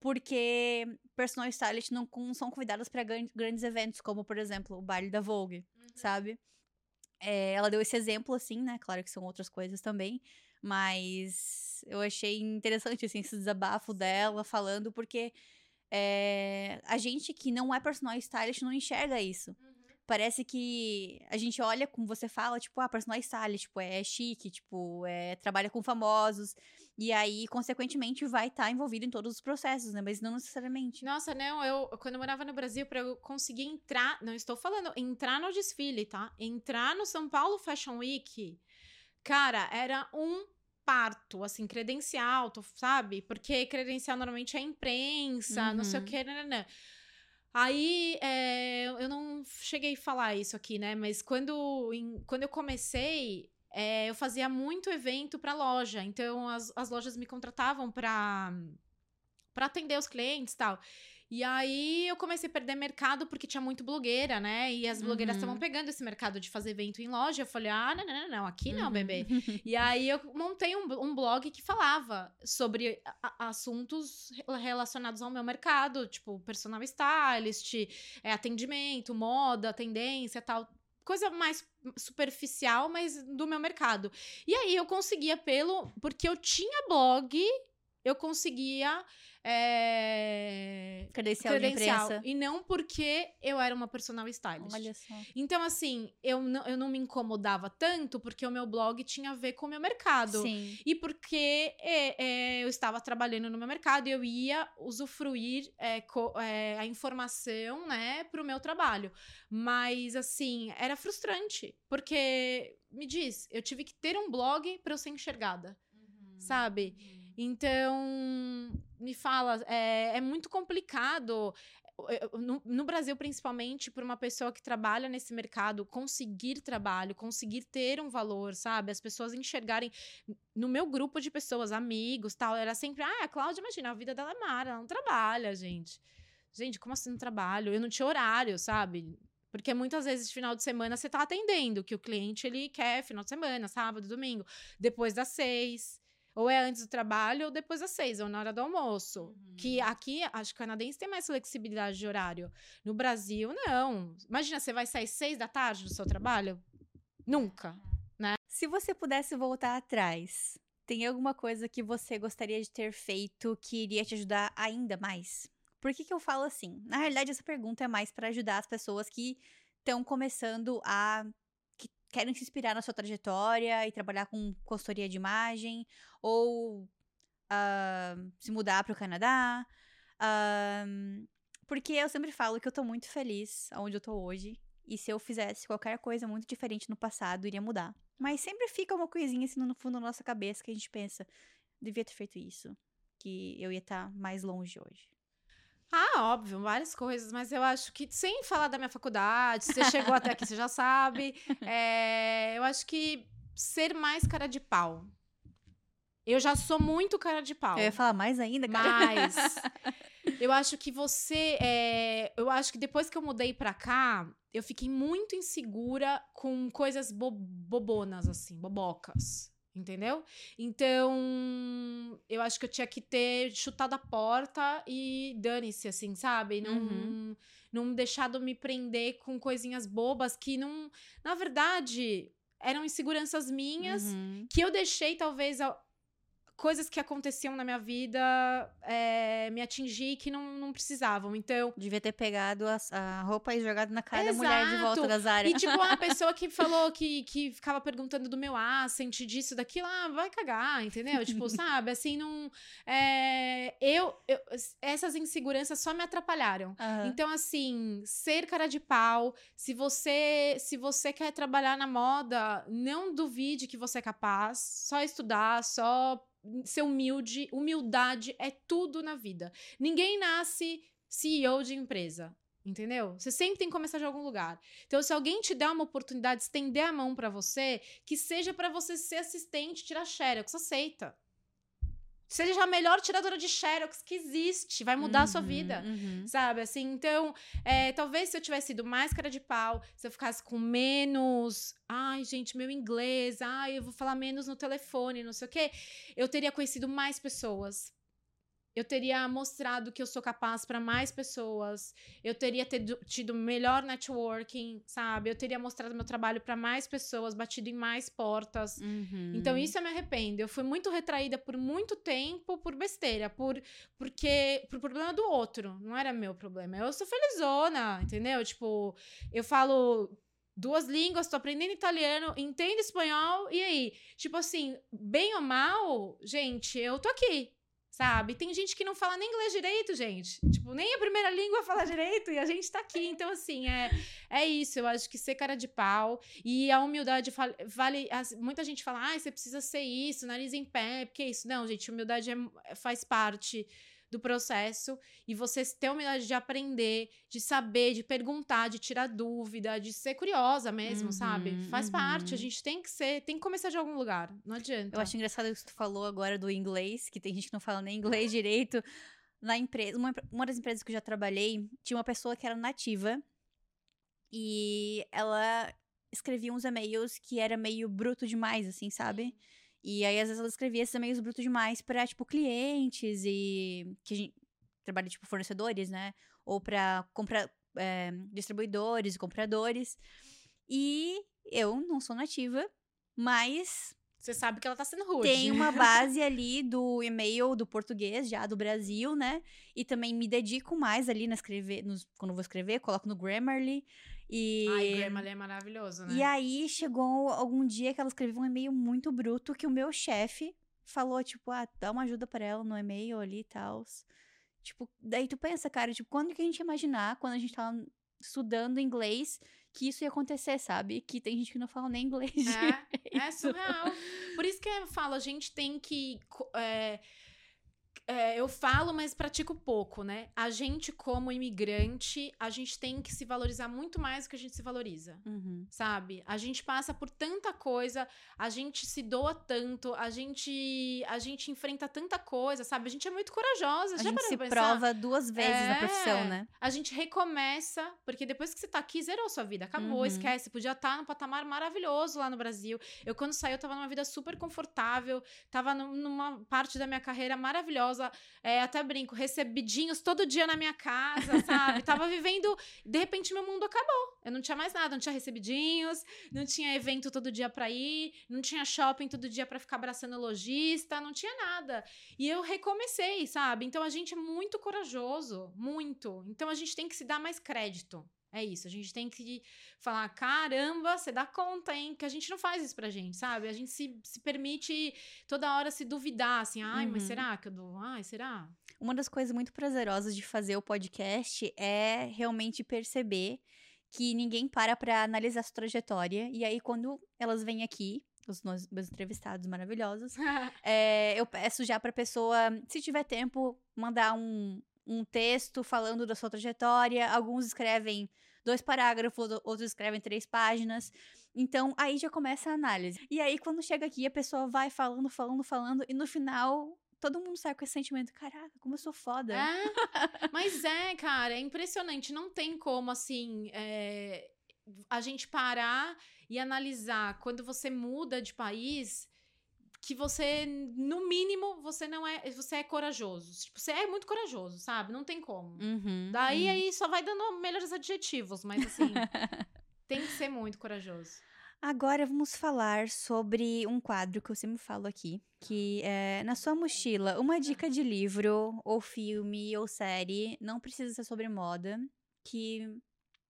[SPEAKER 1] porque personal stylist não são convidadas para grandes eventos, como por exemplo o baile da Vogue, sabe? É, ela deu esse exemplo assim, né? Claro que são outras coisas também, mas eu achei interessante assim esse desabafo dela falando porque é, a gente que não é personal stylist não enxerga isso. Parece que a gente olha, como você fala, tipo, ah, personal stylist, tipo, é chique, tipo, é, trabalha com famosos. E aí, consequentemente, vai estar envolvido em todos os processos, né? Mas não necessariamente.
[SPEAKER 2] Nossa, não, eu quando eu morava no Brasil, para eu conseguir entrar, não estou falando entrar no desfile, tá? Entrar no São Paulo Fashion Week, cara, era um parto, assim, credencial, tu sabe? Porque credencial normalmente é imprensa, não sei o
[SPEAKER 1] Uhum.
[SPEAKER 2] que, nananã. Aí, é, eu não cheguei a falar isso aqui, né? Mas quando, em- quando eu comecei, é, eu fazia muito evento para loja. Então, as, as lojas me contratavam para para atender os clientes e tal. E aí eu comecei a perder mercado porque tinha muito blogueira, né? E as blogueiras
[SPEAKER 1] Uhum.
[SPEAKER 2] estavam pegando esse mercado de fazer evento em loja. Eu falei, ah, não, não, não, não aqui não,
[SPEAKER 1] Uhum.
[SPEAKER 2] bebê. E aí eu montei um, um blog que falava sobre a- assuntos re- relacionados ao meu mercado, tipo personal stylist, é, atendimento, moda, tendência tal. Coisa mais superficial, mas do meu mercado. E aí eu conseguia pelo. Porque eu tinha blog, eu conseguia. é,
[SPEAKER 1] Credencial,
[SPEAKER 2] credencial.
[SPEAKER 1] de imprensa.
[SPEAKER 2] E não porque eu era uma personal stylist.
[SPEAKER 1] Olha só.
[SPEAKER 2] Então, assim, eu não, eu não me incomodava tanto porque o meu blog tinha a ver com o meu mercado.
[SPEAKER 1] Sim.
[SPEAKER 2] E porque é, é, eu estava trabalhando no meu mercado e eu ia usufruir é, co- é, a informação, né, para o meu trabalho. Mas, assim, era frustrante. Porque, me diz, eu tive que ter um blog para eu ser enxergada, sabe? Então, me fala, é, é muito complicado. eu- No, no Brasil, principalmente, para uma pessoa que trabalha nesse mercado, conseguir trabalho, conseguir ter um valor, sabe? As pessoas enxergarem. No meu grupo de pessoas, amigos tal, era sempre, ah, a Cláudia, imagina, a vida dela é mara, ela não trabalha, gente. Gente, como assim não trabalho? Eu não tinha horário, sabe? Porque muitas vezes, final de semana, você tá atendendo, que o cliente, ele quer final de semana, sábado, domingo, depois das seis. Ou é antes do trabalho ou depois das seis, ou na hora do almoço.
[SPEAKER 1] Uhum.
[SPEAKER 2] Que aqui, acho que o canadense tem mais flexibilidade de horário. No Brasil, não. Imagina, você vai sair seis da tarde do seu trabalho? Nunca.
[SPEAKER 1] Se você pudesse voltar atrás, tem alguma coisa que você gostaria de ter feito que iria te ajudar ainda mais? Por que, que eu falo assim? Na realidade, essa pergunta é mais para ajudar as pessoas que estão começando a. que querem se inspirar na sua trajetória e trabalhar com consultoria de imagem, ou ah, se mudar para o Canadá. ah, porque eu sempre falo que eu tô muito feliz onde eu tô hoje. E se eu fizesse qualquer coisa muito diferente no passado, iria mudar. Mas sempre fica uma coisinha assim no fundo da nossa cabeça que a gente pensa, devia ter feito isso. Que eu ia estar mais longe hoje.
[SPEAKER 2] Ah, óbvio, várias coisas, mas eu acho que, sem falar da minha faculdade, você chegou até aqui, você já sabe. é, eu acho que ser mais cara de pau. Eu já sou muito cara de pau.
[SPEAKER 1] Eu ia falar mais ainda, cara.
[SPEAKER 2] Mas eu acho que você. é, eu acho que depois que eu mudei pra cá, eu fiquei muito insegura com coisas bo- bobonas, assim, bobocas. Entendeu? Então, eu acho que eu tinha que ter chutado a porta e dane-se, assim, sabe? Não,
[SPEAKER 1] Uhum.
[SPEAKER 2] não deixado me prender com coisinhas bobas que não. Na verdade, eram inseguranças minhas
[SPEAKER 1] Uhum.
[SPEAKER 2] que eu deixei, talvez, coisas que aconteciam na minha vida é, me atingir que não, não precisavam. Então.
[SPEAKER 1] Devia ter pegado a, a roupa e jogado na cara da mulher de volta
[SPEAKER 2] Exato.
[SPEAKER 1] das áreas.
[SPEAKER 2] E, tipo, a pessoa que falou que, que ficava perguntando do meu accent, disso, daquilo, ah, vai cagar, entendeu? tipo, sabe? Assim, não. é, eu, eu- Essas inseguranças só me atrapalharam.
[SPEAKER 1] Aham.
[SPEAKER 2] Então, assim, ser cara de pau, se você se você quer trabalhar na moda, não duvide que você é capaz, só estudar, só ser humilde. Humildade é tudo na vida. Ninguém nasce CEO de empresa. Entendeu? Você sempre tem que começar de algum lugar. Então, se alguém te der uma oportunidade, estender a mão pra você, que seja pra você ser assistente, tirar xerox, aceita. Seja a melhor tiradora de xerox que existe, vai mudar a sua
[SPEAKER 1] Uhum,
[SPEAKER 2] vida.
[SPEAKER 1] uhum.
[SPEAKER 2] Sabe, assim, então, é, talvez se eu tivesse sido mais cara de pau, se eu ficasse com menos, ai, gente, meu inglês, ai, eu vou falar menos no telefone, não sei o quê, eu teria conhecido mais pessoas. Eu teria mostrado que eu sou capaz para mais pessoas. Eu teria tido, tido melhor networking, sabe? Eu teria mostrado meu trabalho para mais pessoas, batido em mais portas.
[SPEAKER 1] Uhum.
[SPEAKER 2] Então, isso eu me arrependo. Eu fui muito retraída por muito tempo por besteira, por porque por problema do outro. Não era meu problema. Eu sou felizona, entendeu? Tipo, eu falo duas línguas, tô aprendendo italiano, entendo espanhol, e aí? Tipo assim, bem ou mal, gente, eu tô aqui. Sabe? Tem gente que não fala nem inglês direito, gente. Tipo, nem a primeira língua fala direito e a gente tá aqui. Então, assim, é, é isso. Eu acho que ser cara de pau e a humildade vale. muita gente fala, ah, você precisa ser isso, nariz em pé, porque isso. Não, gente, humildade é- faz parte do processo e você ter a humildade de aprender, de saber, de perguntar, de tirar dúvida, de ser curiosa mesmo,
[SPEAKER 1] Uhum,
[SPEAKER 2] sabe? Faz parte. A
[SPEAKER 1] uhum.
[SPEAKER 2] gente tem que ser, tem que começar de algum lugar. Não adianta.
[SPEAKER 1] Eu acho engraçado que tu falou agora do inglês, que tem gente que não fala nem inglês direito. Na empresa, uma, uma das empresas que eu já trabalhei, tinha uma pessoa que era nativa e ela escrevia uns e-mails que era meio bruto demais, assim, sabe? E aí, às vezes, ela escrevia esses e-mails brutos demais pra, tipo, clientes e que a gente trabalha, tipo, fornecedores, né? Ou pra comprar é, distribuidores e compradores. E eu não sou nativa, mas
[SPEAKER 2] Você sabe que ela tá sendo rude.
[SPEAKER 1] tem uma base ali do e-mail do português, já do Brasil, né? E também me dedico mais ali na escrever, nos, quando vou escrever, coloco no Grammarly. E,
[SPEAKER 2] Ai, Grammarly é maravilhoso, né?
[SPEAKER 1] e aí chegou algum dia que ela escreveu um e-mail muito bruto que o meu chefe falou, tipo, ah, dá uma ajuda pra ela no e-mail ali e tal. Tipo, daí tu pensa, cara, tipo, quando que a gente ia imaginar, quando a gente tava estudando inglês, que isso ia acontecer, sabe? Que tem gente que não fala nem inglês.
[SPEAKER 2] É, é surreal. Por isso que eu falo, a gente tem que. é, é, eu falo, mas pratico pouco, né? A gente, como imigrante, a gente tem que se valorizar muito mais do que a gente se valoriza,
[SPEAKER 1] Uhum.
[SPEAKER 2] sabe? A gente passa por tanta coisa, a gente se doa tanto, a gente, a gente enfrenta tanta coisa, sabe? A gente é muito corajosa.
[SPEAKER 1] A
[SPEAKER 2] já
[SPEAKER 1] gente se prova duas vezes na profissão,
[SPEAKER 2] É.
[SPEAKER 1] né?
[SPEAKER 2] A gente recomeça, porque depois que você tá aqui, zerou sua vida. Acabou,
[SPEAKER 1] Uhum.
[SPEAKER 2] esquece. Podia estar num patamar maravilhoso lá no Brasil. Eu, quando saí, eu tava numa vida super confortável, tava num- numa parte da minha carreira maravilhosa. É, até brinco, recebidinhos todo dia na minha casa, sabe? tava vivendo. De repente, meu mundo acabou. Eu não tinha mais nada, não tinha recebidinhos, não tinha evento todo dia pra ir, não tinha shopping todo dia pra ficar abraçando lojista, não tinha nada. E eu recomecei, sabe? Então a gente é muito corajoso, muito. Então a gente tem que se dar mais crédito. É isso, a gente tem que falar, caramba, você dá conta, hein? Que a gente não faz isso pra gente, sabe? A gente se, se permite toda hora se duvidar, assim, ai, mas
[SPEAKER 1] Uhum.
[SPEAKER 2] será que eu dou? Ai, será?
[SPEAKER 1] Uma das coisas muito prazerosas de fazer o podcast é realmente perceber que ninguém para pra analisar sua trajetória. E aí, quando elas vêm aqui, os meus entrevistados maravilhosos, é, eu peço já pra pessoa, se tiver tempo, mandar um, um texto falando da sua trajetória. Alguns escrevem dois parágrafos, outros escrevem três páginas. Então, aí já começa a análise. E aí, quando chega aqui, a pessoa vai falando, falando, falando, e no final, todo mundo sai com esse sentimento: caraca, como eu sou foda.
[SPEAKER 2] É, mas é, cara, é impressionante. Não tem como, assim, é, a gente parar e analisar quando você muda de país que você, no mínimo, você não é. Você é corajoso. Tipo, você é muito corajoso, sabe? Não tem como.
[SPEAKER 1] Uhum,
[SPEAKER 2] Daí
[SPEAKER 1] uhum.
[SPEAKER 2] aí só vai dando melhores adjetivos, mas assim, tem que ser muito corajoso.
[SPEAKER 1] Agora vamos falar sobre um quadro que eu sempre falo aqui, que é na sua mochila, uma dica de livro, ou filme, ou série, não precisa ser sobre moda, que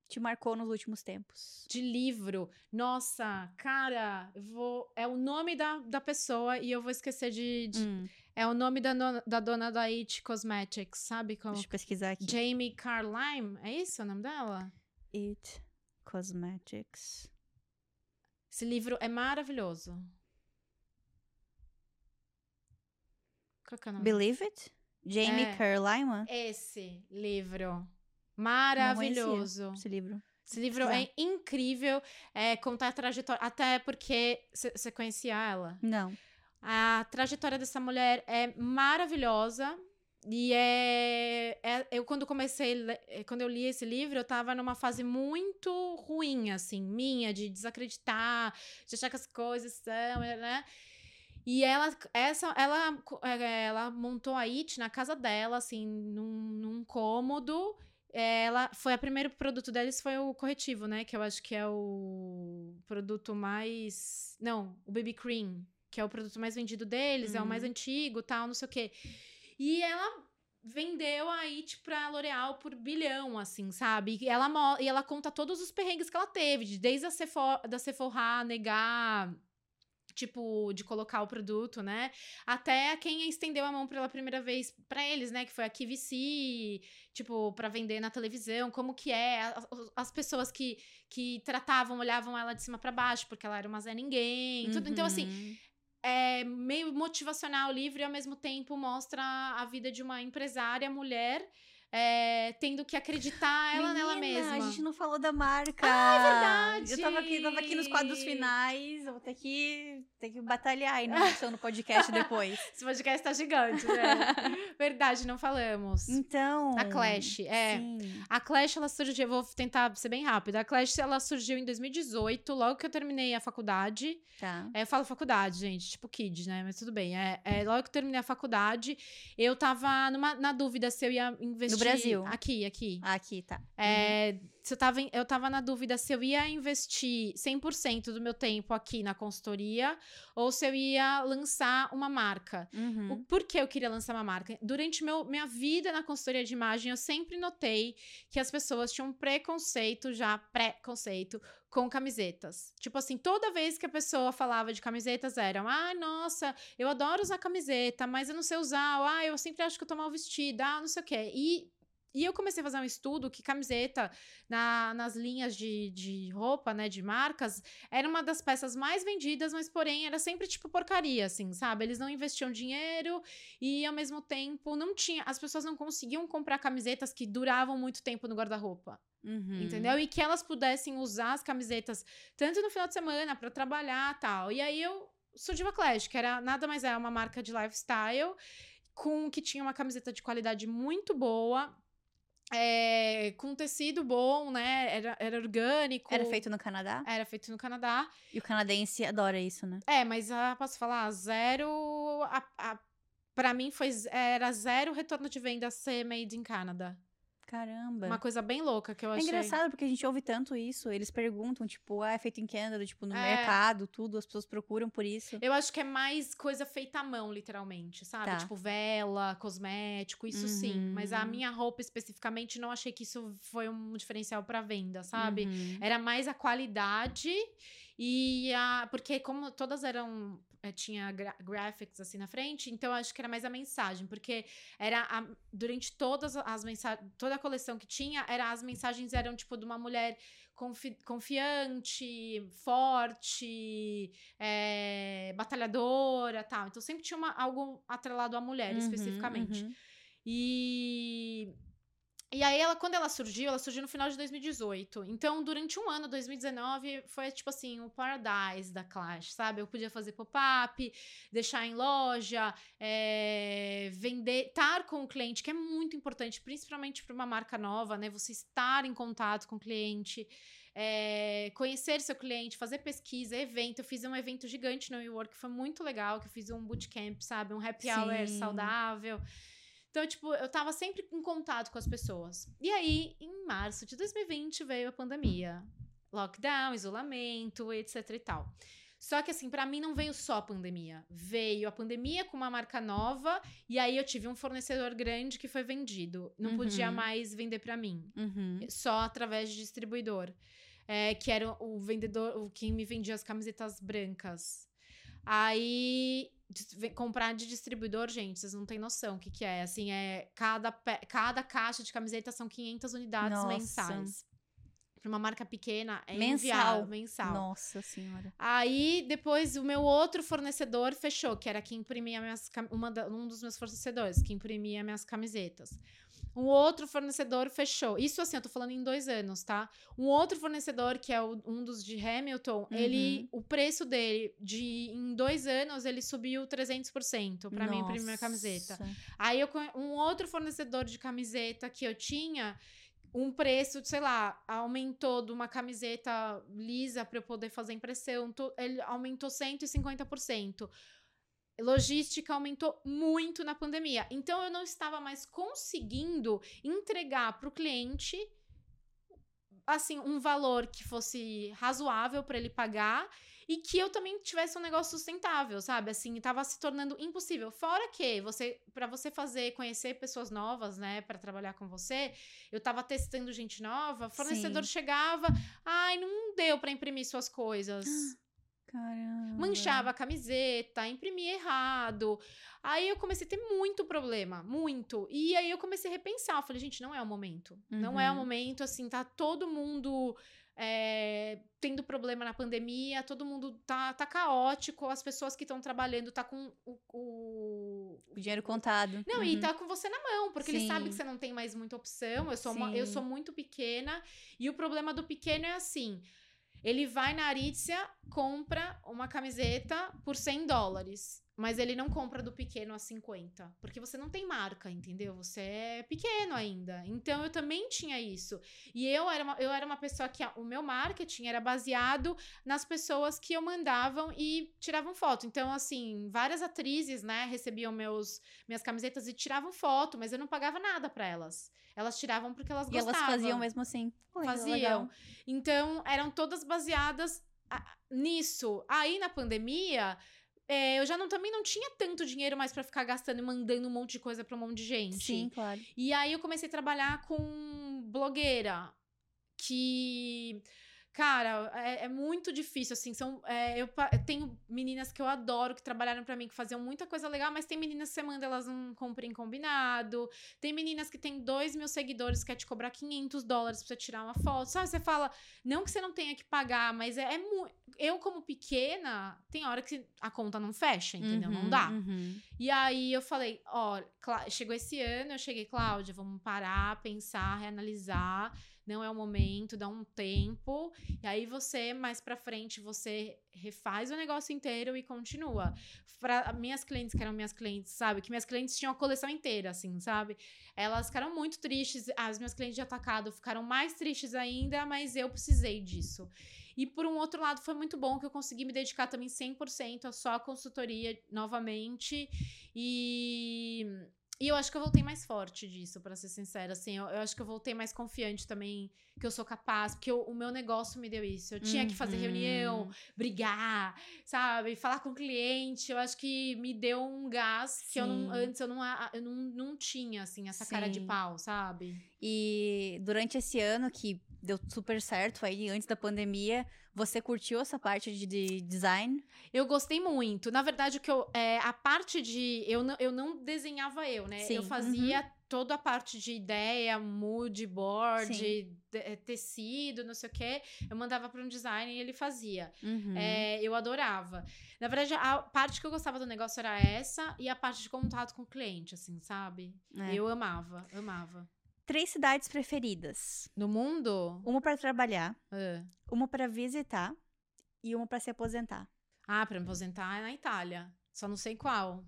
[SPEAKER 1] te marcou nos últimos tempos.
[SPEAKER 2] De livro, nossa, cara, vou. É o nome da, da pessoa e eu vou esquecer de. de-
[SPEAKER 1] Hum,
[SPEAKER 2] É o nome da, no- da dona da It Cosmetics, sabe? Como,
[SPEAKER 1] deixa eu pesquisar aqui.
[SPEAKER 2] Jamie Carlime, é isso o nome dela?
[SPEAKER 1] It Cosmetics.
[SPEAKER 2] Esse livro é maravilhoso. Qual que é o nome?
[SPEAKER 1] Believe It? Jamie
[SPEAKER 2] É.
[SPEAKER 1] Carlyle?
[SPEAKER 2] Esse livro. Maravilhoso.
[SPEAKER 1] Esse livro.
[SPEAKER 2] Esse livro é incrível. É, contar a trajetória. Até porque você conhecia ela.
[SPEAKER 1] Não.
[SPEAKER 2] A trajetória dessa mulher é maravilhosa. E é, é- Eu, quando comecei. Quando eu li esse livro, eu tava numa fase muito ruim, assim, minha, de desacreditar, de achar que as coisas são, né? E ela, essa, ela, eh, ela montou a IT na casa dela, assim, num, num cômodo. Ela foi a primeiro produto deles foi o corretivo, né? Que eu acho que é o produto mais. Não, o BB Cream, que é o produto mais vendido deles, é o mais
[SPEAKER 1] Uhum.
[SPEAKER 2] antigo, tal, não sei o quê. E ela vendeu a It pra L'Oreal por bilhão, assim, sabe? E ela, e ela conta todos os perrengues que ela teve, de- desde a Sephora, da Sephora negar tipo, de colocar o produto, né? Até quem estendeu a mão pela primeira vez pra eles, né? Que foi a QVC, tipo, pra vender na televisão, como que é, as, as pessoas que, que tratavam, olhavam ela de cima pra baixo, porque ela era uma Zé Ninguém, tudo. Então, assim,
[SPEAKER 1] Uhum.
[SPEAKER 2] é meio motivacional, livre, e ao mesmo tempo mostra a vida de uma empresária mulher é, tendo que acreditar ela nela
[SPEAKER 1] Menina,
[SPEAKER 2] mesma.
[SPEAKER 1] A gente não falou da marca.
[SPEAKER 2] Ah, é verdade!
[SPEAKER 1] Eu tava aqui, tava aqui nos quadros finais. Eu vou ter que, ter que batalhar aí na edição no podcast depois.
[SPEAKER 2] Esse podcast tá gigante, né? Verdade, não falamos.
[SPEAKER 1] Então.
[SPEAKER 2] A Clash, é.
[SPEAKER 1] Sim.
[SPEAKER 2] A Clash, ela surgiu, vou tentar ser bem rápida. A Clash, ela surgiu em 2018, logo que eu terminei a faculdade.
[SPEAKER 1] Tá.
[SPEAKER 2] É, eu falo faculdade, gente, tipo kids, né? Mas tudo bem. É, é, logo que eu terminei a faculdade, eu tava numa, na dúvida se eu ia investir.
[SPEAKER 1] Brasil?
[SPEAKER 2] Aqui, aqui.
[SPEAKER 1] Ah, aqui, tá.
[SPEAKER 2] É, se eu, tava, eu tava na dúvida se eu ia investir 100% do meu tempo aqui na consultoria ou se eu ia lançar uma marca.
[SPEAKER 1] Uhum.
[SPEAKER 2] O por que eu queria lançar uma marca? Durante meu, minha vida na consultoria de imagem, eu sempre notei que as pessoas tinham um preconceito, já pré-conceito, com camisetas. Tipo assim, toda vez que a pessoa falava de camisetas, eram, ah, nossa, eu adoro usar camiseta, mas eu não sei usar, ah, eu sempre acho que eu tô mal vestida, ah, não sei o quê. E E eu comecei a fazer um estudo que camiseta na, nas linhas de, de roupa, né, de marcas, era uma das peças mais vendidas, mas porém era sempre tipo porcaria, assim, sabe? Eles não investiam dinheiro e ao mesmo tempo não tinha, as pessoas não conseguiam comprar camisetas que duravam muito tempo no guarda-roupa.
[SPEAKER 1] Uhum.
[SPEAKER 2] Entendeu? E que elas pudessem usar as camisetas tanto no final de semana para trabalhar tal. E aí eu surgiu a Clash, que era nada mais é uma marca de lifestyle com que tinha uma camiseta de qualidade muito boa. É, com tecido bom, né? Era, era orgânico.
[SPEAKER 1] Era feito no Canadá?
[SPEAKER 2] Era feito no Canadá.
[SPEAKER 1] E o canadense adora isso, né?
[SPEAKER 2] É, mas ah, posso falar, zero. A, a, pra mim foi era zero retorno de venda ser made in Canada.
[SPEAKER 1] Caramba.
[SPEAKER 2] Uma coisa bem louca que eu
[SPEAKER 1] É
[SPEAKER 2] achei.
[SPEAKER 1] engraçado porque a gente ouve tanto isso. Eles perguntam, tipo, ah, é feito em Canadá, tipo, no
[SPEAKER 2] É.
[SPEAKER 1] mercado, tudo, as pessoas procuram por isso.
[SPEAKER 2] Eu acho que é mais coisa feita à mão, literalmente, sabe?
[SPEAKER 1] Tá.
[SPEAKER 2] Tipo, vela, cosmético, isso sim. Mas a
[SPEAKER 1] Uhum.
[SPEAKER 2] minha roupa especificamente, não achei que isso foi um diferencial pra venda, sabe?
[SPEAKER 1] Uhum.
[SPEAKER 2] Era mais a qualidade e a. Porque, como todas eram. eh, Tinha gra- graphics assim na frente, então eu acho que era mais a mensagem, porque era a- durante todas as mensagens, toda a coleção que tinha, era as mensagens eram tipo de uma mulher confi- confiante, forte, eh, batalhadora, tal. Então sempre tinha uma, algo atrelado à mulher
[SPEAKER 1] Uhum,
[SPEAKER 2] especificamente.
[SPEAKER 1] uhum.
[SPEAKER 2] E. E aí, ela, quando ela surgiu, ela surgiu no final de 2018. Então, durante um ano, 2019, foi tipo assim, o paradise da Clash, sabe? Eu podia fazer pop-up, deixar em loja, é, vender, estar com o cliente, que é muito importante, principalmente para uma marca nova, né? Você estar em contato com o cliente. é, conhecer seu cliente, fazer pesquisa, evento. Eu fiz um evento gigante no WeWork, que foi muito legal, que eu fiz um bootcamp, sabe? Um happy hour
[SPEAKER 1] Sim.
[SPEAKER 2] saudável. Então, tipo, eu tava sempre em contato com as pessoas. E aí, em março de 2020, veio a pandemia. Lockdown, isolamento, etc e tal. Só que, assim, pra mim não veio só a pandemia. Veio a pandemia com uma marca nova, e aí eu tive um fornecedor grande que foi vendido. Não podia
[SPEAKER 1] Uhum.
[SPEAKER 2] mais vender pra mim
[SPEAKER 1] Uhum.
[SPEAKER 2] só através de distribuidor. É, que era o vendedor, o quem me vendia as camisetas brancas. Aí, comprar de distribuidor, gente, vocês não têm noção o que, que é. Assim, é cada, cada caixa de camiseta são 500 unidades
[SPEAKER 1] Nossa.
[SPEAKER 2] mensais. Pra uma marca pequena, é
[SPEAKER 1] Mensal.
[SPEAKER 2] mensal.
[SPEAKER 1] Nossa senhora.
[SPEAKER 2] Aí, depois, o meu outro fornecedor fechou, que era quem imprimia minhas uma um dos meus fornecedores, que imprimia minhas camisetas. Um outro fornecedor fechou. Isso assim, eu tô falando em dois anos, tá? Um outro fornecedor, que é o- um dos de Hamilton, ele. O preço dele, de em dois anos, ele subiu 300% pra mim imprimir minha camiseta. Aí eu um outro fornecedor de camiseta que eu tinha, um preço, sei lá, aumentou de uma camiseta lisa para eu poder fazer impressão, ele aumentou 150%. Logística aumentou muito na pandemia. Então eu não estava mais conseguindo entregar para o cliente assim um valor que fosse razoável para ele pagar e que eu também tivesse um negócio sustentável, sabe? Assim, tava se tornando impossível. Fora que você, para você fazer, conhecer pessoas novas, né, para trabalhar com você, eu tava testando gente nova, fornecedor
[SPEAKER 1] Sim.
[SPEAKER 2] chegava, ai, não deu para imprimir suas coisas.
[SPEAKER 1] Caramba.
[SPEAKER 2] Manchava a camiseta, imprimia errado. Aí eu comecei a ter muito problema, muito. E aí eu comecei a repensar. Eu falei, gente, não é o momento. Não é o
[SPEAKER 1] Uhum.
[SPEAKER 2] momento, assim, tá todo mundo é, tendo problema na pandemia, todo mundo tá, tá caótico, as pessoas que estão trabalhando tá com o. o-
[SPEAKER 1] O dinheiro contado.
[SPEAKER 2] não, e
[SPEAKER 1] Uhum.
[SPEAKER 2] tá com você na mão, porque ele sabe
[SPEAKER 1] Sim.
[SPEAKER 2] que você não tem mais muita opção. Eu sou, uma- eu
[SPEAKER 1] Sim.
[SPEAKER 2] sou muito pequena. E o problema do pequeno é assim: ele vai na Aritzia, compra uma camiseta por 100 dólares. Mas ele não compra do pequeno a 50. Porque você não tem marca, entendeu? Você é pequeno ainda. Então eu também tinha isso. E eu era uma, eu era uma pessoa que. a- o meu marketing era baseado nas pessoas que eu mandavam e tiravam foto. Então, assim, várias atrizes, né, recebiam meus, minhas camisetas e tiravam foto, mas eu não pagava nada pra elas. Elas tiravam porque elas
[SPEAKER 1] E
[SPEAKER 2] gostavam.
[SPEAKER 1] elas faziam mesmo assim.
[SPEAKER 2] Faziam.
[SPEAKER 1] legal.
[SPEAKER 2] Então, eram todas baseadas nisso. Aí, na pandemia, é, eu já não, também não tinha tanto dinheiro mais pra ficar gastando e mandando um monte de coisa pra um monte de gente.
[SPEAKER 1] Sim, claro.
[SPEAKER 2] E aí eu comecei a trabalhar com blogueira, que Cara, é, é, muito difícil, assim. São, é, eu, eu, tenho meninas que eu adoro, que trabalharam para mim, que faziam muita coisa legal, mas tem meninas que você manda, elas não cumprem combinado. Tem meninas que tem 2 mil seguidores, quer te cobrar 500 dólares pra você tirar uma foto. Sabe, você fala, não que você não tenha que pagar, mas é, é muito. Eu, como pequena, tem hora que a conta não fecha, entendeu? Uhum, não dá. Uhum. E aí eu falei, ó, chegou esse ano, eu cheguei, Cláudia, vamos parar, pensar, reanalisar não é o momento, dá um tempo, e aí você, mais pra frente, você refaz o negócio inteiro e continua. Para minhas clientes, que eram minhas clientes, sabe? Que minhas clientes tinham a coleção inteira, assim, sabe? Elas ficaram muito tristes, as minhas clientes de atacado ficaram mais tristes ainda, mas eu precisei disso. E por um outro lado, foi muito bom que eu consegui me dedicar também 100% a só a consultoria novamente. E e eu acho que eu voltei mais forte disso, para ser sincera. Assim, eu, eu, acho que eu voltei mais confiante também, que eu sou capaz, porque eu, o meu negócio me deu isso. Eu tinha uhum. que fazer reunião, uhum. brigar, sabe? Falar com o cliente. Eu acho que me deu um gás Sim. que eu não, antes eu não, eu não, não tinha, assim, essa Sim. cara de pau, sabe?
[SPEAKER 1] E durante esse ano que deu super certo aí, antes da pandemia, você curtiu essa parte de, de design?
[SPEAKER 2] Eu gostei muito. Na verdade, que eu, é, a parte de. Eu não, eu não desenhava eu, né? Sim. Eu fazia uhum. toda a parte de ideia, mood board, de, é, tecido, não sei o quê. Eu mandava para um designer e ele fazia. Uhum. É, eu adorava. Na verdade, a parte que eu gostava do negócio era essa e a parte de contato com o cliente, assim, sabe? É. Eu amava, amava.
[SPEAKER 1] Três cidades preferidas.
[SPEAKER 2] No mundo?
[SPEAKER 1] Uma para trabalhar, uh. uma para visitar e uma para se aposentar.
[SPEAKER 2] Ah, para me aposentar é na Itália. Só não sei qual.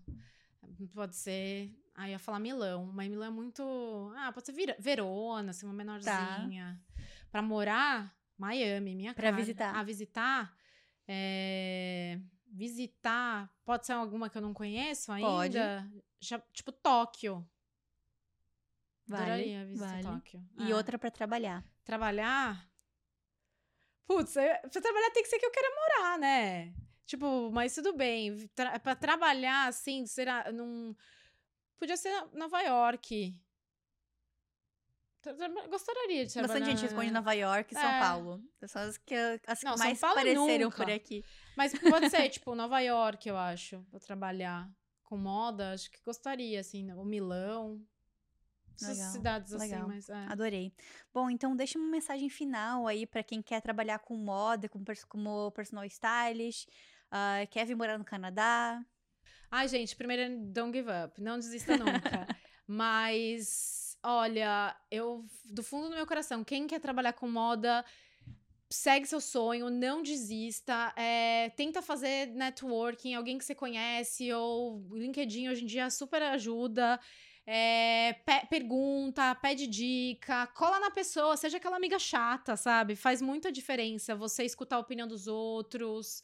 [SPEAKER 2] Pode ser. Ah, ia falar Milão, mas Milão é muito. Ah, pode ser Vir... Verona, assim, uma menorzinha. Tá. Para morar, Miami, minha
[SPEAKER 1] Para visitar.
[SPEAKER 2] Ah, visitar. É... Visitar. Pode ser alguma que eu não conheço ainda? Pode. Já, tipo, Tóquio.
[SPEAKER 1] Vale, Adoraria visitar vale. Tóquio. E é. outra para trabalhar.
[SPEAKER 2] Trabalhar? Putz, pra trabalhar tem que ser que eu queira morar, né? Tipo, mas tudo bem. Tra pra trabalhar, assim, será. Num... Podia ser Nova York. Gostaria de trabalhar.
[SPEAKER 1] Bastante gente responde Nova York e São é. Paulo. São as que, as Não, que mais apareceram nunca. por aqui.
[SPEAKER 2] Mas pode ser, tipo, Nova York, eu acho, pra trabalhar com moda. Acho que gostaria, assim, o Milão. Essas cidades assim, legal. mas. É.
[SPEAKER 1] Adorei. Bom, então deixa uma mensagem final aí para quem quer trabalhar com moda, com, como personal stylist, uh, quer vir morar no Canadá.
[SPEAKER 2] Ai, gente, primeiro, don't give up. Não desista nunca. mas, olha, eu, do fundo do meu coração, quem quer trabalhar com moda segue seu sonho, não desista, é, tenta fazer networking, alguém que você conhece, ou LinkedIn hoje em dia super ajuda. É, pe pergunta, pede dica, cola na pessoa, seja aquela amiga chata, sabe? Faz muita diferença você escutar a opinião dos outros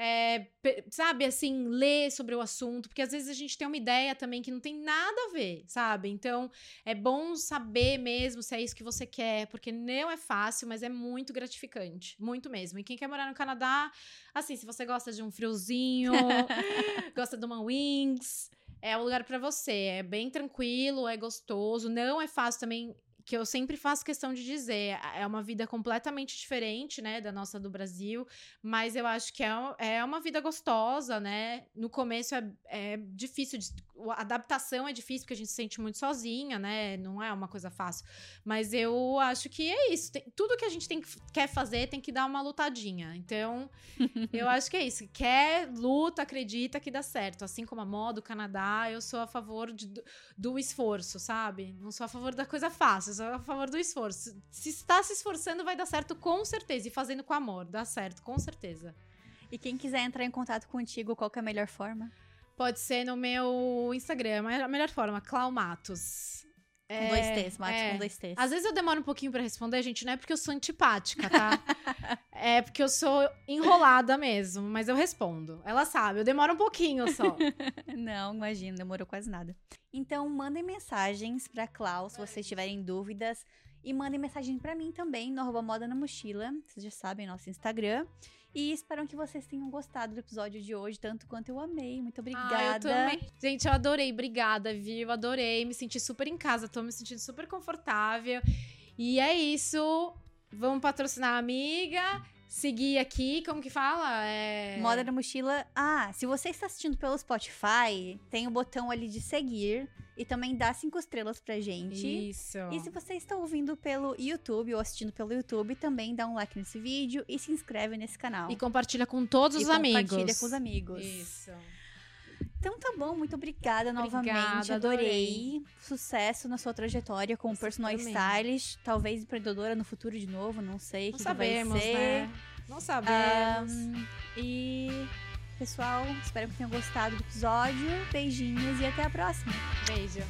[SPEAKER 2] é, sabe, assim, ler sobre o assunto, porque às vezes a gente tem uma ideia também que não tem nada a ver, sabe? Então é bom saber mesmo se é isso que você quer, porque não é fácil, mas é muito gratificante, muito mesmo. E quem quer morar no Canadá, assim, se você gosta de um friozinho, gosta de uma wings, é o lugar para você. É bem tranquilo, é gostoso, não é fácil também que eu sempre faço questão de dizer, é uma vida completamente diferente, né, da nossa do Brasil, mas eu acho que é, é uma vida gostosa, né? No começo é, é difícil, de, a adaptação é difícil, porque a gente se sente muito sozinha, né? Não é uma coisa fácil. Mas eu acho que é isso. Tem, tudo que a gente tem, quer fazer tem que dar uma lutadinha. Então, eu acho que é isso. Quer, luta, acredita que dá certo. Assim como a moda, o Canadá, eu sou a favor de, do, do esforço, sabe? Não sou a favor da coisa fácil a favor do esforço. Se está se esforçando, vai dar certo com certeza. E fazendo com amor, dá certo, com certeza.
[SPEAKER 1] E quem quiser entrar em contato contigo, qual é a melhor forma?
[SPEAKER 2] Pode ser no meu Instagram, a melhor forma, Claumatos.
[SPEAKER 1] Com é, dois T's, Mate é. com dois T's.
[SPEAKER 2] Às vezes eu demoro um pouquinho para responder, gente, não é porque eu sou antipática, tá? é porque eu sou enrolada mesmo, mas eu respondo. Ela sabe, eu demoro um pouquinho só.
[SPEAKER 1] não, imagina, demorou quase nada. Então, mandem mensagens pra Klaus se vocês tiverem dúvidas. E mandem mensagem para mim também no arroba Moda na Mochila. Vocês já sabem, nosso Instagram. E espero que vocês tenham gostado do episódio de hoje, tanto quanto eu amei. Muito obrigada. Ah, eu
[SPEAKER 2] também. Gente, eu adorei. Obrigada, viu? Adorei. Me senti super em casa. Tô me sentindo super confortável. E é isso. Vamos patrocinar a amiga. Seguir aqui, como que fala? É...
[SPEAKER 1] Moda na mochila. Ah, se você está assistindo pelo Spotify, tem o botão ali de seguir e também dá cinco estrelas pra gente.
[SPEAKER 2] Isso.
[SPEAKER 1] E se você está ouvindo pelo YouTube ou assistindo pelo YouTube, também dá um like nesse vídeo e se inscreve nesse canal.
[SPEAKER 2] E compartilha com todos
[SPEAKER 1] E
[SPEAKER 2] os amigos.
[SPEAKER 1] compartilha com os amigos.
[SPEAKER 2] Isso.
[SPEAKER 1] Então tá bom, muito obrigada, novamente.
[SPEAKER 2] Obrigada,
[SPEAKER 1] Adorei. Sucesso na sua trajetória como
[SPEAKER 2] Você
[SPEAKER 1] personal
[SPEAKER 2] também.
[SPEAKER 1] stylist, talvez empreendedora no futuro de novo, não sei. o
[SPEAKER 2] Não
[SPEAKER 1] que que
[SPEAKER 2] sabemos,
[SPEAKER 1] vai ser.
[SPEAKER 2] né? Não sabemos.
[SPEAKER 1] Ahn, e pessoal, espero que tenham gostado do episódio. Beijinhos e até a próxima.
[SPEAKER 2] Beijo.